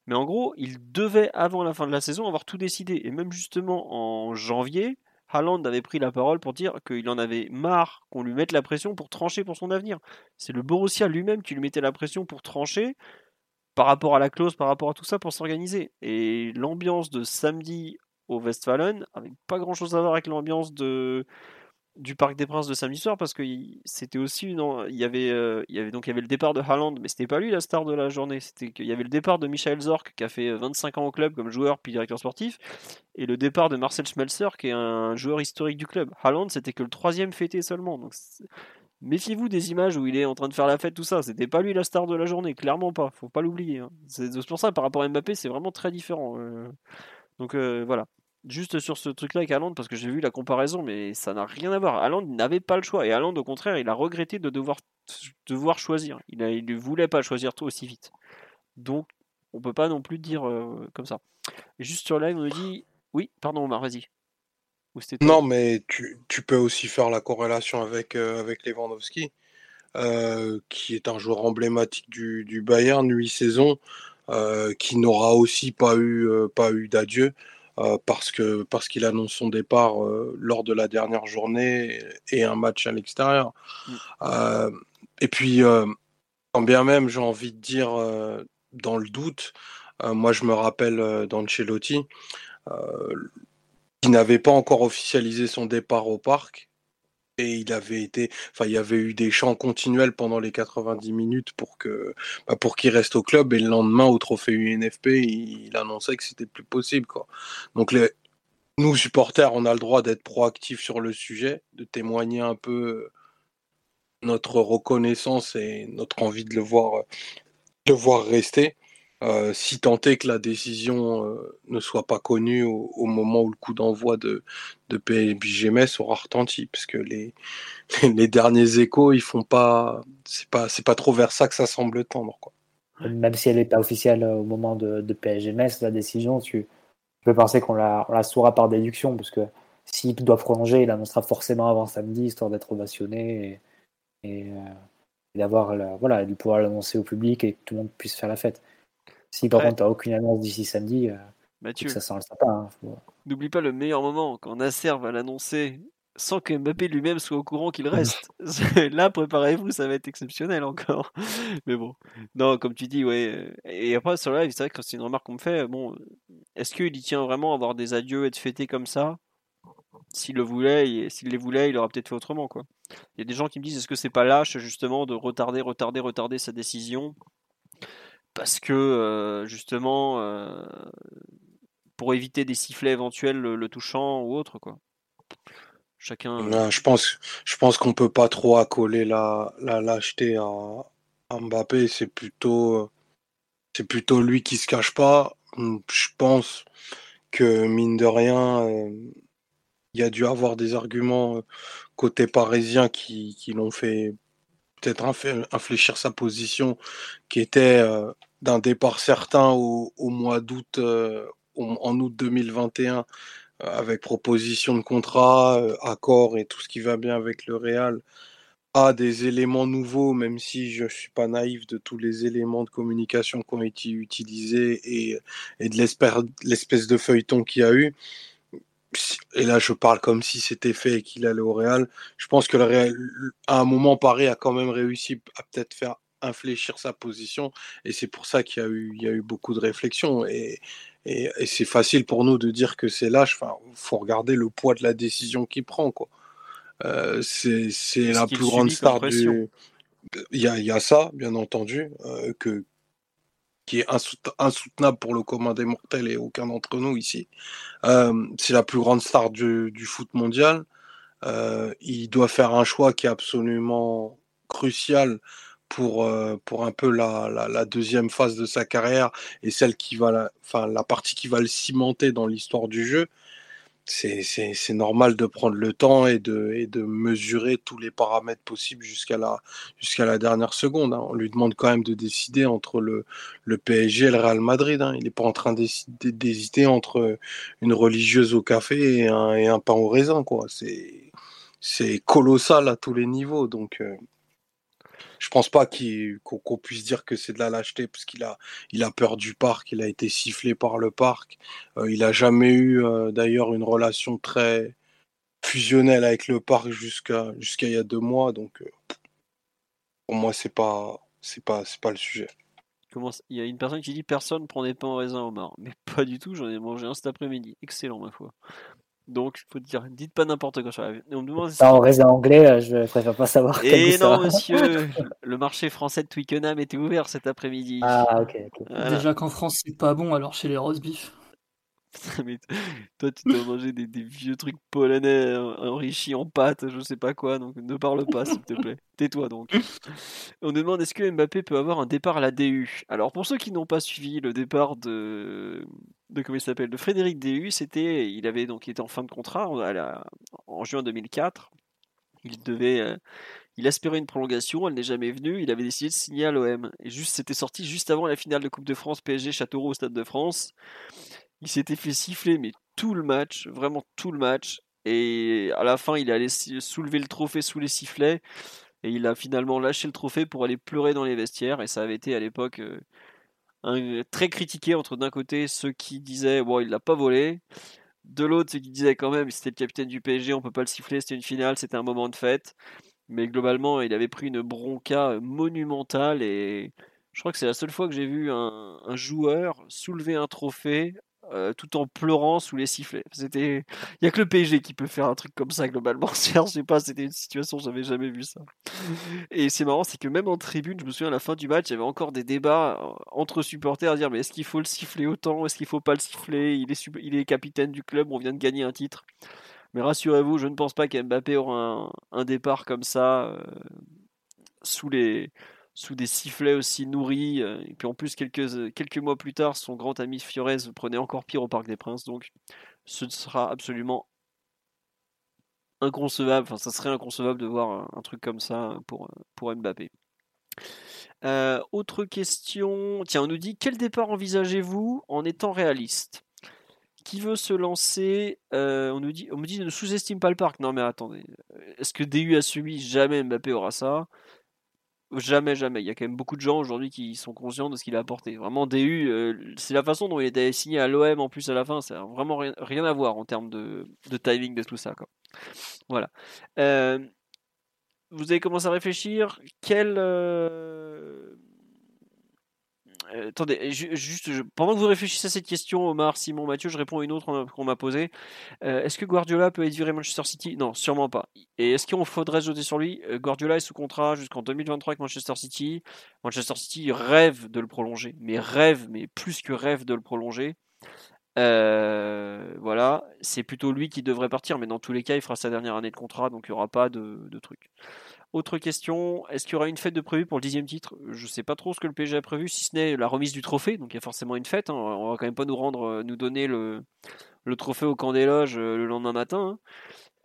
Mais en gros, il devait, avant la fin de la saison, avoir tout décidé. Et même justement en janvier, Haaland avait pris la parole pour dire qu'il en avait marre qu'on lui mette la pression pour trancher pour son avenir. C'est le Borussia lui-même qui lui mettait la pression pour trancher par rapport à la clause, par rapport à tout ça, pour s'organiser. Et l'ambiance de samedi au Westfalen avait pas grand chose à voir avec l'ambiance de, du Parc des Princes de samedi soir parce que c'était aussi une, il y avait euh, il y avait donc il y avait le départ de Haaland mais c'était pas lui la star de la journée. C'était qu'il y avait le départ de Michael Zorc qui a fait 25 ans au club comme joueur puis directeur sportif et le départ de Marcel Schmelzer qui est un joueur historique du club. Haaland c'était que le troisième fêté seulement donc méfiez-vous des images où il est en train de faire la fête tout ça. C'était pas lui la star de la journée clairement pas. Faut pas l'oublier hein. c'est pour ça par rapport à Mbappé c'est vraiment très différent euh. donc euh, voilà juste sur ce truc-là avec Haaland, parce que j'ai vu la comparaison, mais ça n'a rien à voir. Haaland n'avait pas le choix. Et Haaland, au contraire, il a regretté de devoir, choisir. Il ne voulait pas choisir tout aussi vite. Donc, on peut pas non plus dire euh, comme ça. Juste sur live, on nous dit. Oui, pardon, Omar, vas-y. Non, mais tu, peux aussi faire la corrélation avec, euh, Lewandowski, euh, qui est un joueur emblématique du, Bayern, 8 saisons, qui n'aura aussi pas eu d'adieu. Euh, parce que parce qu'il annonce son départ euh, lors de la dernière journée et, un match à l'extérieur. Mm. Euh, et puis, quand bien même, j'ai envie de dire, dans le doute, moi je me rappelle d'Ancelotti, qui n'avait pas encore officialisé son départ au parc et il avait été, enfin, il y avait eu des chants continuels pendant les 90 minutes pour que, bah, pour qu'il reste au club. Et le lendemain, au trophée UNFP, il, annonçait que c'était plus possible. Donc nous supporters, on a le droit d'être proactifs sur le sujet, de témoigner un peu notre reconnaissance et notre envie de le voir, de voir rester. Euh, si tant est que la décision euh, ne soit pas connue au, moment où le coup d'envoi de, de PSGMS aura retenti, parce que les, les, derniers échos, ils font pas, c'est pas, c'est pas trop vers ça que ça semble tendre, quoi. Même si elle n'est pas officielle au moment de, de PSGMS, la décision, tu, peux penser qu'on la, la saura par déduction, parce que s'il doit prolonger, il annoncera forcément avant samedi, histoire d'être ovationné et, et, euh, d'avoir, voilà, de pouvoir l'annoncer au public et que tout le monde puisse faire la fête. Si par contre, tu n'as aucune annonce d'ici samedi, euh, ça sent le sapin. Hein, N'oublie pas le meilleur moment, quand Nasser va l'annoncer sans que Mbappé lui-même soit au courant qu'il reste. Là, préparez-vous, ça va être exceptionnel encore. Mais bon, non, comme tu dis, ouais. Et après, sur live, c'est vrai que c'est une remarque qu'on me fait. Bon, est-ce qu'il y tient vraiment à avoir des adieux et de fêter comme ça? S'il le voulait, s'il les voulait, il aurait peut-être fait autrement, quoi. Il y a des gens qui me disent est-ce que c'est pas lâche, justement, de retarder, retarder, retarder sa décision? Parce que justement, pour éviter des sifflets éventuels le, touchant ou autre, quoi. Chacun. je pense, je pense qu'on peut pas trop accoler la, la lâcheté à, Mbappé. C'est plutôt, c'est plutôt lui qui se cache pas. Je pense que mine de rien, il y a dû avoir des arguments côté parisien qui, qui l'ont fait peut-être infléchir sa position, qui était d'un départ certain au, mois d'août, euh, en août 2021, euh, avec proposition de contrat, euh, accord et tout ce qui va bien avec le Real, à des éléments nouveaux, même si je ne suis pas naïf de tous les éléments de communication qui ont été utilisés et, et de l'espèce de feuilleton qu'il y a eu. Et là, je parle comme si c'était fait et qu'il allait au Real. Je pense que le Real, à un moment, Paris a quand même réussi à peut-être faire infléchir sa position. Et c'est pour ça qu'il y, a eu, il y a eu beaucoup de réflexions. Et, et, c'est facile pour nous de dire que c'est lâche. Enfin, faut regarder le poids de la décision qu'il prend. Quoi. Euh, c'est, c'est la plus grande star du. Il y a, il y a ça, bien entendu, euh, que, qui est insoutenable pour le commun des mortels et aucun d'entre nous ici. Euh, c'est la plus grande star du, foot mondial. Euh, il doit faire un choix qui est absolument crucial pour, euh, pour un peu la, la, deuxième phase de sa carrière et celle qui va, la, enfin, la partie qui va le cimenter dans l'histoire du jeu, c'est normal de prendre le temps et de, mesurer tous les paramètres possibles jusqu'à la, dernière seconde. Hein. On lui demande quand même de décider entre le, PSG et le Real Madrid. Hein. Il n'est pas en train d'hésiter entre une religieuse au café et un, pain au raisin. C'est colossal à tous les niveaux. Euh, je pense pas qu'on puisse dire que c'est de la lâcheté parce qu'il a, il peur du parc, il a été sifflé par le parc. Euh, il a jamais eu euh, d'ailleurs une relation très fusionnelle avec le parc jusqu'à il y a deux mois. Donc euh, pour moi c'est pas c'est pas c'est pas le sujet. il y a une personne qui dit personne prend des pains au raisin au mar. Mais pas du tout, j'en ai mangé un cet après-midi. Excellent ma foi. Donc, faut dire, dites pas n'importe quoi sur la on me demande si... En reste anglais, euh, je préfère pas savoir. Et non, monsieur, le marché français de Twickenham était ouvert cet après-midi. Ah, ok. Déjà qu'en France, c'est pas bon, alors chez les roast beef. Mais toi, tu dois manger des, vieux trucs polonais enrichis en pâtes, je sais pas quoi, donc ne parle pas, s'il te plaît. Tais-toi donc. On nous demande est-ce que Mbappé peut avoir un départ à la DU Alors, pour ceux qui n'ont pas suivi le départ de. de comment il s'appelle De Frédéric DU, c'était. Il avait donc été en fin de contrat en juin 2004. Il devait. Euh, il aspirait une prolongation, elle n'est jamais venue. Il avait décidé de signer à l'OM. Et juste, c'était sorti juste avant la finale de Coupe de France PSG Châteauroux au Stade de France. Il s'était fait siffler, mais tout le match, vraiment tout le match. Et à la fin, il allait soulever le trophée sous les sifflets. Et il a finalement lâché le trophée pour aller pleurer dans les vestiaires. Et ça avait été à l'époque euh, très critiqué entre d'un côté ceux qui disaient bon, il l'a pas volé. De l'autre, ceux qui disaient quand même c'était le capitaine du PSG, on peut pas le siffler, c'était une finale, c'était un moment de fête. Mais globalement, il avait pris une bronca monumentale et je crois que c'est la seule fois que j'ai vu un, joueur soulever un trophée euh, tout en pleurant sous les sifflets. C'était, il y a que le PSG qui peut faire un truc comme ça globalement. je sais pas, c'était une situation, j'avais jamais vu ça. Et c'est marrant, c'est que même en tribune, je me souviens à la fin du match, il y avait encore des débats euh, entre supporters à dire mais est-ce qu'il faut le siffler autant, est-ce qu'il faut pas le siffler? Il est, il est capitaine du club, on vient de gagner un titre. Mais rassurez-vous, je ne pense pas qu'Mbappé aura un, départ comme ça euh, sous les sous des sifflets aussi nourris. Euh, et puis en plus, quelques, euh, quelques mois plus tard, son grand ami Fiorez prenait encore pire au Parc des Princes. Donc ce sera absolument inconcevable. Enfin, ça serait inconcevable de voir un, truc comme ça pour, pour Mbappé. Euh, autre question. Tiens, on nous dit quel départ envisagez-vous en étant réaliste? Qui veut se lancer? On nous dit, on dit ne sous-estime pas le parc. Non mais attendez, est-ce que DU a subi? Jamais Mbappé aura ça. Jamais, jamais. Il y a quand même beaucoup de gens aujourd'hui qui sont conscients de ce qu'il a apporté. Vraiment, DU, euh, c'est la façon dont il était signé à l'OM en plus à la fin. Ça n'a vraiment rien, à voir en termes de, timing de tout ça. Voilà. Euh, vous avez commencé à réfléchir. Quel. Euh, euh, attendez, juste pendant que vous réfléchissez à cette question, Omar, Simon, Mathieu, je réponds à une autre qu'on m'a posée. Euh, est-ce que Guardiola peut être viré Manchester City? Non, sûrement pas. Et est-ce qu'il faudrait jeter sur lui? Euh, Guardiola est sous contrat jusqu'en 2023 avec Manchester City. Manchester City rêve de le prolonger, mais rêve, mais plus que rêve de le prolonger. voilà, c'est plutôt lui qui devrait partir, mais dans tous les cas, il fera sa dernière année de contrat, donc il n'y aura pas de truc. Autre question, est-ce qu'il y aura une fête de prévu pour le dixième titre? Je ne sais pas trop ce que le PSG a prévu, si ce n'est la remise du trophée. Donc il y a forcément une fête. Hein. On va quand même pas nous rendre, euh, nous donner le, trophée au camp des loges euh, le lendemain matin. Hein.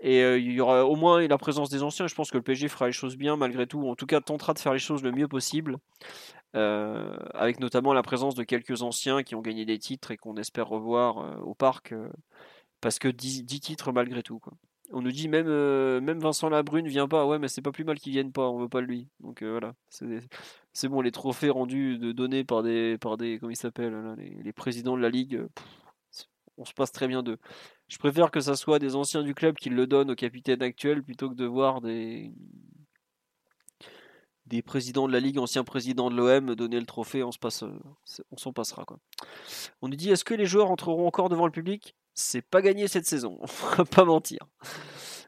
Et euh, il y aura au moins la présence des anciens. Je pense que le PSG fera les choses bien malgré tout. En tout cas, tentera de faire les choses le mieux possible. avec notamment la présence de quelques anciens qui ont gagné des titres et qu'on espère revoir au parc. parce que 10, titres malgré tout. Quoi. On nous dit même, euh, même Vincent Labrune vient pas. Ouais, mais c'est pas plus mal qu'il vienne pas. On veut pas lui. Donc euh, voilà. C'est bon. Les trophées rendus de donnés par des, par des, comment ils s'appellent les, présidents de la ligue. on se passe très bien d'eux. Je préfère que ça soit des anciens du club qui le donnent au capitaine actuel plutôt que de voir des des présidents de la ligue, anciens présidents de l'OM donner le trophée. On euh, s'en passera. On nous dit est-ce que les joueurs entreront encore devant le public? C'est pas gagné cette saison, on va pas mentir.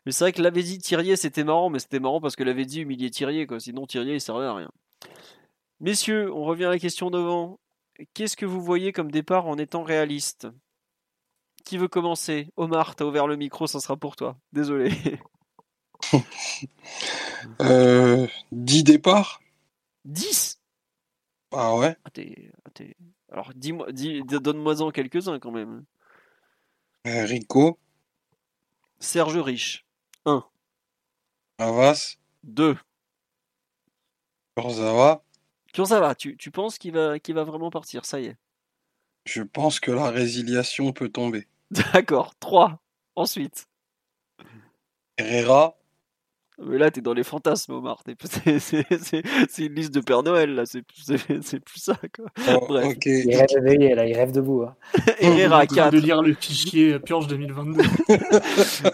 Mais c'est vrai que l'avait dit Thierry, c'était marrant, mais c'était marrant parce que l'avait dit humilier Thierry, quoi. Sinon Thierry il servait à rien. Messieurs, on revient à la question devant. Qu'est-ce que vous voyez comme départ en étant réaliste? Qui veut commencer? Omar, t'as ouvert le micro, ça sera pour toi. Désolé. euh, 10 départs? 10 Ah ouais? Ah, Alors dis-moi, dis, donne-moi-en quelques-uns quand même. Rico. Serge Riche. 1. Avas. 2. Kurzawa. Kurzawa, tu, tu penses qu'il va, qu'il va vraiment partir, ça y est. Je pense que la résiliation peut tomber. D'accord. 3. Ensuite. Herrera. Mais là, t'es dans les fantasmes, Omar. C'est une liste de Père Noël, là. C'est plus ça, quoi. Oh, Bref. Il rêve éveillé, là. Il rêve debout. Hein. Herrera, 4. de lire le fichier Purge 2022.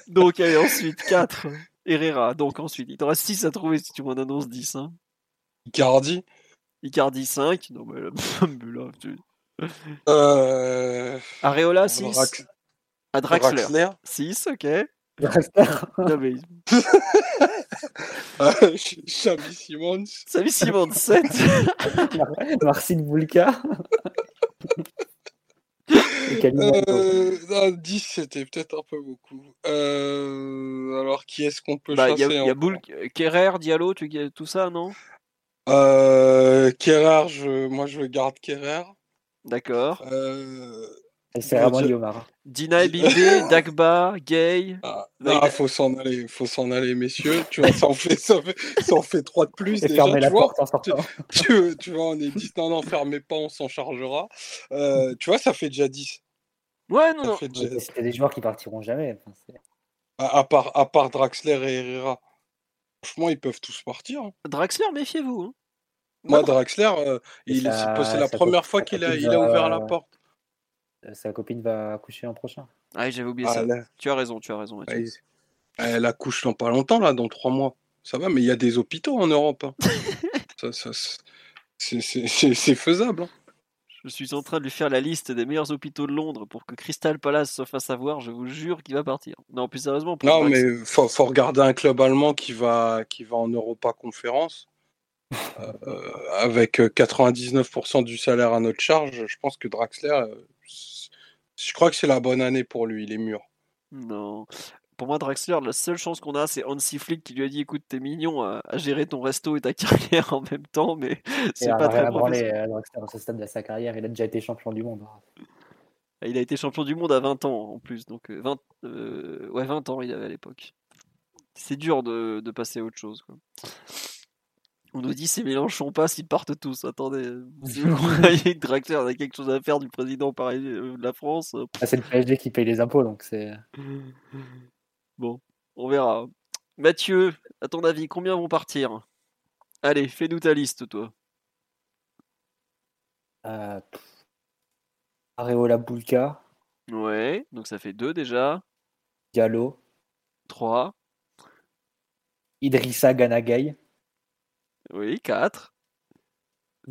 Donc, allez, ensuite, 4. Herrera. Donc, ensuite, il t'en reste 6 à trouver si tu m'en annonces 10. Hein. Icardi. Icardi, 5. Non, mais là, tu... Euh... Areola, 6. À Draxler. Draxler. 6, ok. Non, mais... Euh, Xavi Simons. Xavi Simons, 7. Marcin Bulka. Euh, non, 10, c'était peut-être un peu beaucoup. Euh, alors, qui est-ce qu'on peut Bah, il y a, chasser il y a Boul, Kerrer, Diallo, tu... tout ça, non? Euh, Kerrer, je... moi je garde Kerrer. D'accord. Euh... Et c'est vraiment. Liomar. Dina Dagba, Gay. Ah, Ouais, non, il a- faut s'en aller, faut s'en aller, messieurs. Tu vois, ça en fait, ça fait, ça en fait 3 de plus Et déjà. fermer Tu la vois, porte en sortant. tu, tu vois, on est 10, non, non, fermez pas, on s'en chargera. Euh, tu vois, ça fait déjà 10. Ouais, non, Ça non. déjà- C'était des joueurs qui partiront jamais. Enfin, à, à part, à part Draxler et Herrera. Franchement, ils peuvent tous partir. hein. Draxler, méfiez-vous. hein. Moi. Draxler, euh, il, c'est la ça première fois qu'il a, il a ouvert la porte. Euh, Sa copine va accoucher l'an prochain. Ah, j'avais oublié Ah, ça. là, Tu as raison, tu as raison. Mathieu. ah, elle accouche dans pas longtemps, là, dans 3 mois. Ça va, mais il y a des hôpitaux en Europe. hein. Ça- ça- c'est- faisable. hein. Je suis en train de lui faire la liste des meilleurs hôpitaux de Londres pour que Crystal Palace se fasse avoir. Je vous jure qu'il va partir. Non, plus sérieusement. pour Non, mais faut, faut regarder un club allemand qui va, qui va en Europa Conférence. Euh, avec euh, 99% du salaire à notre charge, je pense que Draxler, je crois que c'est la bonne année pour lui, il est mûr. Non. Pour moi, Draxler, la seule chance qu'on a, c'est Hansi Flick qui lui a dit écoute, t'es mignon à, à gérer ton resto et ta carrière en même temps, mais c'est pas très professionnel. à Draxler à ce stade de sa carrière. Il a déjà été champion du monde. hein. Il a été champion du monde à 20 ans en plus, donc euh, 20, euh, ouais, 20 ans il avait à l'époque. C'est dur de, de passer à autre chose. quoi. On nous dit ces Mélenchon passe, ils partent tous. Attendez, si vous croyez que Draxler a quelque chose à faire du président pareil, euh, de la France, euh, Ah, c'est le PSG qui paye les impôts, donc c'est. Bon, on verra. Mathieu, à ton avis, combien vont partir? Allez, fais-nous ta liste, toi. Euh... Areola Bulka, Ouais, donc ça fait 2 déjà. Diallo, 3, Idrissa Ganagay, oui, 4,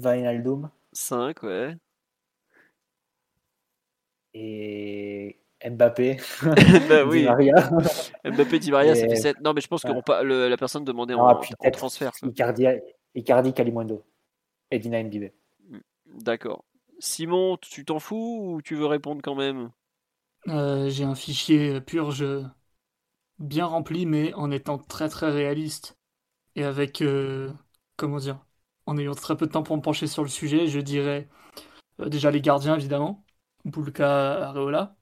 Wijnaldum 5, ouais. et Mbappé. bah Di oui, Maria. Mbappé Di Maria, ça fait 7. Non, mais je pense que Ouais. on pa- le- la personne demandait Non, en, puis en peut-être transfert. Icardi, Icardi Kalimundo et Dina Mbibé. D'accord. Simon, tu t'en fous ou tu veux répondre quand même? Euh, J'ai un fichier purge bien rempli, mais en étant très très réaliste et avec, euh, comment dire, en ayant très peu de temps pour me pencher sur le sujet, je dirais euh, déjà les gardiens évidemment, Bulka, Areola.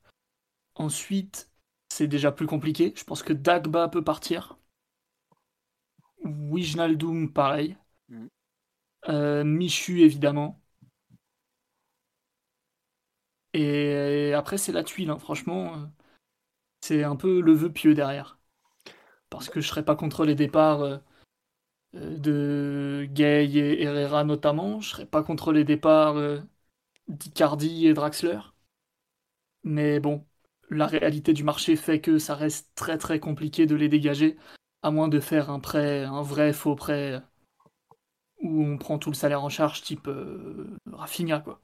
Ensuite, c'est déjà plus compliqué. Je pense que Dagba peut partir. Wijnaldum, pareil. Mhm. Euh, Michu, évidemment. Et après, c'est la tuile, hein, franchement. euh, C'est un peu le vœu pieux derrière. Parce que je serais pas contre les départs de Gay et Herrera notamment. Je serais pas contre les départs euh, d'Icardi et Draxler. Mais bon, la réalité du marché fait que ça reste très très compliqué de les dégager, à moins de faire un prêt, un vrai faux prêt euh, où on prend tout le salaire en charge, type euh, Rafinha, quoi.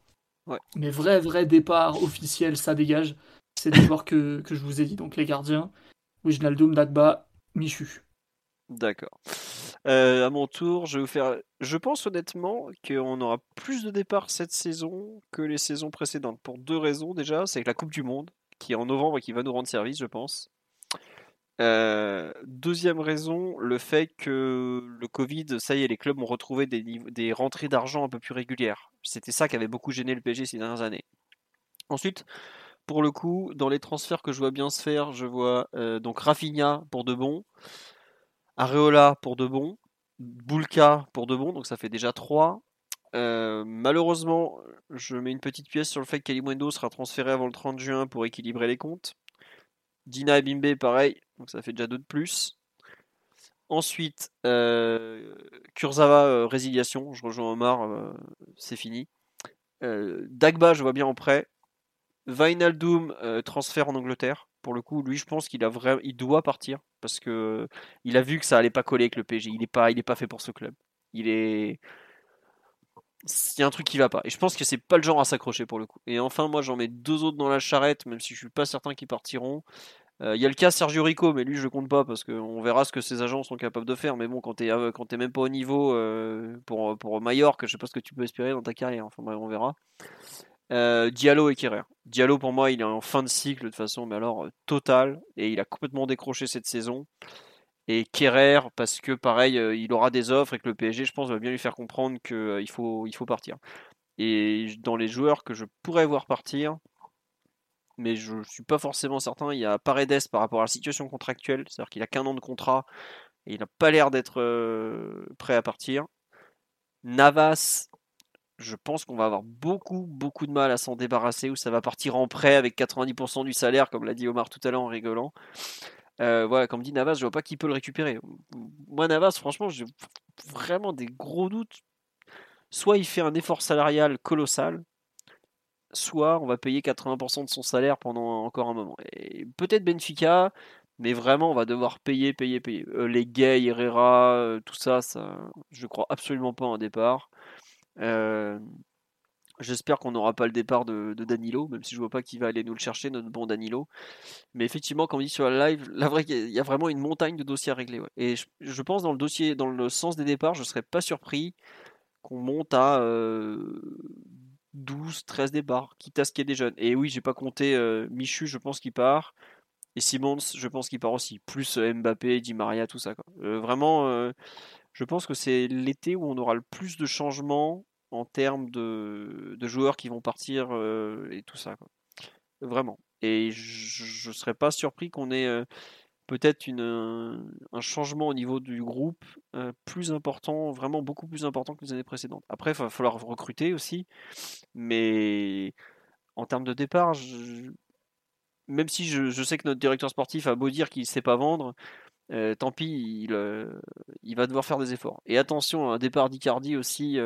Ouais. Mais vrai, vrai départ officiel, ça dégage. C'est les joueurs que, que je vous ai dit, donc les gardiens, Wijnaldum, Dagba, Michu. D'accord. Euh, à mon tour, je vais vous faire. Je pense honnêtement qu'on aura plus de départs cette saison que les saisons précédentes. Pour deux raisons déjà, c'est que la Coupe du Monde, qui est en novembre et qui va nous rendre service, je pense. Euh, deuxième raison, le fait que le Covid, ça y est, les clubs ont retrouvé des, rentrées d'argent un peu plus régulières. C'était ça qui avait beaucoup gêné le PSG ces dernières années. Ensuite, pour le coup, dans les transferts que je vois bien se faire, je vois euh, donc Rafinha pour de bon, Areola pour de bon, Bulka pour de bon, donc ça fait déjà 3. malheureusement, je mets une petite pièce sur le fait que Kalimundo sera transféré avant le 30 juin pour équilibrer les comptes. Dina Bimbe, pareil, donc ça fait déjà 2 de plus. Ensuite, euh, Kurzawa, euh, résiliation, je rejoins Omar, euh, c'est fini. Euh, Dagba, je vois bien en prêt. Euh, transfert en Angleterre. Pour le coup, lui, je pense qu'il a vraiment, il doit partir parce que il a vu que ça allait pas coller avec le PSG. Il est pas, il est pas fait pour ce club. Il est, il y a un truc qui va pas. Et je pense que c'est pas le genre à s'accrocher pour le coup. Et enfin, moi j'en mets deux autres dans la charrette, même si je suis pas certain qu'ils partiront. Euh, il y a le cas Sergio Rico, mais lui je compte pas parce qu'on verra ce que ses agents sont capables de faire. Mais bon, quand t'es euh, quand même pas au niveau euh, pour, pour Mallorca, je sais pas ce que tu peux espérer dans ta carrière. Enfin on verra. Diallo et Kerrer. Diallo pour moi il est en fin de cycle de façon, mais alors total. Et il a complètement décroché cette saison. Et Kerrer parce que pareil il aura des offres et que le PSG je pense va bien lui faire comprendre qu'il faut, il faut partir. Et dans les joueurs que je pourrais voir partir, mais je ne suis pas forcément certain. Il y a Paredes par rapport à la situation contractuelle, c'est-à-dire qu'il a qu'un an de contrat et il n'a pas l'air d'être euh, prêt à partir. Navas, je pense qu'on va avoir beaucoup, beaucoup de mal à s'en débarrasser, ou ça va partir en prêt avec 90% du salaire, comme l'a dit Omar tout à l'heure en rigolant. Euh, voilà, comme dit Navas, je vois pas qui peut le récupérer. Moi, Navas, franchement, j'ai vraiment des gros doutes. Soit il fait un effort salarial colossal, soit on va payer 80% de son salaire pendant encore un moment. Et peut-être Benfica, mais vraiment on va devoir payer, payer, payer. Euh, les Gay, Herrera, euh, tout ça, ça, je crois absolument pas un départ. Euh, j'espère qu'on n'aura pas le départ de, Danilo, même si je vois pas qui va aller nous le chercher, notre bon Danilo. Mais effectivement, comme on dit sur la live, la vraie, il y a vraiment une montagne de dossiers à régler. Et je, pense dans le dossier, dans le sens des départs, je serais pas surpris qu'on monte à 12, 13 départs, quitte à ce qu'il y ait des jeunes. Et oui, j'ai pas compté euh, Michu, je pense qu'il part. Et Simons, je pense qu'il part aussi. Plus euh, Mbappé, Di Maria, tout ça. Euh, vraiment, je pense que c'est l'été où on aura le plus de changements en termes de, joueurs qui vont partir et tout ça. Vraiment. Et je ne serais pas surpris qu'on ait peut-être une, un changement au niveau du groupe plus important, vraiment beaucoup plus important que les années précédentes. Après, il va falloir recruter aussi, mais en termes de départ, même si je, sais que notre directeur sportif a beau dire qu'il ne sait pas vendre, tant pis, il, il, va devoir faire des efforts. Et attention, un départ d'Icardi aussi,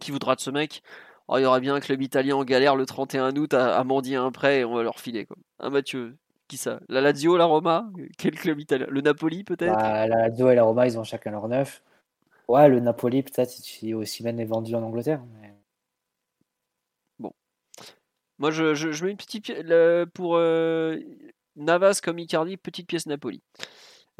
qui voudra de ce mec oh, il y aura bien un club italien en galère le 31 août à, à mendier un prêt et on va leur filer. Quoi. Hein, Mathieu qui ça? La Lazio, la Roma? Quel club italien? Le Napoli peut-être? Bah, La Lazio et la Roma, ils ont chacun leur neuf. Ouais, le Napoli peut-être si Osimhen est vendu en Angleterre. Bon. Moi, je, je, mets une petite pièce pour euh, Navas comme Icardi, petite pièce Napoli.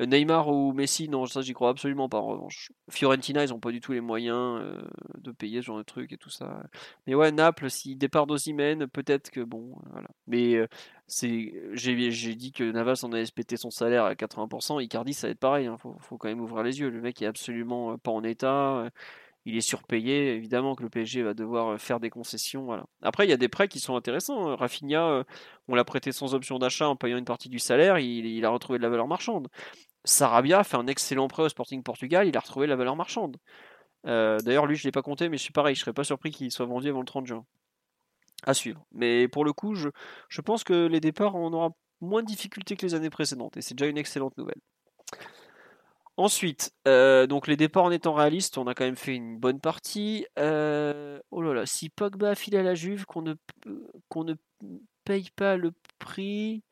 Euh, Neymar ou Messi, non, ça j'y crois absolument pas en revanche. Fiorentina, ils ont pas du tout les moyens euh, de payer ce genre de trucs et tout ça. Mais ouais, Naples, si départ d'Ozimène, peut-être que bon, voilà. Mais euh, j'ai, dit que Navas en avait pété son salaire à 80%. Icardi, ça va être pareil. Hein. Faut, quand même ouvrir les yeux. Le mec est absolument pas en état. Il est surpayé. Évidemment que le PSG va devoir faire des concessions. Voilà. Après, il y a des prêts qui sont intéressants. Hein. Rafinha, on l'a prêté sans option d'achat en payant une partie du salaire. Il a retrouvé de la valeur marchande. Sarabia fait un excellent prêt au Sporting Portugal, il a retrouvé la valeur marchande. Euh, d'ailleurs, lui, je ne l'ai pas compté, mais je suis pareil, je ne serais pas surpris qu'il soit vendu avant le 30 juin. À suivre. Mais pour le coup, je, pense que les départs, on aura moins de difficultés que les années précédentes, et c'est déjà une excellente nouvelle. Ensuite, euh, donc les départs en étant réalistes, on a quand même fait une bonne partie. Euh, oh là là, si Pogba file à la Juve, qu'on ne, qu'on ne paye pas le prix,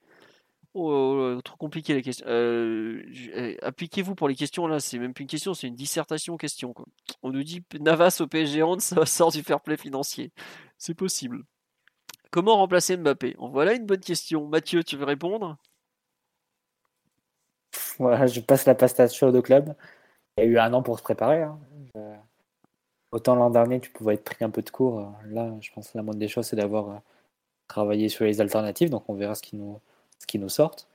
Oh, trop compliqué les questions. Euh, eh, appliquez-vous pour les questions là, c'est même plus une question, c'est une dissertation question. Quoi. On nous dit Navas au PSG Hand, ça sort du fair play financier. C'est possible. Comment remplacer Mbappé? Voilà une bonne question. Mathieu, tu veux répondre? Voilà, je passe la pasta chaude au club. Il y a eu un an pour se préparer. Hein. Autant l'an dernier, tu pouvais être pris un peu de cours. Là, je pense que la moindre des choses, c'est d'avoir euh, travaillé sur les alternatives. Donc, on verra ce qui nous, ce qui nous sortent.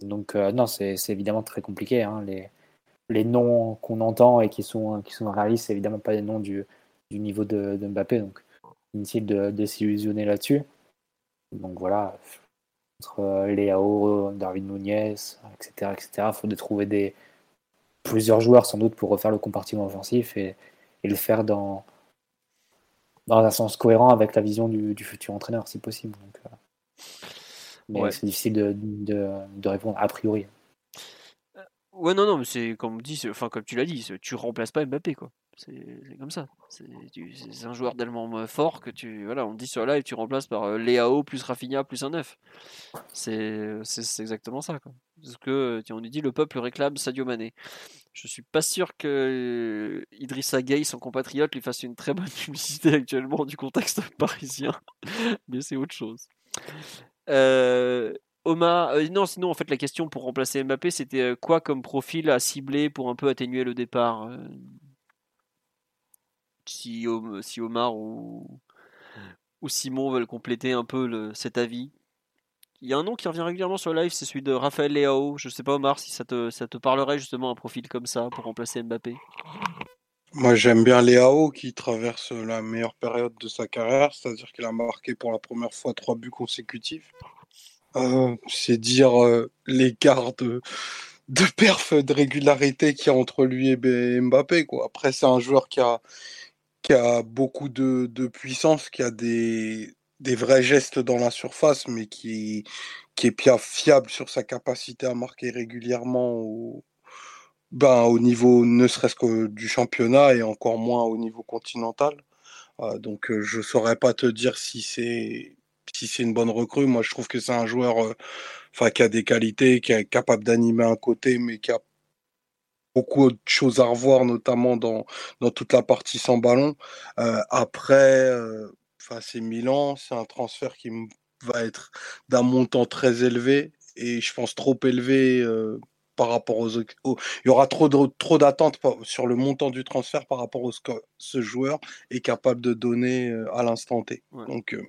Donc euh, non, c'est évidemment très compliqué. Hein. Les, noms qu'on entend et qui sont, qui sont réalistes, c'est évidemment pas les noms du, niveau de, Mbappé. Donc inutile de, de s'illusionner là-dessus. Donc voilà, entre euh, Léao, Darwin Nunez, etc., etc. Il faut de trouver des, plusieurs joueurs sans doute pour refaire le compartiment offensif et, le faire dans, dans un sens cohérent avec la vision du, futur entraîneur, si possible. Euh, mais c'est difficile de, de, répondre a priori. Ouais, non, non, mais c'est comme, dit, enfin, comme tu l'as dit, tu remplaces pas Mbappé, quoi. C'est comme ça. C'est un joueur tellement fort que tu. Voilà, on dit sur live, tu remplaces par euh, Léao plus Rafinha plus un 9. C'est exactement ça, quoi. Parce que, on nous dit, le peuple réclame Sadio Mané. Je suis pas sûr que Idrissa Gueye, son compatriote, lui fasse une très bonne publicité actuellement du contexte parisien. Mais c'est autre chose. Euh, Omar, euh, non, sinon en fait la question pour remplacer Mbappé, c'était euh, quoi comme profil à cibler pour un peu atténuer le départ si, si, Omar ou, Simon veulent compléter un peu cet avis. Il y a un nom qui revient régulièrement sur live, c'est celui de Raphaël Leao. Je sais pas Omar si ça te, ça te parlerait justement un profil comme ça pour remplacer Mbappé. Moi j'aime bien Leao qui traverse la meilleure période de sa carrière, c'est-à-dire qu'il a marqué pour la première fois trois buts consécutifs. Euh, c'est dire euh, l'écart de, de perf, de régularité qu'il y a entre lui et Mbappé. Après, c'est un joueur qui a, a beaucoup de, puissance, qui a des, des vrais gestes dans la surface, mais qui, qui est bien fiable sur sa capacité à marquer régulièrement ben, au niveau ne serait-ce que du championnat et encore moins au niveau continental. Euh, donc je ne saurais pas te dire si c'est si c'est une bonne recrue. Moi, je trouve que c'est un joueur euh, qui a des qualités, qui est capable d'animer un côté, mais qui a beaucoup de choses à revoir, notamment dans, dans toute la partie sans ballon. Euh, après, euh, c'est Milan, c'est un transfert qui va être d'un montant très élevé et je pense trop élevé par rapport aux, Il y aura trop trop d'attentes sur le montant du transfert par rapport à ce que ce joueur est capable de donner euh, à l'instant T. Donc, euh,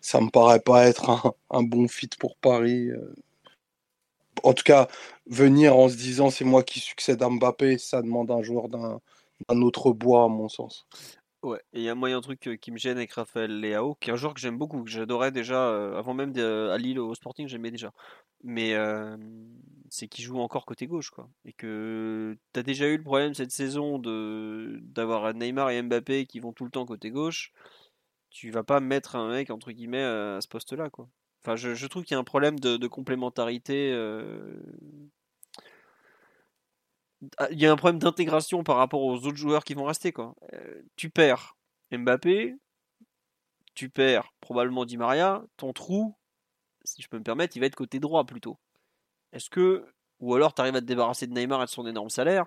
ça me paraît pas être un, bon fit pour Paris. Euh. En tout cas, venir en se disant c'est moi qui succède à Mbappé, ça demande un joueur d'un autre bois, à mon sens. Ouais, et il y a un moyen truc qui me gêne avec Raphaël Leao, qui est un joueur que j'aime beaucoup, que j'adorais déjà, avant même de, à Lille au Sporting, j'aimais déjà. Mais c'est qu'il joue encore côté gauche, quoi. Et que tu as déjà eu le problème cette saison de d'avoir Neymar et Mbappé qui vont tout le temps côté gauche. Tu vas pas mettre un mec, entre guillemets, à ce poste-là, quoi. Enfin, je, trouve qu'il y a un problème de, complémentarité. Ah, il y a un problème d'intégration par rapport aux autres joueurs qui vont rester. Quoi. Tu perds Mbappé, tu perds probablement Di Maria, ton trou, si je peux me permettre, il va être côté droit plutôt. Est-ce que, ou alors tu arrives à te débarrasser de Neymar et de son énorme salaire,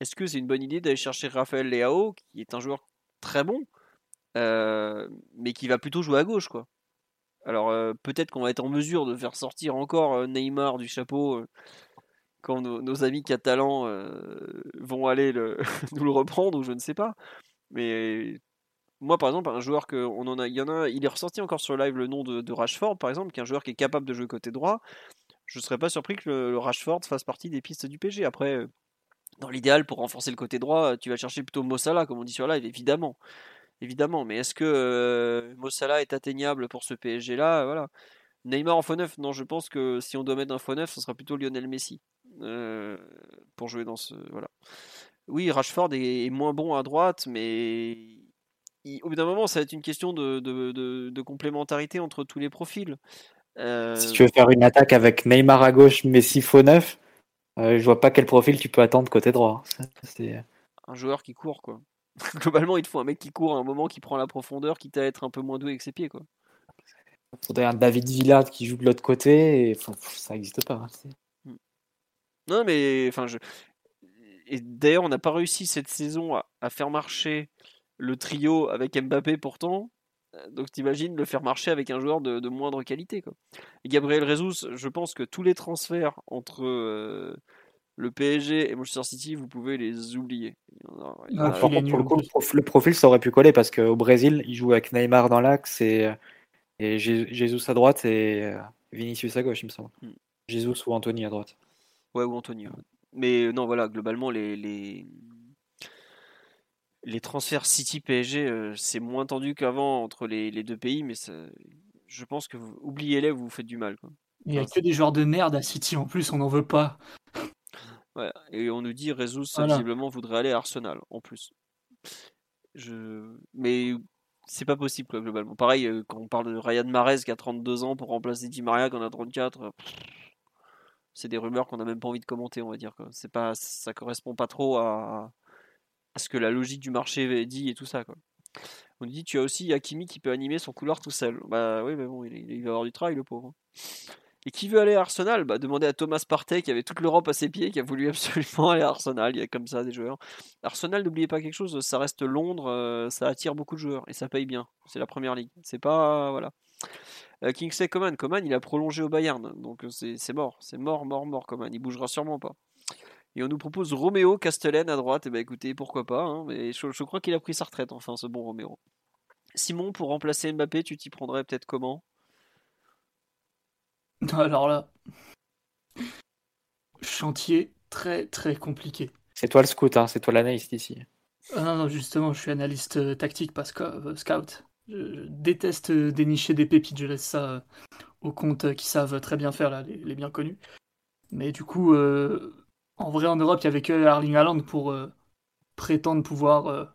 est-ce que c'est une bonne idée d'aller chercher Raphaël Leao, qui est un joueur très bon, euh, mais qui va plutôt jouer à gauche quoi? Alors euh, peut-être qu'on va être en mesure de faire sortir encore Neymar du chapeau quand nos, amis catalans euh, vont aller le, nous le reprendre ou je ne sais pas. Mais moi, par exemple, un joueur que en a, il il est ressorti encore sur live le nom de, Rashford, par exemple, qui est un joueur qui est capable de jouer côté droit. Je ne serais pas surpris que le, Rashford fasse partie des pistes du PG. Après, euh, dans l'idéal, pour renforcer le côté droit, tu vas chercher plutôt Mossala, comme on dit sur live, évidemment. Évidemment, mais est-ce que euh, Mossala est atteignable pour ce PSG là? Voilà. Neymar en faux neuf, non, je pense que si on doit mettre un faux neuf, ce sera plutôt Lionel Messi. Euh, pour jouer dans ce. Oui, Rashford est, moins bon à droite, mais au bout d'un moment, ça va être une question de, de, complémentarité entre tous les profils. Euh, si tu veux faire une attaque avec Neymar à gauche, Messi faux neuf, euh, je vois pas quel profil tu peux attendre côté droit. C'est un joueur qui court, quoi. Globalement, il te faut un mec qui court à un moment, qui prend la profondeur, quitte à être un peu moins doué avec ses pieds, quoi. Il faudrait un David Villa qui joue de l'autre côté, et ça n'existe pas. Hein, non, mais enfin, je... et d'ailleurs, on n'a pas réussi cette saison à, faire marcher le trio avec Mbappé pourtant. Euh, donc t'imagines le faire marcher avec un joueur de, moindre qualité. Quoi. Et Gabriel Jesus, je pense que tous les transferts entre euh, le PSG et Manchester City, vous pouvez les oublier. Ah, le, profil, ça aurait pu coller parce qu'au Brésil, il joue avec Neymar dans l'axe et, et Jesus à droite et euh, Vinicius à gauche, il me semble. Hmm. Jesus ou Anthony à droite. Ouais, ou Anthony. Mais non, voilà, globalement, les, les, les transferts City-PSG, euh, c'est moins tendu qu'avant entre les, les, deux pays, mais ça, je pense que vous oubliez-les, vous vous faites du mal. Quoi. Il n'y a que des joueurs de merde à City en plus, on n'en veut pas. Ouais, et on nous dit Rezus visiblement voudrait aller à Arsenal en plus. Je... Mais c'est pas possible quoi, globalement. Pareil, euh, quand on parle de Ryan Mahrez qui a 32 ans pour remplacer Di Maria qui en a 34 c'est des rumeurs qu'on n'a même pas envie de commenter, on va dire. C'est pas, ça correspond pas trop à, à, ce que la logique du marché dit et tout ça. Quoi. On dit tu as aussi Hakimi qui peut animer son couloir tout seul. Bah oui, mais bon, il, va avoir du travail le pauvre. Et qui veut aller à Arsenal? Bah, Demandez à Thomas Partey qui avait toute l'Europe à ses pieds, qui a voulu absolument aller à Arsenal. Il y a comme ça des joueurs. Arsenal, n'oubliez pas quelque chose, ça reste Londres, euh, ça attire beaucoup de joueurs et ça paye bien. C'est la première ligue. C'est pas. Voilà. Euh, Kingsley Coman, Coman, il a prolongé au Bayern. Donc c'est mort. C'est mort, mort, mort, Coman. Il bougera sûrement pas. Et on nous propose Roméo Castellane à droite. Et eh ben écoutez, pourquoi pas. Hein, mais je, je crois qu'il a pris sa retraite, enfin, ce bon Roméo. Simon, pour remplacer Mbappé, tu t'y prendrais peut-être comment? Alors là, chantier très très compliqué. C'est toi le scout, hein, c'est toi l'analyste ici. Ah non, non, justement, je suis analyste euh, tactique, pas euh, scout. Je, déteste euh, dénicher des pépites, je laisse ça aux comptes qui savent très bien faire, là, les, bien connus. Mais du coup, en vrai, en Europe, il n'y avait que Erling Haaland pour prétendre pouvoir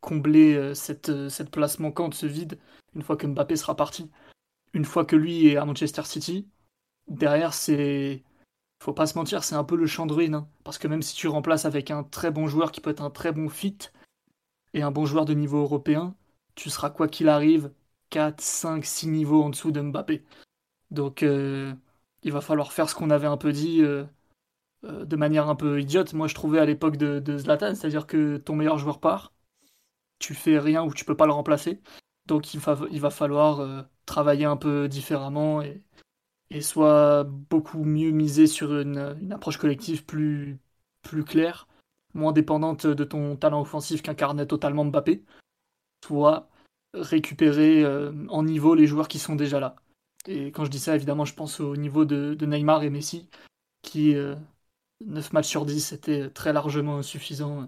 combler cette, cette place manquante, ce vide, une fois que Mbappé sera parti une fois que lui est à Manchester City, derrière, c'est. Faut pas se mentir, c'est un peu le champ de ruine. Hein. Parce que même si tu remplaces avec un très bon joueur qui peut être un très bon fit et un bon joueur de niveau européen, tu seras quoi qu'il arrive 4, 5, 6 niveaux en dessous de Mbappé. Donc euh, il va falloir faire ce qu'on avait un peu dit euh, euh, de manière un peu idiote. Moi je trouvais à l'époque de, Zlatan, c'est-à-dire que ton meilleur joueur part, tu fais rien ou tu peux pas le remplacer. Donc il va, falloir travailler un peu différemment et, soit beaucoup mieux miser sur une, approche collective plus, claire, moins dépendante de ton talent offensif qu'incarnait totalement Mbappé, soit récupérer euh, en niveau les joueurs qui sont déjà là. Et quand je dis ça, évidemment, je pense au niveau de, Neymar et Messi, qui, euh, 9 matchs sur 10, c'était très largement insuffisant euh,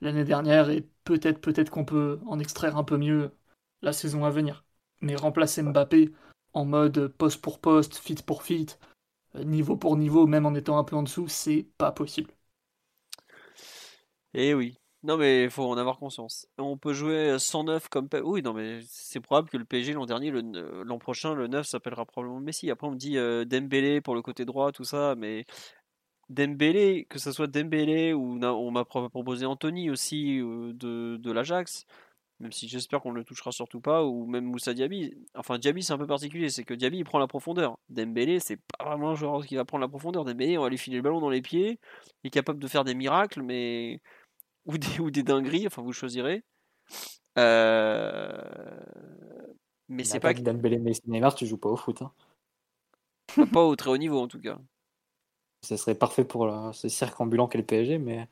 l'année dernière, et peut-être peut-être qu'on peut en extraire un peu mieux la saison à venir. Mais remplacer Mbappé en mode poste pour poste, fit pour fit, euh, niveau pour niveau, même en étant un peu en dessous, c'est pas possible. Eh oui. Non mais il faut en avoir conscience. On peut jouer 109 comme... Oui, non mais c'est probable que le PSG l'an dernier, l'an prochain, le 9 s'appellera probablement Messi. Après on me dit euh, Dembélé pour le côté droit, tout ça, mais Dembélé, que ce soit Dembélé ou on m'a proposé Anthony aussi euh, de, de l'Ajax, même si j'espère qu'on ne le touchera surtout pas, ou même Moussa Diaby. Enfin, Diaby, c'est un peu particulier, c'est que Diaby, il prend la profondeur. Dembélé, c'est pas vraiment un joueur qui va prendre la profondeur. Dembélé, on va lui filer le ballon dans les pieds, il est capable de faire des miracles, mais. ou des, ou des dingueries, enfin, vous choisirez. Euh... Mais c'est pas. Dembélé, mais Neymar, tu joues pas au foot. Hein. Pas au très haut niveau, en tout cas. Ce serait parfait pour ce cirque ambulant qu'est le PSG, mais.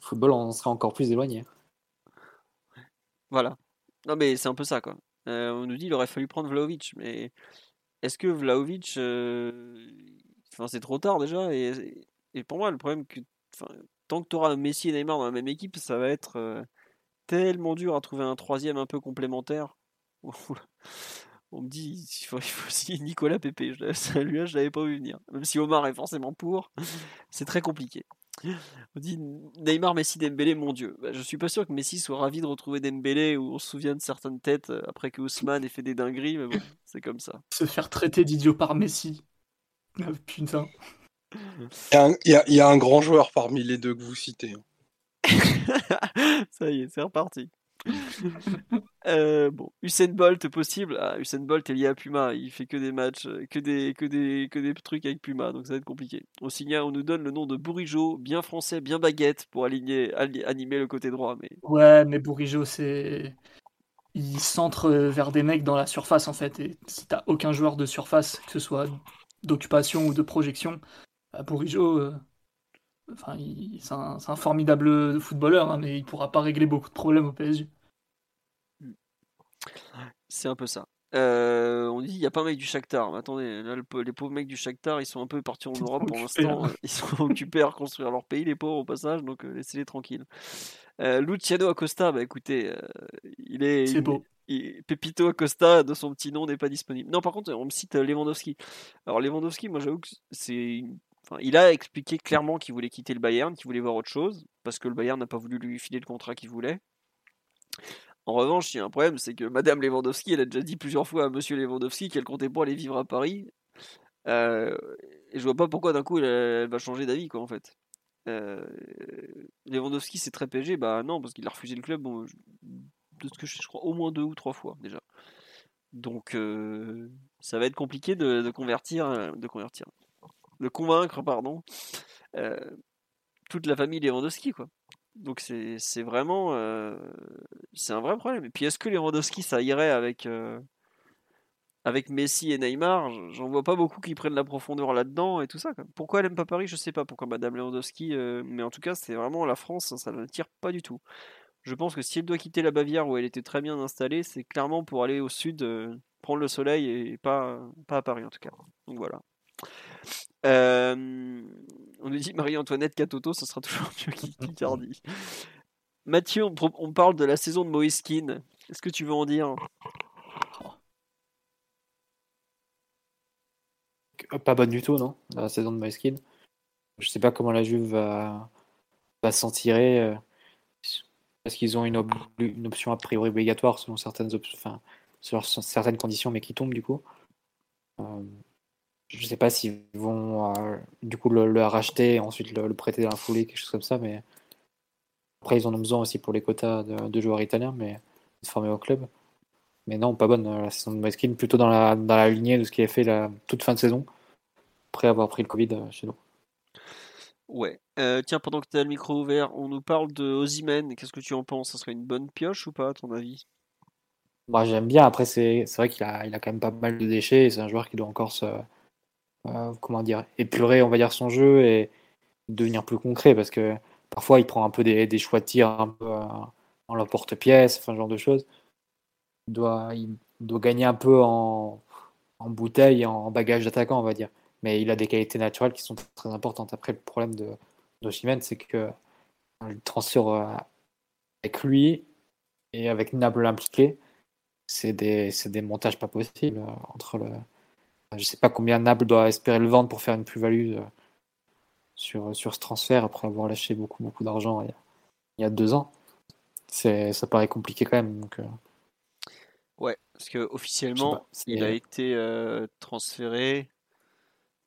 football, on serait encore plus éloigné. Voilà. Non, mais c'est un peu ça, quoi. Euh, on nous dit qu'il aurait fallu prendre Vlaovic, mais est-ce que Vlaovic. Euh, enfin, c'est trop tard déjà, et, pour moi, le problème, que tant que tu auras Messi et Neymar dans la même équipe, ça va être euh, tellement dur à trouver un troisième un peu complémentaire. On me dit il faut, il faut aussi Nicolas Pépé. Celui-là, je l'avais pas vu venir. Même si Omar est forcément pour, c'est très compliqué. On dit Neymar, Messi, Dembélé, mon Dieu. Bah, je suis pas sûr que Messi soit ravi de retrouver Dembélé ou on se souvient de certaines têtes euh, après que Ousmane ait fait des dingueries, mais bon, c'est comme ça. Se faire traiter d'idiot par Messi. Ah, putain. Il y, y, a un grand joueur parmi les deux que vous citez. Hein. ça y est, c'est reparti. Euh, bon, Usain Bolt possible. Ah, Usain Bolt est lié à Puma. Il fait que des matchs, euh, que des, que des, que des trucs avec Puma, donc ça va être compliqué. On signale, on nous donne le nom de Bourigeau, bien français, bien baguette pour animer le côté droit. Mais ouais, mais Bourigeau, c'est il centre vers des mecs dans la surface en fait. Et si t'as aucun joueur de surface, que ce soit d'occupation ou de projection, bah, Bourigeau, euh, c'est un, formidable footballeur, hein, mais il pourra pas régler beaucoup de problèmes au PSG. C'est un peu ça. Euh, on dit il n'y a pas un mec du Shakhtar. Mais attendez, là, les pauvres mecs du Shakhtar, ils sont un peu partis en Europe pour l'instant. Ils sont occupés à reconstruire leur pays, les pauvres au passage, donc euh, laissez-les tranquilles. Euh, Luciano Acosta, bah écoutez, il est. Beau. Pepito Acosta, de son petit nom, n'est pas disponible. Non, par contre, on me cite Lewandowski. Alors, Lewandowski, moi j'avoue que c'est il a expliqué clairement qu'il voulait quitter le Bayern, qu'il voulait voir autre chose, parce que le Bayern n'a pas voulu lui filer le contrat qu'il voulait. En revanche, il y a un problème, c'est que Madame Lewandowski, elle a déjà dit plusieurs fois à Monsieur Lewandowski qu'elle comptait pas aller vivre à Paris. Euh, et je vois pas pourquoi d'un coup elle, va changer d'avis, quoi, en fait. Euh, Lewandowski, c'est très PSG, bah non, parce qu'il a refusé le club, crois, au moins deux ou trois fois déjà. Donc ça va être compliqué de, convertir, de convertir, de convaincre, pardon, toute la famille Lewandowski, quoi. Donc c'est vraiment c'est un vrai problème. Et puis est-ce que Lewandowski ça irait avec avec Messi et Neymar, j'en vois pas beaucoup qui prennent la profondeur là-dedans et tout ça. Pourquoi elle aime pas Paris, je sais pas. Pourquoi Madame Lewandowski, euh, mais en tout cas, c'est vraiment la France, ça ne tire pas du tout. Je pense que si elle doit quitter la Bavière où elle était très bien installée, c'est clairement pour aller au sud, euh, prendre le soleil et pas, pas à Paris en tout cas. Donc voilà. Euh, on nous dit Marie-Antoinette Catoto, ce sera toujours mieux qu'Icardi. Mathieu, on, on, parle de la saison de Moïskine. Est-ce que tu veux en dire pas bonne du tout, non La saison de Moiskin. Je sais pas comment la Juve va, va s'en tirer. Euh, parce qu'ils ont une, option a priori obligatoire selon certaines, enfin, certaines conditions, mais qui tombe du coup. Euh, je sais pas s'ils vont euh, du coup le, racheter et ensuite le, prêter dans la foulée, quelque chose comme ça, mais après ils en ont besoin aussi pour les quotas de, joueurs italiens, mais se former au club. Mais non, pas bonne la saison de Moiskin, plutôt dans la, dans la lignée de ce qu'il a fait la toute fin de saison après avoir pris le Covid euh, chez nous. Ouais. Euh, tiens, pendant que tu as le micro ouvert, on nous parle de Ozymen. Qu'est-ce que tu en penses? Ça serait une bonne pioche ou pas, à ton avis? Moi, J'aime bien. Après, c'est vrai qu'il a, il a quand même pas mal de déchets. C'est un joueur qui doit encore se. Euh, comment dire Épurer, on va dire, son jeu et devenir plus concret parce que parfois il prend un peu des, des choix de tir un peu en l'emporte-pièce, enfin, ce genre de choses. Il doit, doit gagner un peu en, en bouteille, en bagage d'attaquant, on va dire mais il a des qualités naturelles qui sont très importantes. Après, le problème de, de c'est que le transfert euh, avec lui et avec Naples impliqué, c'est des, des, montages pas possibles. Euh, entre le, je sais pas combien Naples doit espérer le vendre pour faire une plus-value euh, sur, sur ce transfert après avoir lâché beaucoup, beaucoup d'argent il, il, y a deux ans. Ça paraît compliqué quand même. Donc, Ouais, parce que officiellement, il a été transféré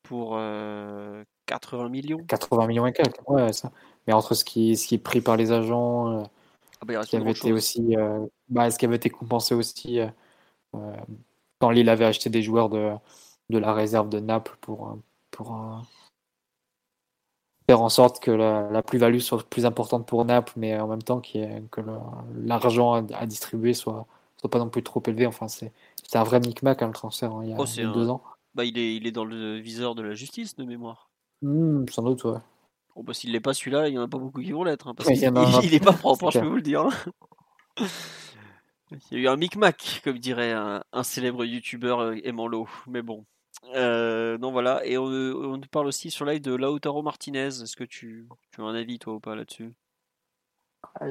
pour 80 euh, millions. 80 millions et quelques, ouais, ça. Mais entre ce qui, ce qui est pris par les agents, euh, ah bah, ce qui avait été aussi, euh, bah, ce qui avait été compensé aussi quand Lille avait acheté des joueurs de, de la réserve de Naples pour, pour faire en sorte que la, plus-value soit plus importante pour Naples, mais en même temps que l'argent à, distribuer soit, soit pas non plus trop élevé. Enfin, c'est un vrai micmac hein, le transfert hein, il y a, oh, deux ans. Bah, il est, il est dans le viseur de la justice, de mémoire. Mmh, sans doute, ouais. Bon, bah, s'il n'est pas celui-là, il n'y en a pas beaucoup qui vont l'être. Hein, parce qu'il n'est pas propre, hein, je peux vous le dire. Il y a eu un micmac, comme dirait un, célèbre youtubeur euh, aimant l'eau. Mais bon. Euh, non, voilà. Et on, parle aussi sur live de Lautaro Martinez. Est-ce que tu, tu as un avis, toi, ou pas, là-dessus?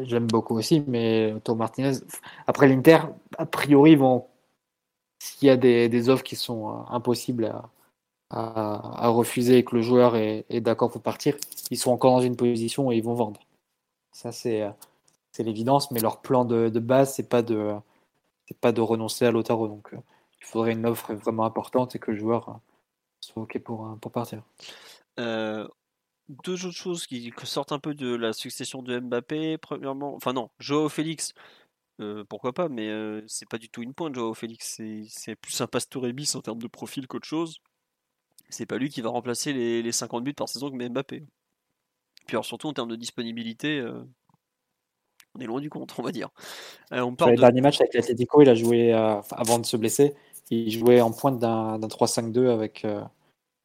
J'aime beaucoup aussi, mais Lautaro Martinez. Après l'Inter, a priori, vont s'il y a des, offres qui sont euh, impossibles à, refuser et que le joueur est, d'accord pour partir, ils sont encore dans une position et ils vont vendre. Ça, c'est, euh, l'évidence, mais leur plan de, base, c'est pas de, pas de renoncer à l'Otaro. Donc, euh, il faudrait une offre vraiment importante et que le joueur soit OK pour, pour partir. deux autres choses qui sortent un peu de la succession de Mbappé. Premièrement, enfin non, Joao Félix, euh, pourquoi pas, mais euh, c'est pas du tout une pointe, Joao Félix. C'est plus un Pastore bis en termes de profil qu'autre chose. C'est pas lui qui va remplacer les, 50 buts par saison que Mbappé. Puis alors surtout en termes de disponibilité, euh, on est loin du compte, on va dire. on parle le dernier match avec l'Atletico, il a joué avant de se blesser. Il jouait en pointe d'un 3-5-2 avec,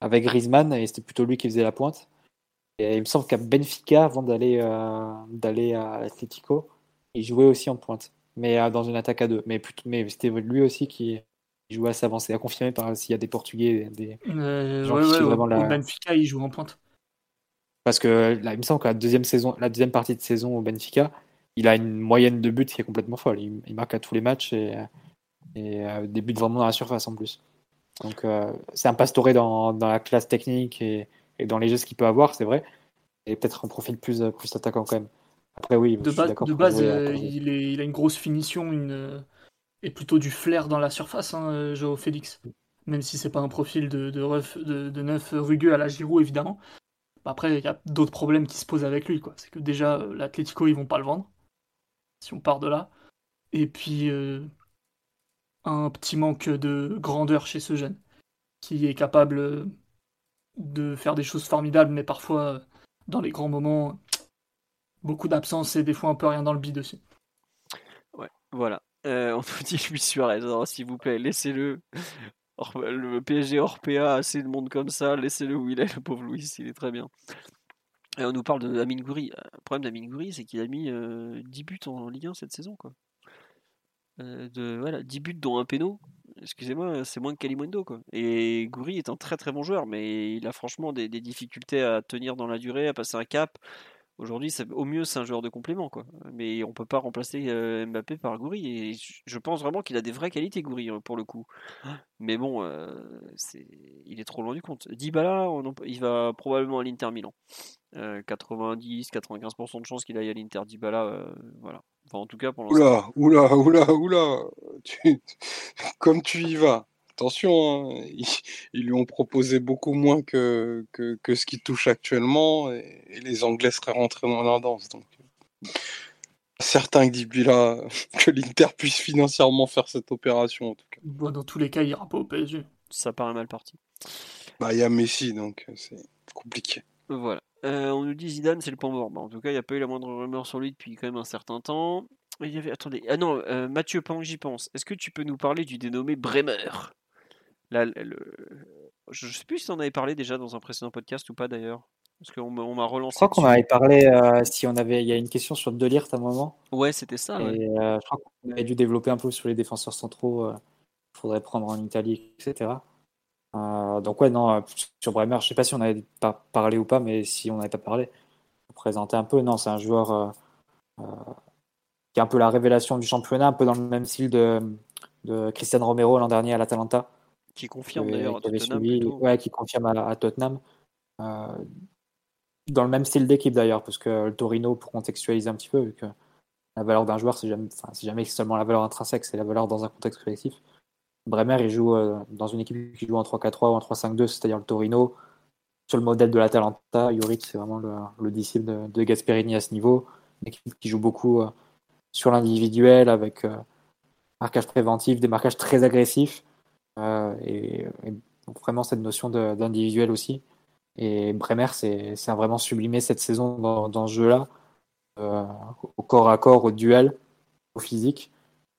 avec Griezmann et c'était plutôt lui qui faisait la pointe. Et il me semble qu'à Benfica, avant d'aller d'aller à l'Atletico, il jouait aussi en pointe mais euh, dans une attaque à deux. Mais, mais c'était lui aussi qui jouait à s'avancer, à confirmer par s'il y a des Portugais, des euh, gens qui vraiment la... Benfica, il joue en pointe. Parce que là, il me semble que la deuxième, saison, la deuxième partie de saison au Benfica, il a une moyenne de buts qui est complètement folle. Il, marque à tous les matchs et, et euh, des buts vraiment dans la surface en plus. Donc c'est un pastoré dans, dans, la classe technique et, et dans les gestes qu'il peut avoir, c'est vrai. Et peut-être un profil plus, plus attaquant quand même. Après, oui, de, de base, euh, il, est, il, a une grosse finition une, euh, et plutôt du flair dans la surface, hein, euh, Joao Félix. Même si c'est pas un profil de, de, de, neuf rugueux à la Giroud, évidemment. Bah, après, il y a d'autres problèmes qui se posent avec lui. C'est que déjà, l'Atlético, ils vont pas le vendre. Si on part de là. Et puis, un petit manque de grandeur chez ce jeune, qui est capable de faire des choses formidables, mais parfois, dans les grands moments, beaucoup d'absence et des fois un peu rien dans le bide aussi. Ouais, voilà. Euh, on nous dit Luis Suarez, s'il vous plaît, laissez-le. Le PSG hors PA, assez de monde comme ça, laissez-le où il est, le pauvre Louis, il est très bien. Et on nous parle de Amin Gouiri. Le problème d'Amin Gouiri, c'est qu'il a mis 10 euh, buts en Ligue 1 cette saison. Quoi. Euh, voilà, 10 buts dont un péno. Excusez-moi, c'est moins que Kalimundo. Quoi. Et Gouiri est un très très bon joueur, mais il a franchement des, difficultés à tenir dans la durée, à passer un cap. Aujourd'hui, au mieux, c'est un joueur de complément, quoi. Mais on peut pas remplacer euh, Mbappé par Goury. Et je pense vraiment qu'il a des vraies qualités, Goury, hein, pour le coup. Mais bon, euh, il est trop loin du compte. Dybala, il va probablement à l'Inter Milan. 90-95% euh, de chances qu'il aille à l'Inter Dybala, voilà. Enfin, en tout cas, pour l'instant. Oula, oula, oula, oula. Comme tu y vas. Attention, hein, ils, lui ont proposé beaucoup moins que, que, ce qu'il touche actuellement et, les Anglais seraient rentrés dans la danse. Donc, certain que que l'Inter puisse financièrement faire cette opération en tout cas. dans tous les cas, il ira pas au PSG. Ça paraît mal parti. Bah, il y a Messi, donc euh, c'est compliqué. Voilà. Euh, on nous dit Zidane, c'est le point mort. Bah, en tout cas, il n'y a pas eu la moindre rumeur sur lui depuis quand même un certain temps. Il y avait... Attendez, ah non, euh, Mathieu, pendant que j'y pense, est-ce que tu peux nous parler du dénommé Bremer? Là, le... Je sais plus si on avait parlé déjà dans un précédent podcast ou pas d'ailleurs. Parce qu'on m'a relancé. Je crois qu'on avait parlé euh, si on avait. Il y a une question sur Delirte à un moment. Ouais, c'était ça. Et je crois qu'on avait dû développer un peu sur les défenseurs centraux. Il faudrait prendre en Italie, etc. donc ouais, non, sur Bremer, je sais pas si on avait pas parlé ou pas, mais si on n'avait pas parlé, pour présenter un peu. Non, c'est un joueur qui est un peu la révélation du championnat, un peu dans le même style de, de Christian Romero l'an dernier à l'Atalanta. Qui confirme d'ailleurs à Tottenham. ouais, qui confirme à, Tottenham. Euh, dans le même style d'équipe d'ailleurs, parce que le Torino, pour contextualiser un petit peu, vu que la valeur d'un joueur, c'est jamais, jamais seulement la valeur intrinsèque, c'est la valeur dans un contexte collectif. Bremer, il joue euh, dans une équipe qui joue en 3-4-3 ou en 3-5-2, c'est-à-dire le Torino. Sur le modèle de l'Atalanta, Juric, c'est vraiment le, disciple de, Gasperini à ce niveau. Une équipe qui joue beaucoup euh, sur l'individuel, avec marquage préventif, des marquages très agressifs. Euh, et, vraiment cette notion d'individuel aussi. Et Bremer, c'est vraiment sublimé cette saison dans, ce jeu-là, euh, au corps à corps, au duel, au physique.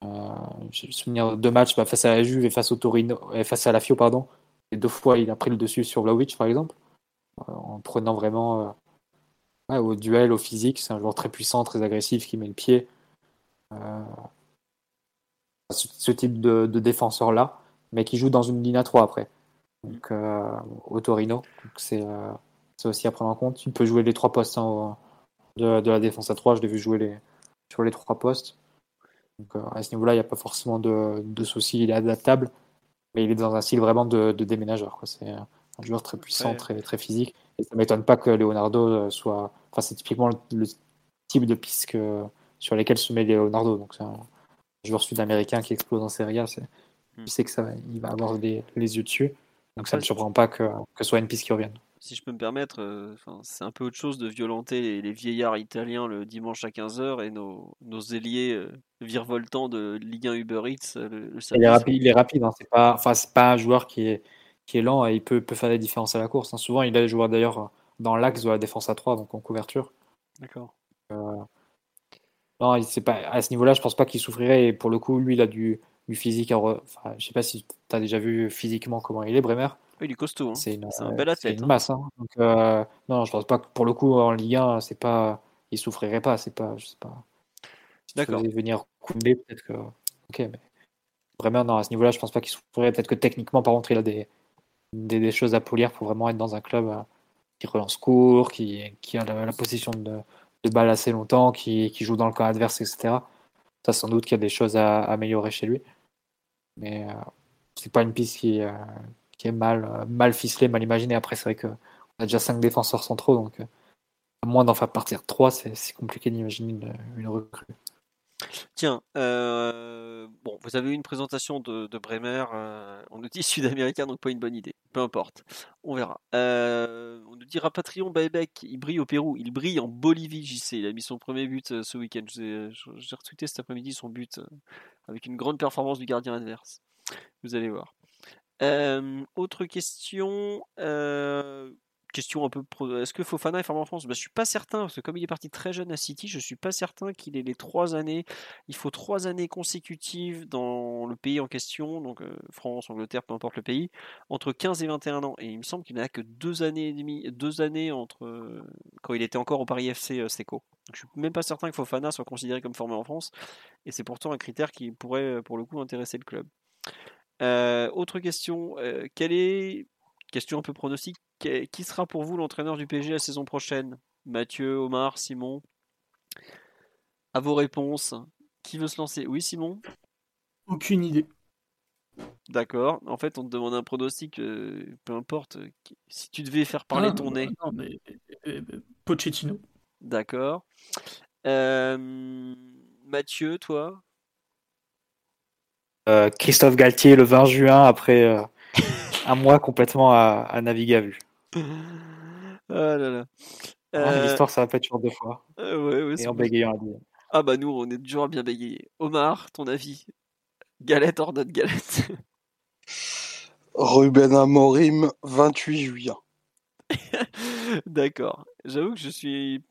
Euh, J'ai le souvenir de deux matchs bah, face à la Juve et face au Torino, et face à la Fio, pardon. Et deux fois, il a pris le dessus sur Vlaovic, par exemple, en prenant vraiment au duel, au physique. C'est un joueur très puissant, très agressif, qui met le pied. ce, type de, défenseur-là mais qui joue dans une ligne à 3 après. Donc, euh, au Torino. Euh, c'est aussi à prendre en compte. Il peut jouer les trois postes hein, de, de, la défense à 3. Je l'ai vu jouer les, sur les trois postes. Donc, euh, à ce niveau-là, il n'y a pas forcément de, de, soucis. Il est adaptable, mais il est dans un style vraiment de, de déménageur. C'est un joueur très puissant, très, très physique. Et ça ne m'étonne pas que Leonardo soit. Enfin, c'est typiquement le, type de piste que, sur lesquelles se met Leonardo. Donc, c'est un joueur sud-américain qui explose en Serie A. Il hmm. sait que ça, il va avoir les yeux dessus. Donc ça ne me surprend pas que, que ce soit une piste qui revienne. Si je peux me permettre, euh, c'est un peu autre chose de violenter les, vieillards italiens le dimanche à 15h et nos, nos ailiers euh, virevoltants de Ligue 1 Uber Eats euh, le, Il est rapide, il est rapide hein. c'est pas, enfin, pas un joueur qui est, qui est lent et il peut, peut faire des différences à la course. Hein. Souvent, il a des joueurs d'ailleurs dans l'axe de la défense à 3, donc en couverture. D'accord. non, c'est pas, à ce niveau-là, je pense pas qu'il souffrirait. Et pour le coup, lui, il a du, du physique. Enfin, je sais pas si tu as déjà vu physiquement comment il est, Bremer. Oui, il est costaud. Hein. C'est un bel athlète. une masse. Hein. Donc, euh, non, je pense pas que pour le coup en Ligue 1, c'est pas, il souffrirait pas. C'est pas, je sais pas. D'accord. venir couler, peut-être que. Ok, mais Bremer, non, à ce niveau-là, je pense pas qu'il souffrirait. Peut-être que techniquement, par contre, il a des, des, choses à polir pour vraiment être dans un club euh, qui relance court, qui, qui a la, position de, de, balle assez longtemps, qui, qui joue dans le camp adverse, etc. Ça, sans doute qu'il y a des choses à améliorer chez lui. Mais euh, c'est pas une piste qui, euh, qui est mal, euh, mal ficelée, mal imaginée. Après, c'est vrai qu'on a déjà 5 défenseurs centraux, donc à moins d'en faire partir 3, c'est compliqué d'imaginer une, recrue. Tiens, euh, bon, vous avez eu une présentation de, Bremer. Euh, on nous dit sud-américain, donc pas une bonne idée. Peu importe, on verra. Euh, on nous dit Rapatrion Baebek, il brille au Pérou, il brille en Bolivie, JC. Il a mis son premier but ce week-end. J'ai retweeté cet après-midi son but avec une grande performance du gardien adverse. Vous allez voir. Autre question question un peu. Est-ce que Fofana est formé en France? Bah, Je suis pas certain, parce que comme il est parti très jeune à City, je suis pas certain qu'il ait les trois années. Il faut trois années consécutives dans le pays en question, donc France, Angleterre, peu importe le pays, entre 15 et 21 ans. Et il me semble qu'il n'a que deux années et demie, deux années entre quand il était encore au Paris FC euh, Seco. Donc, je suis même pas certain que Fofana soit considéré comme formé en France, et c'est pourtant un critère qui pourrait, pour le coup, intéresser le club. Autre question, quelle est question un peu pronostique qui sera pour vous l'entraîneur du PSG la saison prochaine? Mathieu, Omar, Simon? À vos réponses. Qui veut se lancer? Oui, Simon? Aucune idée. D'accord. En fait, on te demande un pronostic, euh, peu importe. Euh, si tu devais faire parler ah, ton nez. Non, mais euh, Pochettino. D'accord. Mathieu, toi? Christophe Galtier le 20 juin après un mois complètement à naviguer à vue. Ah là là. Euh, l'histoire, ça va pas être toujours deux fois. Euh, et en bégayant à dire. Ah bah nous, on est toujours à bien bégayer. Omar, ton avis? Galette hors notre galette Ruben Amorim, 28 juillet. D'accord. J'avoue que je suis.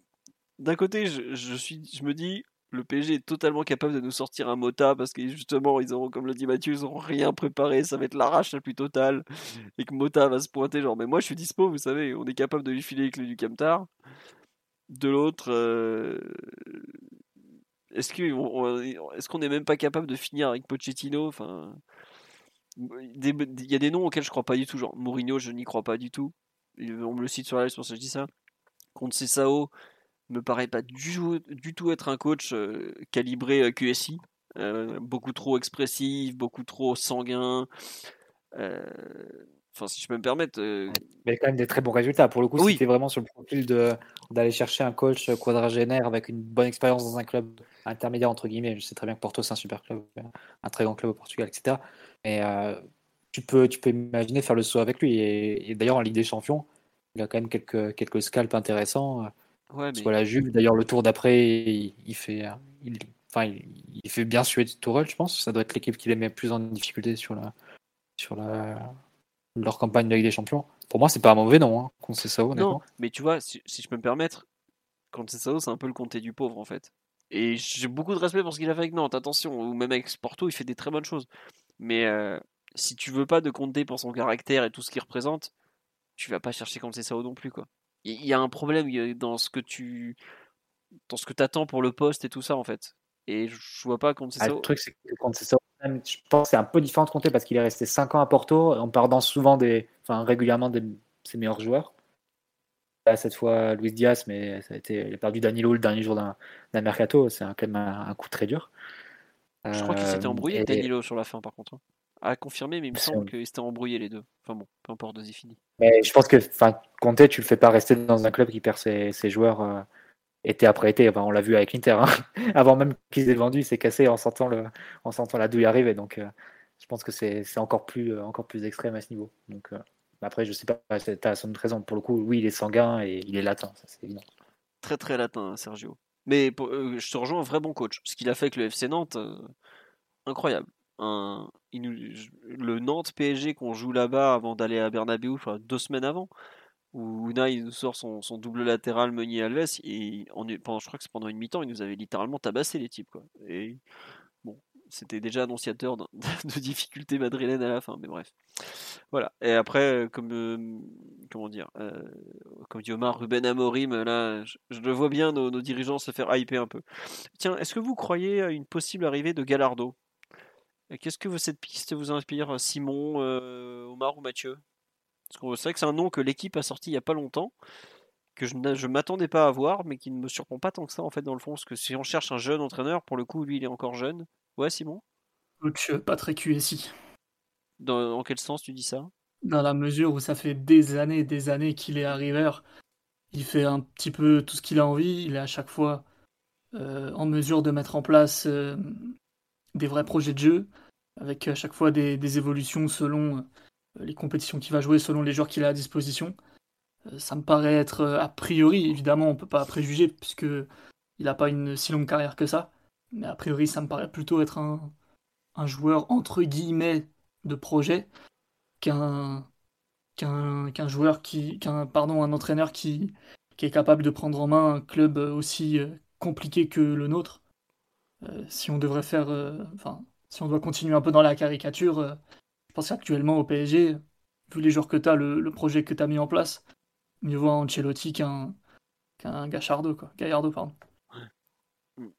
D'un côté, je, je, suis, je me dis, le PSG est totalement capable de nous sortir un Mota parce que justement, ils auront, comme le dit Mathieu, ils n'auront rien préparé, ça va être l'arrache la plus totale. Et que Mota va se pointer, genre, mais moi je suis dispo, vous savez, on est capable de lui filer les clés du Camtar. De l'autre, euh, est-ce qu'on n'est même pas capable de finir avec Pochettino? Enfin, Il y a des noms auxquels je crois pas du tout, genre Mourinho, je n'y crois pas du tout. On me le cite sur la liste, pour ça que je dis ça. Contre Cessao, me paraît pas du, du tout être un coach euh, calibré euh, QSI. Euh, beaucoup trop expressif, beaucoup trop sanguin. Enfin, si je peux me permettre. Mais quand même des très bons résultats. Pour le coup, oui. c'était vraiment sur le profil d'aller chercher un coach quadragénaire avec une bonne expérience dans un club intermédiaire, entre guillemets. Je sais très bien que Porto, c'est un super club, un très grand club au Portugal, etc. Mais tu, peux, tu peux imaginer faire le saut avec lui. Et, d'ailleurs, en Ligue des Champions, il a quand même quelques, quelques scalps intéressants. Ouais, mais... la Juve. D'ailleurs, le tour d'après, il, fait, il, enfin, il, fait bien suer Tourelle, je pense. Ça doit être l'équipe qui les met plus en difficulté sur la, sur la, leur campagne de Ligue des Champions. Pour moi, c'est pas un mauvais nom, hein, Concessao. Non, mais tu vois, si, je peux me permettre, Concessao, c'est un peu le comté du pauvre en fait. Et j'ai beaucoup de respect pour ce qu'il a fait avec Nantes, attention, ou même avec Porto, il fait des très bonnes choses. Mais euh, si tu veux pas de compter pour son caractère et tout ce qu'il représente, tu vas pas chercher Concessao non plus, quoi il y a un problème dans ce que tu dans ce que attends pour le poste et tout ça en fait. Et je vois pas quand c'est ah, ça. Le truc c'est que quand c'est ça, je pense que c'est un peu différent de compter parce qu'il est resté 5 ans à Porto en perdant souvent des, enfin régulièrement des, ses meilleurs joueurs. cette fois Luis Diaz, mais ça a été, il a perdu Danilo le dernier jour d'un mercato. C'est quand même un, coup très dur. Je crois qu'il s'était embrouillé avec Danilo sur la fin par contre. Hein à confirmer, mais il me semble qu'ils s'étaient embrouillés les deux. Enfin bon, peu importe, c'est fini. Mais je pense que Conte, tu le fais pas rester dans un club qui perd ses, joueurs euh, été après été. on l'a vu avec l'Inter. Hein. Avant même qu'ils aient vendu, il s'est cassé en sentant, le, en sentant la douille arriver. Donc euh, je pense que c'est encore plus, euh, encore plus extrême à ce niveau. Donc après, je sais pas, tu as son raison. Pour le coup, oui, il est sanguin et il est latin, c'est évident. Très très latin, Sergio. Mais je te rejoins, un vrai bon coach. Ce qu'il a fait avec le FC Nantes, incroyable le Nantes PSG qu'on joue là-bas avant d'aller à Bernabeu, deux semaines avant, où Unai nous sort son, double latéral Meunier Alves et on pendant, je crois que c'est pendant une mi-temps, il nous avait littéralement tabassé les types quoi. Et bon, c'était déjà annonciateur de, difficultés madrilènes à la fin, mais bref. Voilà. Et après, comme euh, comment dire, euh, comme dit Omar, Ruben Amorim, là, je, le vois bien nos, nos, dirigeants se faire hyper un peu. Tiens, est-ce que vous croyez à une possible arrivée de Gallardo? Qu'est-ce que cette piste vous inspire, Simon, euh, Omar ou Mathieu? Parce qu'on sait que c'est un nom que l'équipe a sorti il n'y a pas longtemps, que je ne m'attendais pas à voir, mais qui ne me surprend pas tant que ça en fait dans le fond, parce que si on cherche un jeune entraîneur, pour le coup, lui, il est encore jeune. Ouais, Simon? Coach Patrick USI. Dans, quel sens tu dis ça? Dans la mesure où ça fait des années et des années qu'il est arriveur, il fait un petit peu tout ce qu'il a envie, il est à chaque fois en mesure de mettre en place des vrais projets de jeu, avec à chaque fois des, évolutions selon les compétitions qu'il va jouer, selon les joueurs qu'il a à disposition. ça me paraît être, a priori, évidemment, on ne peut pas préjuger, puisque il n'a pas une si longue carrière que ça, mais a priori, ça me paraît plutôt être un, un joueur entre guillemets de projet qu'un qu'un joueur qui qu'un pardon un entraîneur qui qui est capable de prendre en main un club aussi euh, compliqué que le nôtre. Euh, si on devrait faire, euh, si on doit continuer un peu dans la caricature, je pense qu'actuellement au PSG, vu les joueurs que tu as, le, projet que tu as mis en place, mieux vaut un Ancelotti qu'un qu'un Gachardo, quoi. Gallardo, pardon.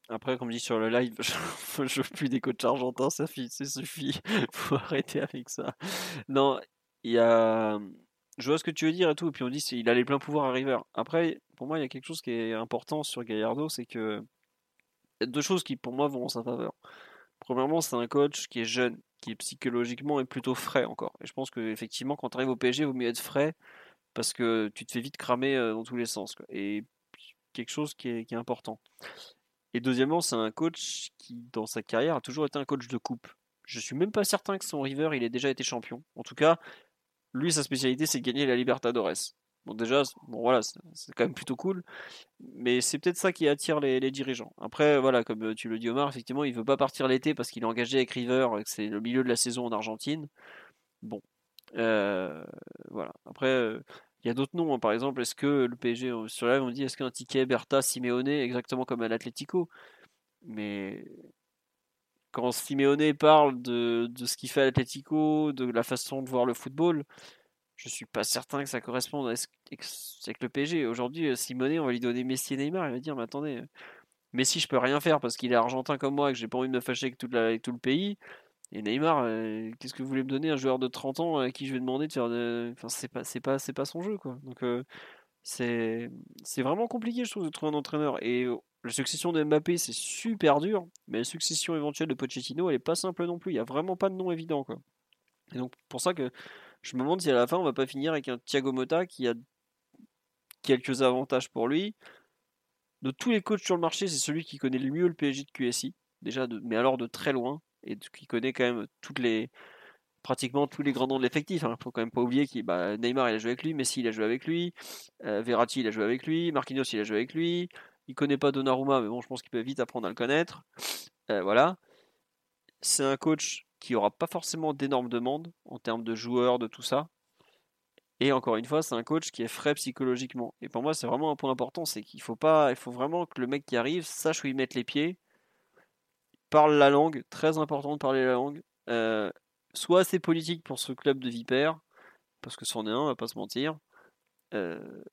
Après, comme dis sur le live, je, je veux plus des coachs argentins, ça suffit. Faut arrêter avec ça. Non, il y a. Je vois ce que tu veux dire et tout. Et puis on dit qu'il a les pleins pouvoirs à River. Après, pour moi, il y a quelque chose qui est important sur Gallardo, c'est que. Deux choses qui, pour moi, vont en sa faveur. Premièrement, c'est un coach qui est jeune, qui psychologiquement est plutôt frais encore. Et je pense qu'effectivement, quand tu arrives au PSG, il vaut mieux être frais parce que tu te fais vite cramer euh, dans tous les sens. Et quelque chose qui est, qui est important. Et deuxièmement, c'est un coach qui, dans sa carrière, a toujours été un coach de coupe. Je suis même pas certain que son River, il ait déjà été champion. En tout cas, lui, sa spécialité, c'est de gagner la Libertadores. Bon, déjà, bon, voilà, c'est quand même plutôt cool. Mais c'est peut-être ça qui attire les, dirigeants. Après, voilà, comme tu le dis, Omar, effectivement, il veut pas partir l'été parce qu'il est engagé avec River et que c'est le milieu de la saison en Argentine. Bon. Euh, voilà. Après, euh, il y a d'autres noms, hein. par exemple, est-ce que le PSG, euh, sur live, on dit est-ce qu'un ticket Bertha, Simeone, exactement comme à l'Atlético? Mais quand Simeone parle de, ce qu'il fait à l'Atlético, de la façon de voir le football, je suis pas certain que ça corresponde avec le PSG. Aujourd'hui, euh, Simeone, on va lui donner Messi et Neymar, il va dire mais attendez, Messi, je peux rien faire parce qu'il est argentin comme moi et que j'ai pas envie de me fâcher avec, avec tout le pays. Et Neymar, euh, qu'est-ce que vous voulez me donner un joueur de 30 ans à qui je vais demander de faire de... Enfin, c'est pas, c'est pas, c'est pas son jeu, quoi. Donc, euh, c'est, c'est vraiment compliqué, je trouve, de trouver un entraîneur. Et euh, la succession de Mbappé, c'est super dur, mais la succession éventuelle de Pochettino, elle est pas simple non plus. Il y a vraiment pas de nom évident, quoi. Et donc, pour ça que je me demande si à la fin, on va pas finir avec un Thiago Motta qui a quelques avantages pour lui. De tous les coachs sur le marché, c'est celui qui connaît le mieux le PSG de QSI. Déjà, mais alors de très loin et qui connaît quand même toutes les pratiquement tous les grands noms de l'effectif. Il hein. faut quand même pas oublier que bah, Neymar il a joué avec lui, Messi il a joué avec lui, euh, Verratti il a joué avec lui, Marquinhos il a joué avec lui. Il connaît pas Donnarumma, mais bon, je pense qu'il peut vite apprendre à le connaître. Euh, voilà. C'est un coach qui aura pas forcément d'énormes demandes en termes de joueurs, de tout ça. Et encore une fois, c'est un coach qui est frais psychologiquement. Et pour moi, c'est vraiment un point important, c'est qu'il faut pas, il faut vraiment que le mec qui arrive sache où il met les pieds parle la langue, très important de parler la langue. Euh, soit assez politique pour ce club de vipères, parce que c'en est un, on va pas se mentir. Euh,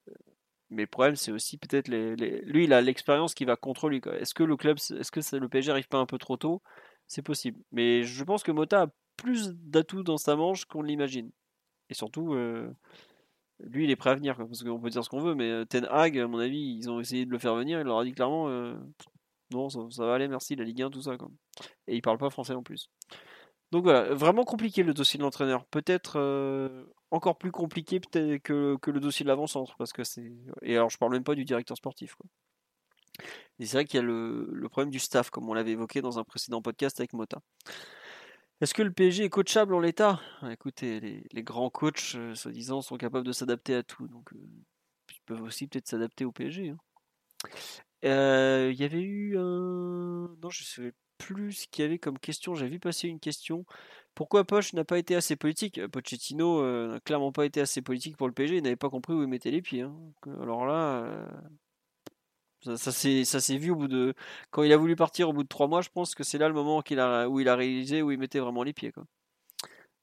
mais le problème, c'est aussi peut-être les, lui, il a l'expérience qui va contre lui. Est-ce que le club, est-ce que le PSG arrive pas un peu trop tôt? C'est possible. Mais je pense que Mota a plus d'atouts dans sa manche qu'on l'imagine. Et surtout, euh, lui, il est prêt à venir. parce qu'on peut dire ce qu'on veut, mais Ten Hag, à mon avis, ils ont essayé de le faire venir. Il leur a dit clairement non, ça, va aller, merci, la Ligue 1, tout ça. Quoi. Et il parle pas français en plus. Donc voilà, vraiment compliqué le dossier de l'entraîneur. Peut-être euh, encore plus compliqué peut-être que, que, le dossier de l'avant-centre. Parce que c'est. Et alors je parle même pas du directeur sportif. C'est vrai qu'il y a le, problème du staff, comme on l'avait évoqué dans un précédent podcast avec Mota. Est-ce que le PSG est coachable en l'état? Écoutez, les, grands coachs, euh, soi-disant, sont capables de s'adapter à tout. Donc euh, ils peuvent aussi peut-être s'adapter au PSG. Hein. Euh, il y avait eu un. Non, je ne sais plus ce qu'il y avait comme question. J'ai vu passer une question. Pourquoi Poche n'a pas été assez politique? Pochettino n'a clairement pas été assez politique pour le PSG. Il n'avait pas compris où il mettait les pieds. Hein. Alors là, ça, ça s'est vu au bout de. Quand il a voulu partir au bout de trois mois, je pense que c'est là le moment a, où il a réalisé où il mettait vraiment les pieds. Quoi.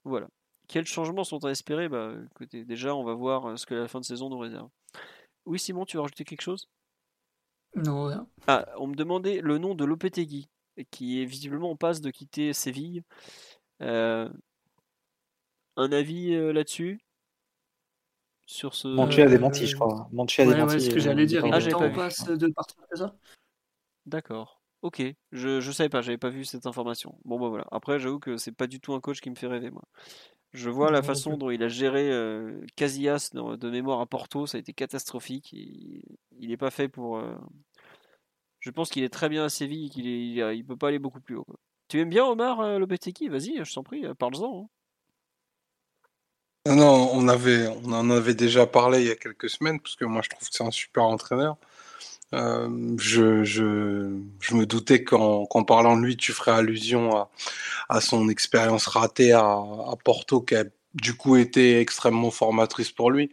Voilà. Quels changements sont à espérer? Bah, écoutez, déjà, on va voir ce que la fin de saison nous réserve. Oui, Simon, tu veux rajouter quelque chose? Non, rien. Ah, on me demandait le nom de Lopetegui, qui est visiblement en passe de quitter Séville. Euh, un avis euh, là-dessus? Sur ce. A démenti, je crois. Monchi a démenti. Ouais, ce que j'allais dire. Il est en passe de partir ça? D'accord. Ok. Je je savais pas. J'avais pas vu cette information. Bon bah voilà. Après, j'avoue que c'est pas du tout un coach qui me fait rêver moi. Je vois la façon dont il a géré euh, Casillas de mémoire à Porto, ça a été catastrophique. Il n'est pas fait pour. Euh, Je pense qu'il est très bien à Séville, qu'il est, il, peut pas aller beaucoup plus haut. Tu aimes bien Omar euh, Vas-y, je t'en prie, parle-en. Hein. Non, on, avait, on en avait déjà parlé il y a quelques semaines, parce que moi je trouve que c'est un super entraîneur. Euh, je, je, je, me doutais qu'en parlant de lui, tu ferais allusion à, son expérience ratée à, à, Porto, qui a du coup été extrêmement formatrice pour lui.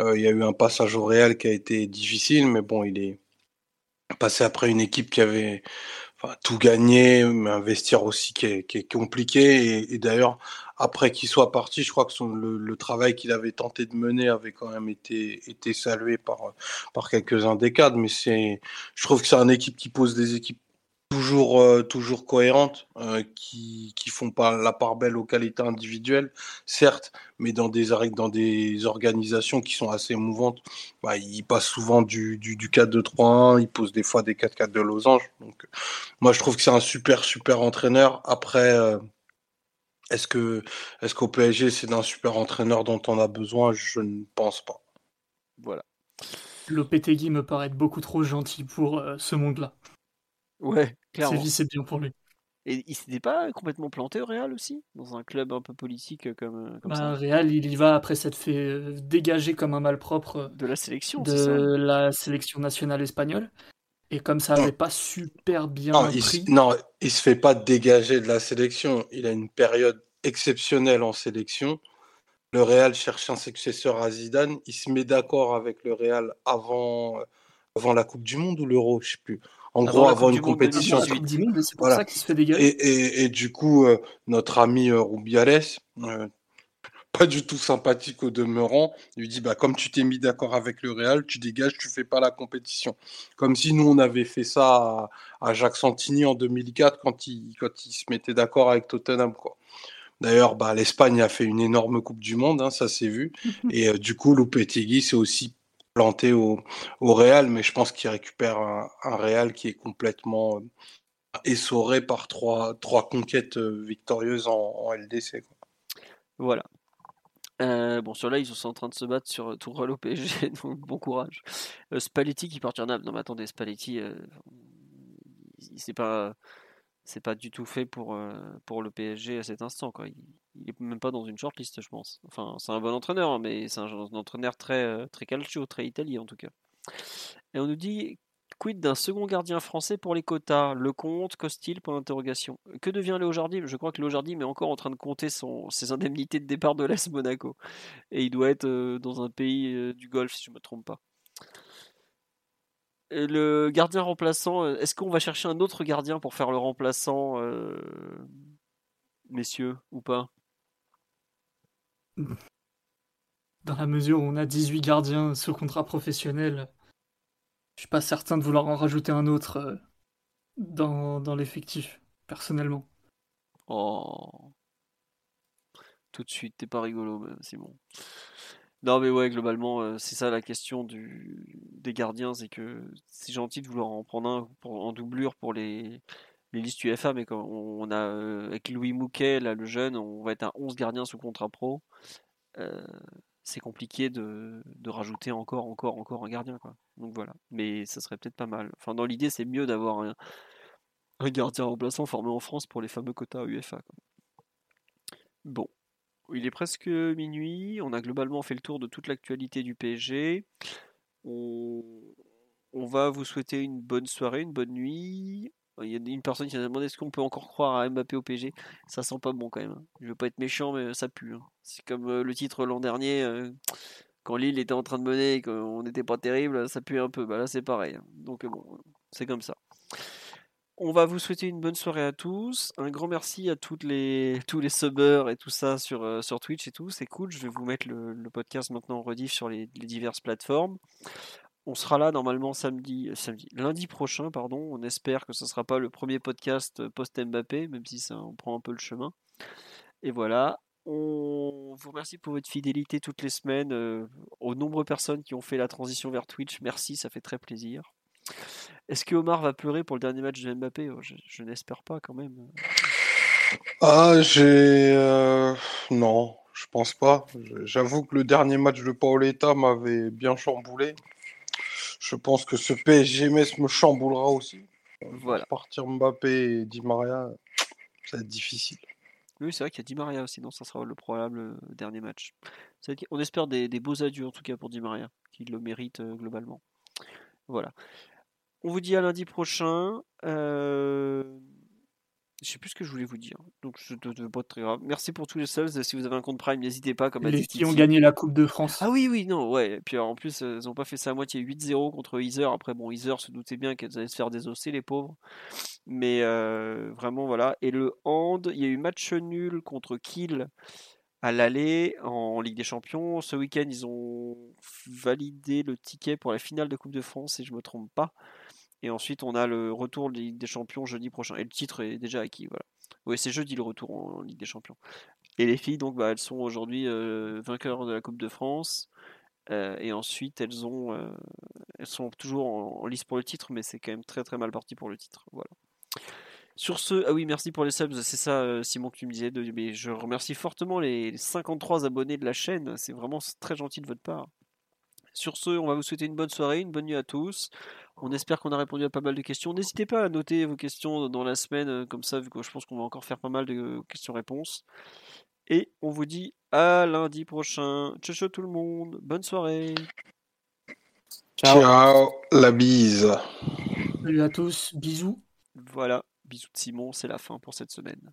Euh, il y a eu un passage au Real qui a été difficile, mais bon, il est passé après une équipe qui avait tout gagné, mais un vestiaire aussi qui est, compliqué. Et, d'ailleurs, après qu'il soit parti, je crois que le, travail qu'il avait tenté de mener avait quand même été, salué par, quelques-uns des cadres. Mais je trouve que c'est une équipe qui pose des équipes toujours, euh, toujours cohérentes, euh, qui, qui font pas la part belle aux qualités individuelles, certes, mais dans des, dans des organisations qui sont assez mouvantes. Bah, ils passent souvent du, du, du 4-2-3-1, ils posent des fois des 4-4 de losange. Donc, moi, je trouve que c'est un super, super entraîneur. Après, euh, est-ce que est-ce qu'au PSG c'est d'un super entraîneur dont on a besoin? Je ne pense pas. Voilà. Lopetegui me paraît beaucoup trop gentil pour euh, ce monde-là. Ouais, clairement. C'est bien pour lui. Et il s'était pas complètement planté au Real aussi? Dans un club un peu politique euh, comme, euh, comme bah, ça? Real, il y va après s'être fait dégager comme un malpropre de la sélection, de ça? la sélection nationale espagnole. Et comme ça n'avait pas super bien non, pris... Il, non, il se fait pas dégager de la sélection. Il a une période exceptionnelle en sélection. Le Real cherche un successeur à Zidane. Il se met d'accord avec le Real avant, avant la Coupe du Monde ou l'Euro, je sais plus. En gros, avant une compétition. C'est pour voilà. ça qu'il se fait dégager. Et, et, et du coup, euh, notre ami euh, Rubiales, euh, pas du tout sympathique au demeurant, lui dit bah comme tu t'es mis d'accord avec le Real, tu dégages, tu fais pas la compétition. Comme si nous on avait fait ça à, à Jacques Santini en 2004 quand il quand il se mettait d'accord avec Tottenham quoi. D'ailleurs, bah, l'Espagne a fait une énorme Coupe du Monde, hein, ça s'est vu. Et euh, du coup, Lopetegui s'est aussi planté au, Real, mais je pense qu'il récupère un, Real qui est complètement euh, essoré par trois, trois conquêtes euh, victorieuses en, LDC. Voilà. Euh, bon, sur là, ils sont en train de se battre sur Tourelle au PSG, donc bon courage. Euh, Spalletti qui part en Non, mais attendez, Spalletti, euh, c'est pas, pas du tout fait pour, pour le PSG à cet instant. Quoi. Il est même pas dans une shortlist, je pense. Enfin, c'est un bon entraîneur, hein, mais c'est un, entraîneur très, très calcio, très italien en tout cas. Et on nous dit Quid d'un second gardien français pour les quotas? Lecomte, Costil pour l'interrogation. Que devient Léo Jardim? Je crois que Léo Jardim est encore en train de compter ses indemnités de départ de l'Est Monaco. Et il doit être euh, dans un pays euh, du Golfe, si je ne me trompe pas. Le gardien remplaçant, euh, est-ce qu'on va chercher un autre gardien pour faire le remplaçant, euh, messieurs, ou pas? Dans la mesure où on a 18 gardiens sous contrat professionnel, je suis pas certain de vouloir en rajouter un autre euh, dans, dans l'effectif, personnellement. Oh. Tout de suite, t'es pas rigolo, c'est bon. Non, mais ouais, globalement, euh, c'est ça la question du, des gardiens, c'est que c'est gentil de vouloir en prendre un pour, en doublure pour les, les listes UFA, mais quand on a, euh, avec Louis Mouquet, là, le jeune, on va être à 11 gardiens sous contrat pro. Euh, c'est compliqué de, rajouter encore, encore, encore un gardien. Quoi. Donc voilà. Mais ça serait peut-être pas mal. Enfin, dans l'idée, c'est mieux d'avoir un, gardien remplaçant formé en France pour les fameux quotas. Quoi. Bon. Il est presque minuit. On a globalement fait le tour de toute l'actualité du PSG. On va vous souhaiter une bonne soirée, une bonne nuit. Il y a une personne qui a demandé est-ce qu'on peut encore croire à Mbappé au PSG. Ça sent pas bon quand même. Je veux pas être méchant, mais ça pue. Hein. C'est comme euh, le titre l'an dernier, euh, quand Lille était en train de mener et qu'on n'était pas terrible, ça pue un peu. Bah là c'est pareil. Hein. Donc bon, c'est comme ça. On va vous souhaiter une bonne soirée à tous. Un grand merci à toutes les, tous les subbers et tout ça sur, euh, sur Twitch et tout. C'est cool. Je vais vous mettre le, le podcast maintenant en rediff sur les, les diverses plateformes. On sera là normalement samedi, samedi, lundi prochain, pardon. On espère que ce ne sera pas le premier podcast post-Mbappé, même si ça on prend un peu le chemin. Et voilà. On vous remercie pour votre fidélité toutes les semaines. Euh, aux nombreuses personnes qui ont fait la transition vers Twitch, merci, ça fait très plaisir. Est-ce que Omar va pleurer pour le dernier match de Mbappé? Je, je n'espère pas quand même. Ah, j'ai. Euh... Non, je pense pas. J'avoue que le dernier match de Paoletta m'avait bien chamboulé Je pense que ce PSG Metz me chamboulera aussi. Voilà. Partir Mbappé et Di Maria, ça va être difficile. Oui, c'est vrai qu'il y a Di Maria aussi, non, ça sera le probable euh, dernier match. On espère des, beaux adieux en tout cas pour Di Maria, qui le mérite euh, globalement. Voilà. On vous dit à lundi prochain. Euh... Je sais plus ce que je voulais vous dire. Donc, je ne pas très grave. Merci pour tous les subs. Si vous avez un compte Prime, n'hésitez pas. Comme les qui ont gagné la Coupe de France. Ah oui, oui, non, ouais. Et puis en plus, euh, ils n'ont pas fait ça à moitié. 8-0 contre Iser. Après, bon, Iser se doutait bien qu'elles allaient se faire désosser, les pauvres. Mais euh, vraiment, voilà. Et le hand, il y a eu match nul contre Kiel à l'aller en Ligue des Champions. Ce week-end, ils ont validé le ticket pour la finale de Coupe de France, si je ne me trompe pas. Et ensuite, on a le retour de Ligue des Champions jeudi prochain. Et le titre est déjà acquis. Voilà. Oui, c'est jeudi le retour en Ligue des Champions. Et les filles, donc, bah, elles sont aujourd'hui euh, vainqueurs de la Coupe de France. Euh, et ensuite, elles, ont, euh, elles sont toujours en, lice pour le titre, mais c'est quand même très très mal parti pour le titre. Voilà. Sur ce, ah oui, merci pour les subs, c'est ça, Simon, que tu me disais. De, mais je remercie fortement les 53 abonnés de la chaîne, c'est vraiment très gentil de votre part. Sur ce, on va vous souhaiter une bonne soirée, une bonne nuit à tous. On espère qu'on a répondu à pas mal de questions. N'hésitez pas à noter vos questions dans la semaine, euh, comme ça, vu que je pense qu'on va encore faire pas mal de questions-réponses. Et on vous dit à lundi prochain. Ciao, ciao tout le monde. Bonne soirée. Ciao. ciao la bise. Salut à tous. Bisous. Voilà. Bisous de Simon. C'est la fin pour cette semaine.